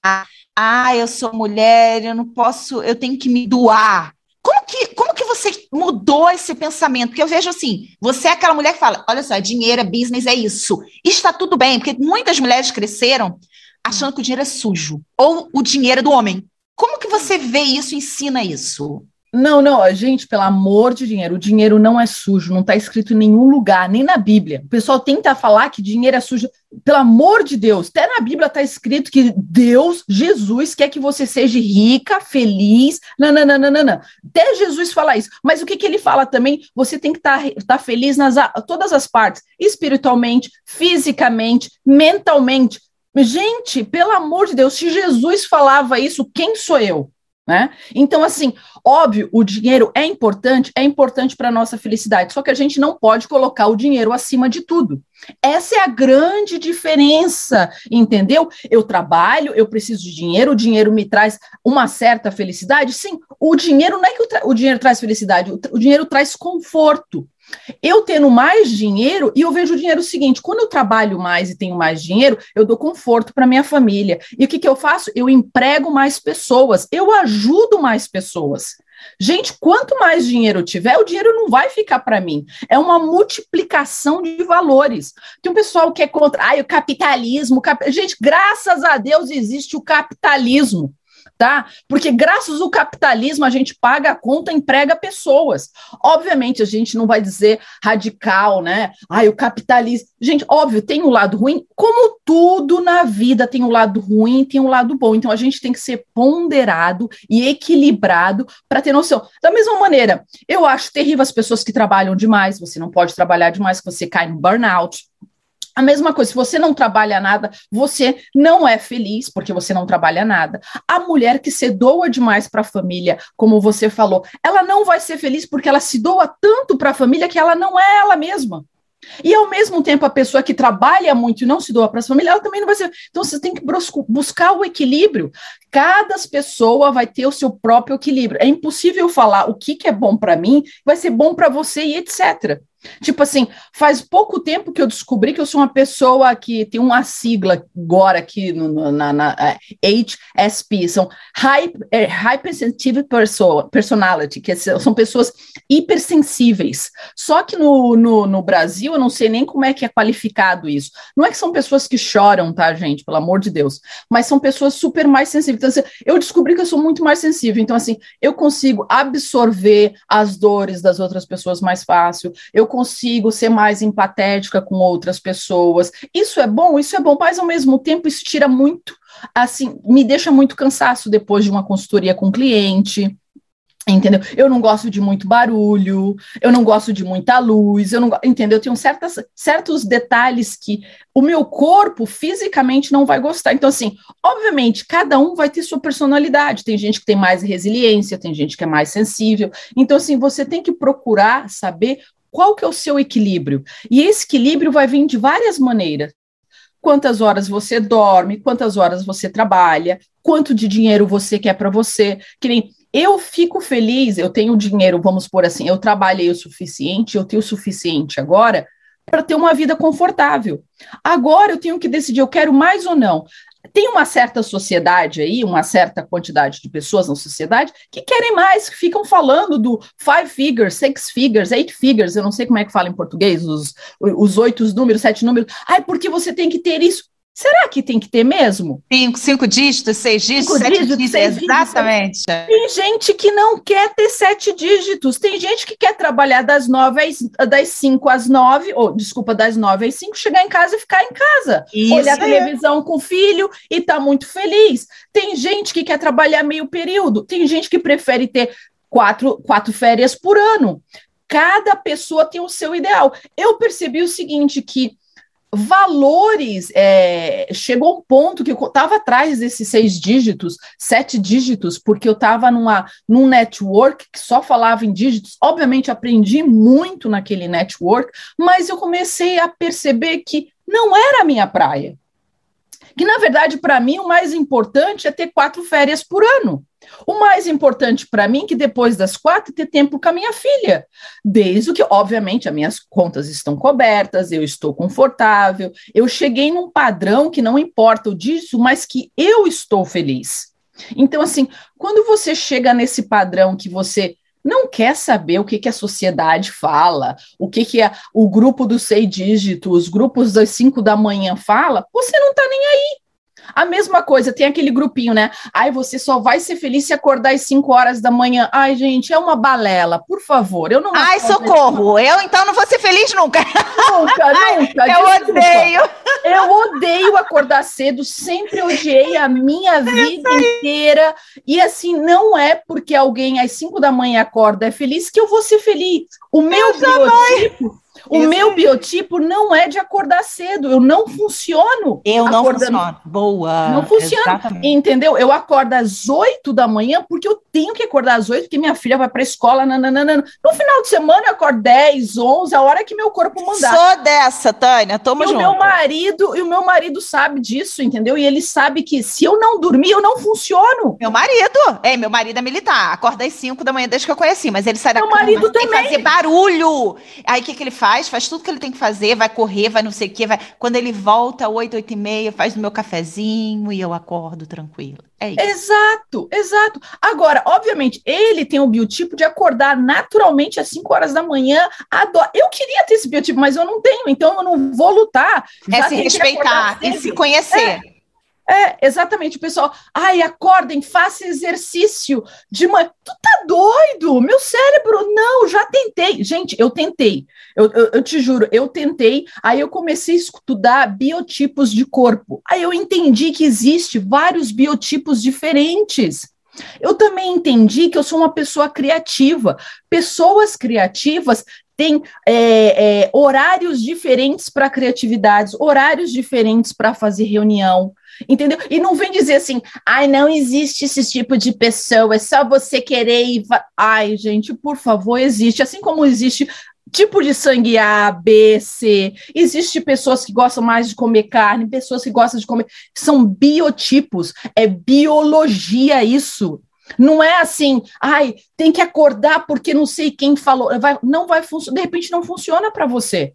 S2: ah, eu sou mulher, eu não posso, eu tenho que me doar. Como que, como que você mudou esse pensamento? Porque eu vejo assim, você é aquela mulher que fala, olha só, dinheiro, é business, é isso. Está tudo bem, porque muitas mulheres cresceram achando que o dinheiro é sujo, ou o dinheiro é do homem. Como que você vê isso, ensina isso?
S13: Não, não, gente, pelo amor de dinheiro, o dinheiro não é sujo, não está escrito em nenhum lugar, nem na Bíblia. O pessoal tenta falar que dinheiro é sujo. Pelo amor de Deus, até na Bíblia está escrito que Deus, Jesus, quer que você seja rica, feliz. Não. Até Jesus fala isso. Mas o que, que ele fala também? Você tem que estar tá, tá feliz nas todas as partes, espiritualmente, fisicamente, mentalmente. Gente, pelo amor de Deus, se Jesus falava isso, quem sou eu? Né? Então, assim, óbvio, o dinheiro é importante, é importante para a nossa felicidade, só que a gente não pode colocar o dinheiro acima de tudo. Essa é a grande diferença, entendeu? Eu trabalho, eu preciso de dinheiro, o dinheiro me traz uma certa felicidade. Sim, o dinheiro não é que o, o dinheiro traz felicidade, o, o dinheiro traz conforto. Eu tendo mais dinheiro, e eu vejo o dinheiro o seguinte: quando eu trabalho mais e tenho mais dinheiro, eu dou conforto para minha família. E o que, que eu faço? Eu emprego mais pessoas, eu ajudo mais pessoas. Gente, quanto mais dinheiro eu tiver, o dinheiro não vai ficar para mim. É uma multiplicação de valores. Tem um pessoal que é contra ai, o capitalismo. Cap... Gente, graças a Deus existe o capitalismo tá? Porque graças ao capitalismo a gente paga a conta, emprega pessoas. Obviamente a gente não vai dizer radical, né? Ai, o capitalismo. Gente, óbvio, tem um lado ruim, como tudo na vida tem um lado ruim, tem um lado bom. Então a gente tem que ser ponderado e equilibrado para ter noção. Da mesma maneira, eu acho terrível as pessoas que trabalham demais, você não pode trabalhar demais, você cai no burnout. A mesma coisa, se você não trabalha nada, você não é feliz porque você não trabalha nada. A mulher que se doa demais para a família, como você falou, ela não vai ser feliz porque ela se doa tanto para a família que ela não é ela mesma. E ao mesmo tempo, a pessoa que trabalha muito e não se doa para a família, ela também não vai ser. Então, você tem que buscar o equilíbrio. Cada pessoa vai ter o seu próprio equilíbrio. É impossível falar o que, que é bom para mim, vai ser bom para você e etc. Tipo assim, faz pouco tempo que eu descobri que eu sou uma pessoa que tem uma sigla agora aqui no, na, na HSP, são High, é, Hypersensitive Personality, que são pessoas hipersensíveis. Só que no, no, no, Brasil, eu não sei nem como é que é qualificado isso. Não é que são pessoas que choram, tá, gente? Pelo amor de Deus. Mas são pessoas super mais sensíveis. Então, assim, eu descobri que eu sou muito mais sensível. Então, assim, eu consigo absorver as dores das outras pessoas mais fácil. Eu consigo ser mais empatética com outras pessoas. Isso é bom, isso é bom, mas ao mesmo tempo isso tira muito, assim, me deixa muito cansaço depois de uma consultoria com cliente. Entendeu? Eu não gosto de muito barulho, eu não gosto de muita luz, eu não entendeu? Eu tenho certas, certos detalhes que o meu corpo fisicamente não vai gostar. Então, assim, obviamente, cada um vai ter sua personalidade. Tem gente que tem mais resiliência, tem gente que é mais sensível. Então, assim, você tem que procurar saber qual que é o seu equilíbrio? E esse equilíbrio vai vir de várias maneiras. Quantas horas você dorme, quantas horas você trabalha, quanto de dinheiro você quer para você. Que nem eu fico feliz, eu tenho dinheiro, vamos por assim, eu trabalhei o suficiente, eu tenho o suficiente agora para ter uma vida confortável. Agora eu tenho que decidir, eu quero mais ou não tem uma certa sociedade aí, uma certa quantidade de pessoas na sociedade que querem mais, que ficam falando do five figures, six figures, eight figures, eu não sei como é que fala em português, os, os oito números, sete números. Ai, porque você tem que ter isso. Será que tem que ter mesmo?
S2: Cinco, cinco dígitos, seis dígitos, cinco sete dígitos, dígitos exatamente. Dígitos.
S13: Tem gente que não quer ter sete dígitos. Tem gente que quer trabalhar das nove às, das cinco às nove, ou desculpa, das nove às cinco, chegar em casa e ficar em casa. Isso olhar televisão com o filho e tá muito feliz. Tem gente que quer trabalhar meio período. Tem gente que prefere ter quatro, quatro férias por ano. Cada pessoa tem o seu ideal. Eu percebi o seguinte, que valores. É, chegou um ponto que eu estava atrás desses seis dígitos, sete dígitos, porque eu estava numa num network que só falava em dígitos. Obviamente, aprendi muito naquele network, mas eu comecei a perceber que não era a minha praia. Que, na verdade, para mim, o mais importante é ter quatro férias por ano. O mais importante para mim, que depois das quatro, ter tempo com a minha filha. Desde que, obviamente, as minhas contas estão cobertas, eu estou confortável, eu cheguei num padrão que não importa o disso, mas que eu estou feliz. Então, assim, quando você chega nesse padrão que você não quer saber o que, que a sociedade fala, o que, que é o grupo dos seis dígitos, os grupos das cinco da manhã fala, você não está nem aí. A mesma coisa, tem aquele grupinho, né? Ai, você só vai ser feliz se acordar às 5 horas da manhã. Ai, gente, é uma balela, por favor. Eu não
S2: Ai, socorro. Eu então não vou ser feliz nunca.
S13: Nunca, [LAUGHS] nunca.
S2: eu desculpa. odeio.
S13: Eu odeio acordar cedo, sempre odiei a minha vida inteira. E assim, não é porque alguém às 5 da manhã acorda é feliz que eu vou ser feliz. O meu biotipo o Isso. meu biotipo não é de acordar cedo, eu não funciono.
S2: Eu não acordando. funciono. Boa.
S13: Não funciona. Entendeu? Eu acordo às 8 da manhã porque eu tenho que acordar às 8 porque minha filha vai para a escola. Nananana. No final de semana eu acordo 10, 11, a hora que meu corpo mandar.
S2: Sou dessa, Tânia, tamo
S13: e
S2: junto.
S13: O meu marido, e o meu marido sabe disso, entendeu? E ele sabe que se eu não dormir, eu não funciono.
S2: Meu marido, é, meu marido é militar, acorda às 5 da manhã desde que eu conheci, mas ele sai da
S13: meu cama, marido também.
S2: fazer barulho. Aí o que que ele faz? Faz, faz tudo que ele tem que fazer, vai correr, vai não sei o quê, vai. Quando ele volta, 8, 8 e meia, faz o meu cafezinho e eu acordo tranquilo. É isso.
S13: Exato, exato. Agora, obviamente, ele tem o biotipo de acordar naturalmente às 5 horas da manhã. Adoro. Eu queria ter esse biotipo, mas eu não tenho, então eu não vou lutar.
S2: É se respeitar e se conhecer.
S13: É. É, exatamente, o pessoal, ai, acordem, faça exercício de manhã. Tu tá doido? Meu cérebro, não, já tentei. Gente, eu tentei, eu, eu, eu, te juro, eu tentei, aí eu comecei a estudar biotipos de corpo. Aí eu entendi que existe vários biotipos diferentes. Eu também entendi que eu sou uma pessoa criativa. Pessoas criativas têm é, é, horários diferentes para criatividades, horários diferentes para fazer reunião, entendeu? E não vem dizer assim, ai, não existe esse tipo de pessoa, é só você querer e. Ai, gente, por favor, existe. Assim como existe tipo de sangue A, B, C. Existe pessoas que gostam mais de comer carne, pessoas que gostam de comer. São biotipos, é biologia isso. Não é assim, ai, tem que acordar porque não sei quem falou. Vai, não vai funcionar, de repente não funciona para você.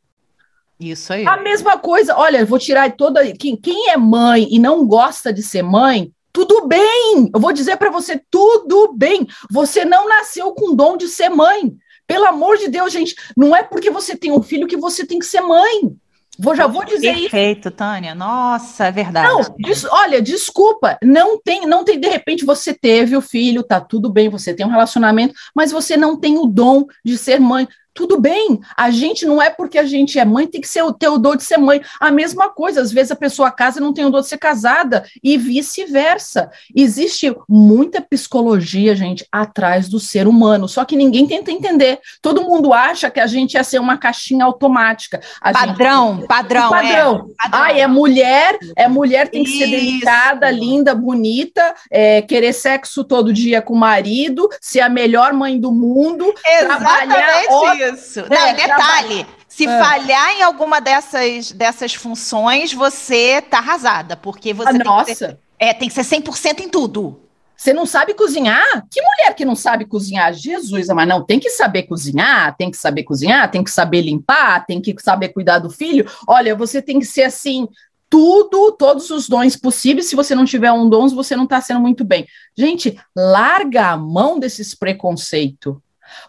S2: Isso aí.
S13: A mesma coisa, olha, vou tirar toda. Quem, quem é mãe e não gosta de ser mãe, tudo bem. Eu vou dizer para você, tudo bem. Você não nasceu com dom de ser mãe. Pelo amor de Deus, gente, não é porque você tem um filho que você tem que ser mãe. Vou, já vou dizer
S2: Perfeito, isso. Perfeito, Tânia. Nossa, é verdade.
S13: Não, des, olha, desculpa, não tem, não tem, de repente você teve o filho, tá tudo bem, você tem um relacionamento, mas você não tem o dom de ser mãe tudo bem. A gente não é porque a gente é mãe, tem que ser o teu dor de ser mãe. A mesma coisa, às vezes a pessoa casa e não tem o dor de ser casada, e vice-versa. Existe muita psicologia, gente, atrás do ser humano, só que ninguém tenta entender. Todo mundo acha que a gente ia ser uma caixinha automática. A
S2: padrão,
S13: gente...
S2: padrão,
S13: padrão. É. Padrão. Ai, é mulher, é mulher, tem que Isso. ser delicada, linda, bonita, é, querer sexo todo dia com o marido, ser a melhor mãe do mundo,
S2: Exatamente trabalhar isso. Não, é, detalhe. Se é. falhar em alguma dessas, dessas funções, você tá arrasada, porque você
S13: ah,
S2: tem
S13: nossa.
S2: que ser, é, tem que ser 100% em tudo.
S13: Você não sabe cozinhar? Que mulher que não sabe cozinhar? Jesus, mas não, tem que saber cozinhar, tem que saber cozinhar, tem que saber limpar, tem que saber cuidar do filho. Olha, você tem que ser assim, tudo, todos os dons possíveis. Se você não tiver um dom, você não está sendo muito bem. Gente, larga a mão desses preconceitos.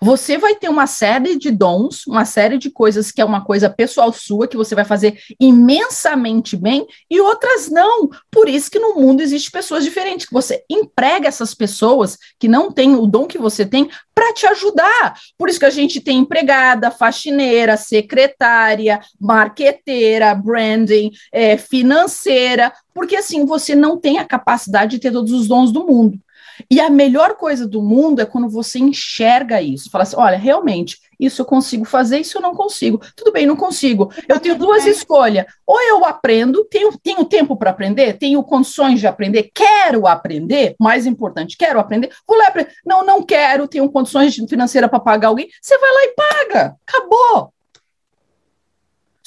S13: Você vai ter uma série de dons, uma série de coisas que é uma coisa pessoal sua, que você vai fazer imensamente bem, e outras não. Por isso que no mundo existe pessoas diferentes, que você emprega essas pessoas que não têm o dom que você tem para te ajudar. Por isso que a gente tem empregada, faxineira, secretária, marqueteira, branding, é, financeira, porque assim você não tem a capacidade de ter todos os dons do mundo. E a melhor coisa do mundo é quando você enxerga isso. Fala assim: olha, realmente, isso eu consigo fazer, isso eu não consigo. Tudo bem, não consigo. Eu tenho duas escolhas. Ou eu aprendo, tenho, tenho tempo para aprender, tenho condições de aprender, quero aprender, mais importante, quero aprender, vou lá aprender. Não, não quero, tenho condições financeiras para pagar alguém. Você vai lá e paga. Acabou.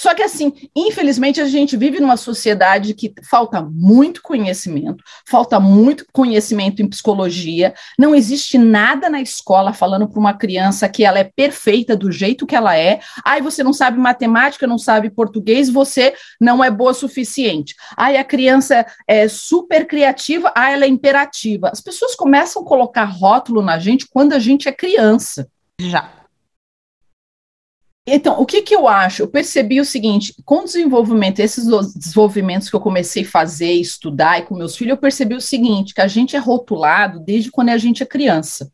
S13: Só que, assim, infelizmente, a gente vive numa sociedade que falta muito conhecimento, falta muito conhecimento em psicologia, não existe nada na escola falando para uma criança que ela é perfeita do jeito que ela é. Aí você não sabe matemática, não sabe português, você não é boa o suficiente. Aí a criança é super criativa, aí ela é imperativa. As pessoas começam a colocar rótulo na gente quando a gente é criança.
S2: Já.
S13: Então, o que, que eu acho? Eu percebi o seguinte: com o desenvolvimento, esses desenvolvimentos que eu comecei a fazer, estudar e com meus filhos, eu percebi o seguinte: que a gente é rotulado desde quando a gente é criança.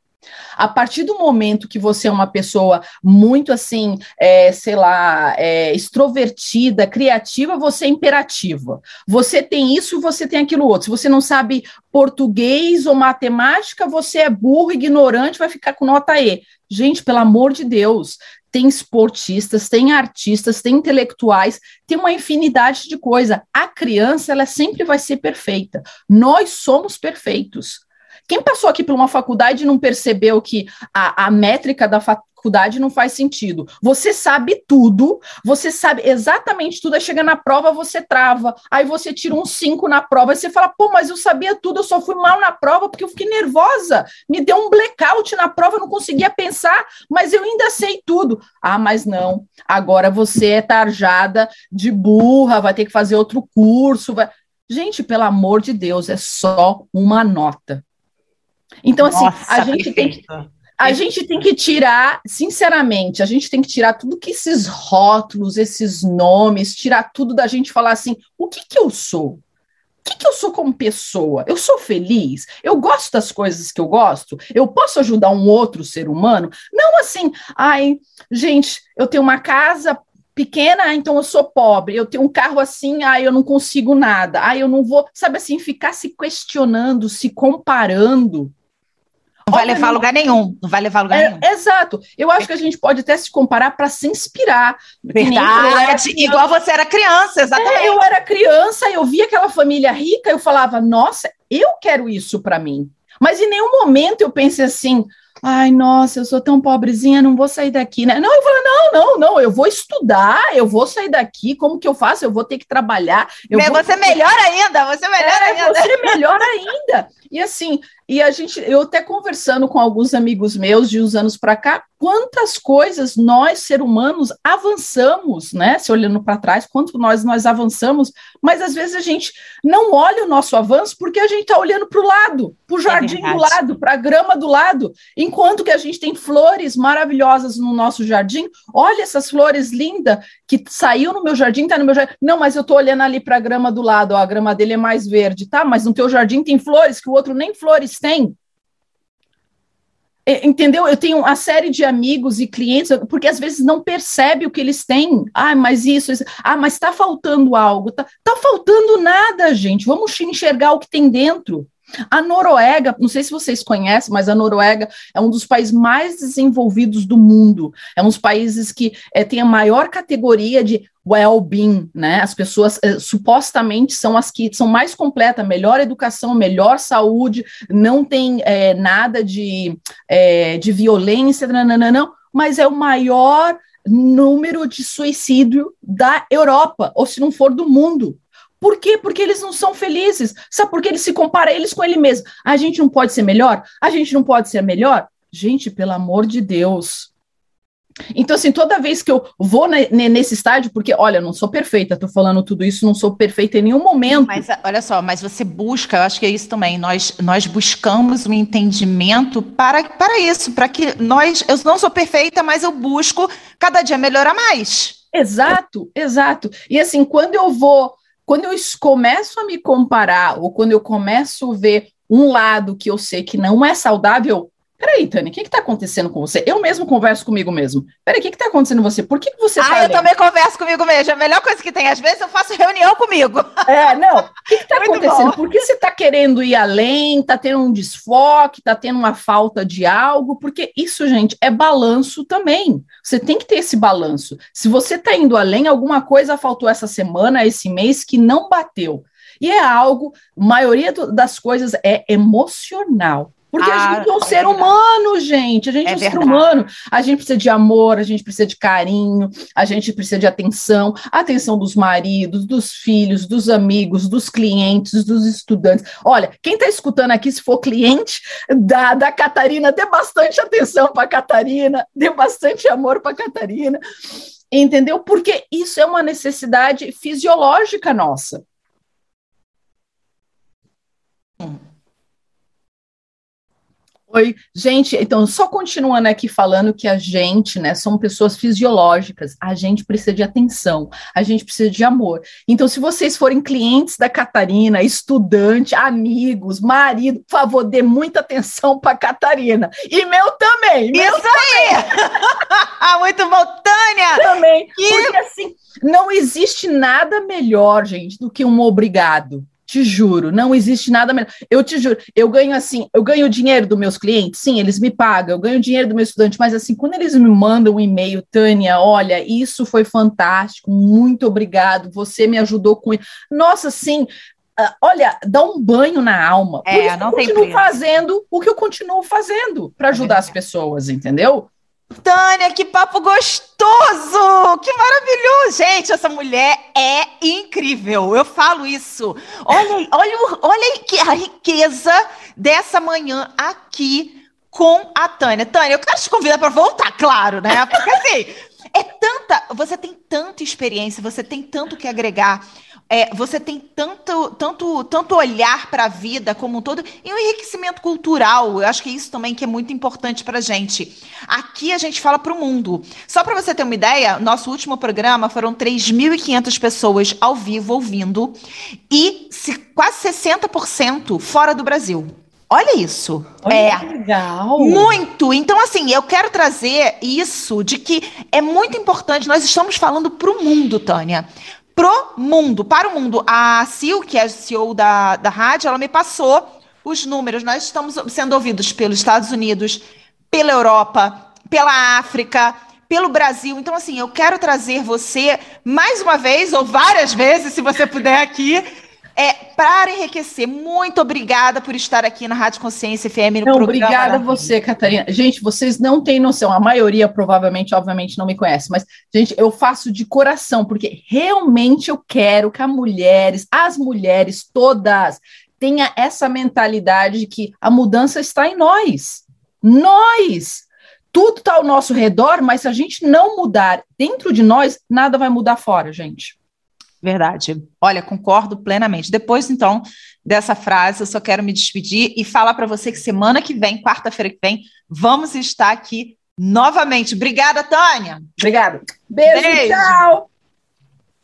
S13: A partir do momento que você é uma pessoa muito assim, é, sei lá, é, extrovertida, criativa, você é imperativa. Você tem isso, você tem aquilo outro. Se você não sabe português ou matemática, você é burro, ignorante, vai ficar com nota E. Gente, pelo amor de Deus, tem esportistas, tem artistas, tem intelectuais, tem uma infinidade de coisa. A criança, ela sempre vai ser perfeita. Nós somos perfeitos. Quem passou aqui por uma faculdade e não percebeu que a, a métrica da faculdade não faz sentido? Você sabe tudo, você sabe exatamente tudo, aí chega na prova, você trava, aí você tira um 5 na prova, e você fala, pô, mas eu sabia tudo, eu só fui mal na prova porque eu fiquei nervosa, me deu um blackout na prova, eu não conseguia pensar, mas eu ainda sei tudo. Ah, mas não, agora você é tarjada de burra, vai ter que fazer outro curso, vai... Gente, pelo amor de Deus, é só uma nota. Então, assim, Nossa, a gente perfeito. tem que. A gente tem que tirar, sinceramente, a gente tem que tirar tudo que esses rótulos, esses nomes, tirar tudo da gente falar assim: o que, que eu sou? O que, que eu sou como pessoa? Eu sou feliz? Eu gosto das coisas que eu gosto? Eu posso ajudar um outro ser humano? Não assim, ai, gente, eu tenho uma casa pequena, então eu sou pobre. Eu tenho um carro assim, ai, eu não consigo nada. Ai, eu não vou, sabe assim, ficar se questionando, se comparando
S2: não vai levar a lugar nenhum. Não vai levar a lugar é, nenhum.
S13: Exato. Eu acho que a gente pode até se comparar para se inspirar.
S2: Verdade. Igual você era criança, exatamente.
S13: É, eu era criança, eu via aquela família rica, eu falava, nossa, eu quero isso para mim. Mas em nenhum momento eu pensei assim, ai, nossa, eu sou tão pobrezinha, não vou sair daqui, né? Não, eu falei, não, não, não, eu vou estudar, eu vou sair daqui, como que eu faço? Eu vou ter que trabalhar. Eu
S2: você
S13: vou...
S2: é melhor ainda, você é melhor é, ainda.
S13: Você é melhor ainda. E assim, e a gente, eu até conversando com alguns amigos meus de uns anos para cá, quantas coisas nós, ser humanos, avançamos, né? Se olhando para trás, quanto nós nós avançamos, mas às vezes a gente não olha o nosso avanço porque a gente está olhando para o lado, para o é jardim é do lado, para a grama do lado, enquanto que a gente tem flores maravilhosas no nosso jardim. Olha essas flores lindas que saiu no meu jardim, está no meu jardim. Não, mas eu estou olhando ali para a grama do lado, ó, a grama dele é mais verde, tá? Mas no teu jardim tem flores que o outro nem flores tem. Entendeu? Eu tenho uma série de amigos e clientes, porque às vezes não percebe o que eles têm. Ah, mas isso, isso. ah, mas está faltando algo. Está tá faltando nada, gente. Vamos enxergar o que tem dentro. A Noruega, não sei se vocês conhecem, mas a Noruega é um dos países mais desenvolvidos do mundo. É um dos países que é, tem a maior categoria de well-being, né? As pessoas é, supostamente são as que são mais completas, melhor educação, melhor saúde, não tem é, nada de, de violência, não, mas é o maior número de suicídio da Europa, ou se não for do mundo. Por quê? Porque eles não são felizes. Sabe por que ele se compara eles com ele mesmo? A gente não pode ser melhor? A gente não pode ser melhor? Gente, pelo amor de Deus. Então, assim, toda vez que eu vou nesse estádio, porque, olha, não sou perfeita, tô falando tudo isso, não sou perfeita em nenhum momento.
S2: Mas, olha só, mas você busca, eu acho que é isso também, nós, nós buscamos um entendimento para, para isso, para que nós, eu não sou perfeita, mas eu busco cada dia melhorar mais.
S13: Exato, exato. E assim, quando eu vou quando eu começo a me comparar, ou quando eu começo a ver um lado que eu sei que não é saudável, Peraí, Tânia, o que está acontecendo com você? Eu mesmo converso comigo mesmo. Peraí, o que está acontecendo com você? Por que, que você
S2: Ah, eu também converso comigo mesmo. É a melhor coisa que tem. Às vezes eu faço reunião comigo.
S13: É, não. O que está acontecendo? Bom. Por que você está querendo ir além? Está tendo um desfoque? Está tendo uma falta de algo? Porque isso, gente, é balanço também. Você tem que ter esse balanço. Se você está indo além, alguma coisa faltou essa semana, esse mês, que não bateu. E é algo, a maioria das coisas é emocional. Porque ah, a gente é um é ser humano, gente. A gente é, é um verdade. ser humano. A gente precisa de amor, a gente precisa de carinho, a gente precisa de atenção, atenção dos maridos, dos filhos, dos amigos, dos clientes, dos estudantes. Olha, quem está escutando aqui, se for cliente da, da Catarina, dê bastante atenção para a Catarina, dê bastante amor para a Catarina. Entendeu? Porque isso é uma necessidade fisiológica nossa. Hum. Oi, gente, então só continuando aqui falando que a gente, né, são pessoas fisiológicas, a gente precisa de atenção, a gente precisa de amor. Então, se vocês forem clientes da Catarina, estudante, amigos, marido, por favor, dê muita atenção para Catarina. E meu também. Meu
S2: Isso também. aí! [LAUGHS] Muito bom, Tânia!
S13: Também. E... Porque assim, não existe nada melhor, gente, do que um obrigado. Te juro, não existe nada melhor. Eu te juro, eu ganho assim, eu ganho dinheiro dos meus clientes, sim, eles me pagam, eu ganho dinheiro do meu estudante, mas assim, quando eles me mandam um e-mail, Tânia, olha, isso foi fantástico, muito obrigado, você me ajudou com isso. Nossa, sim, Uh, olha, dá um banho na alma.
S2: É, não
S13: eu continuo fazendo o que eu continuo fazendo para ajudar é as pessoas, entendeu?
S2: Tânia, que papo gostoso! Que maravilhoso! Gente, essa mulher é incrível. Eu falo isso. Olha, olha, olha a riqueza dessa manhã aqui com a Tânia. Tânia, eu quero te convidar para voltar, claro, né? Porque assim, é tanta. Você tem tanta experiência, você tem tanto que agregar. É, você tem tanto, tanto, tanto olhar para a vida como um todo e um enriquecimento cultural. Eu acho que isso também que é muito importante para gente. Aqui a gente fala para o mundo. Só para você ter uma ideia, nosso último programa foram 3.500 pessoas ao vivo ouvindo e se, quase 60% fora do Brasil. Olha isso.
S13: Olha é legal.
S2: Muito. Então, assim, eu quero trazer isso de que é muito importante. Nós estamos falando para o mundo, Tânia pro mundo, para o mundo. A Sil, que é a CEO da, da rádio, ela me passou os números. Nós estamos sendo ouvidos pelos Estados Unidos, pela Europa, pela África, pelo Brasil. Então, assim, eu quero trazer você mais uma vez, ou várias vezes, se você puder aqui, é, para enriquecer. Muito obrigada por estar aqui na Rádio Consciência FM no
S13: não, programa. Obrigada a você, Catarina. Gente, vocês não têm noção, a maioria provavelmente, obviamente, não me conhece, mas, gente, eu faço de coração, porque realmente eu quero que as mulheres, as mulheres todas, tenha essa mentalidade de que a mudança está em nós. Nós! Tudo está ao nosso redor, mas se a gente não mudar dentro de nós, nada vai mudar fora, gente.
S2: Verdade. Olha, concordo plenamente. Depois, então, dessa frase, eu só quero me despedir e falar para você que semana que vem, quarta-feira que vem, vamos estar aqui novamente. Obrigada, Tânia.
S13: Obrigada. Beijo, Beijo. tchau.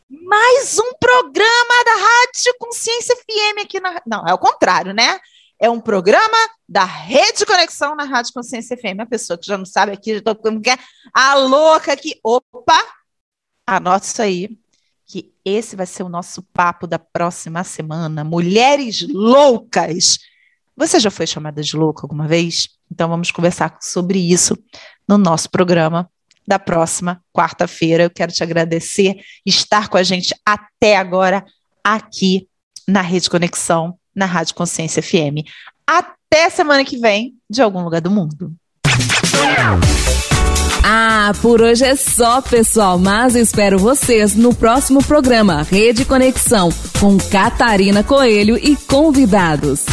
S2: Mais um programa da Rádio Consciência FM aqui na. Não, é o contrário, né? É um programa da Rede Conexão na Rádio Consciência FM. A pessoa que já não sabe aqui, já tô é a louca aqui. Opa! Anota isso aí que esse vai ser o nosso papo da próxima semana. Mulheres loucas. Você já foi chamada de louca alguma vez? Então vamos conversar sobre isso no nosso programa da próxima quarta-feira. Eu quero te agradecer estar com a gente até agora aqui na Rede Conexão, na Rádio Consciência FM. Até semana que vem, de algum lugar do mundo.
S1: Ah, por hoje é só, pessoal, mas espero vocês no próximo programa Rede Conexão com Catarina Coelho e convidados.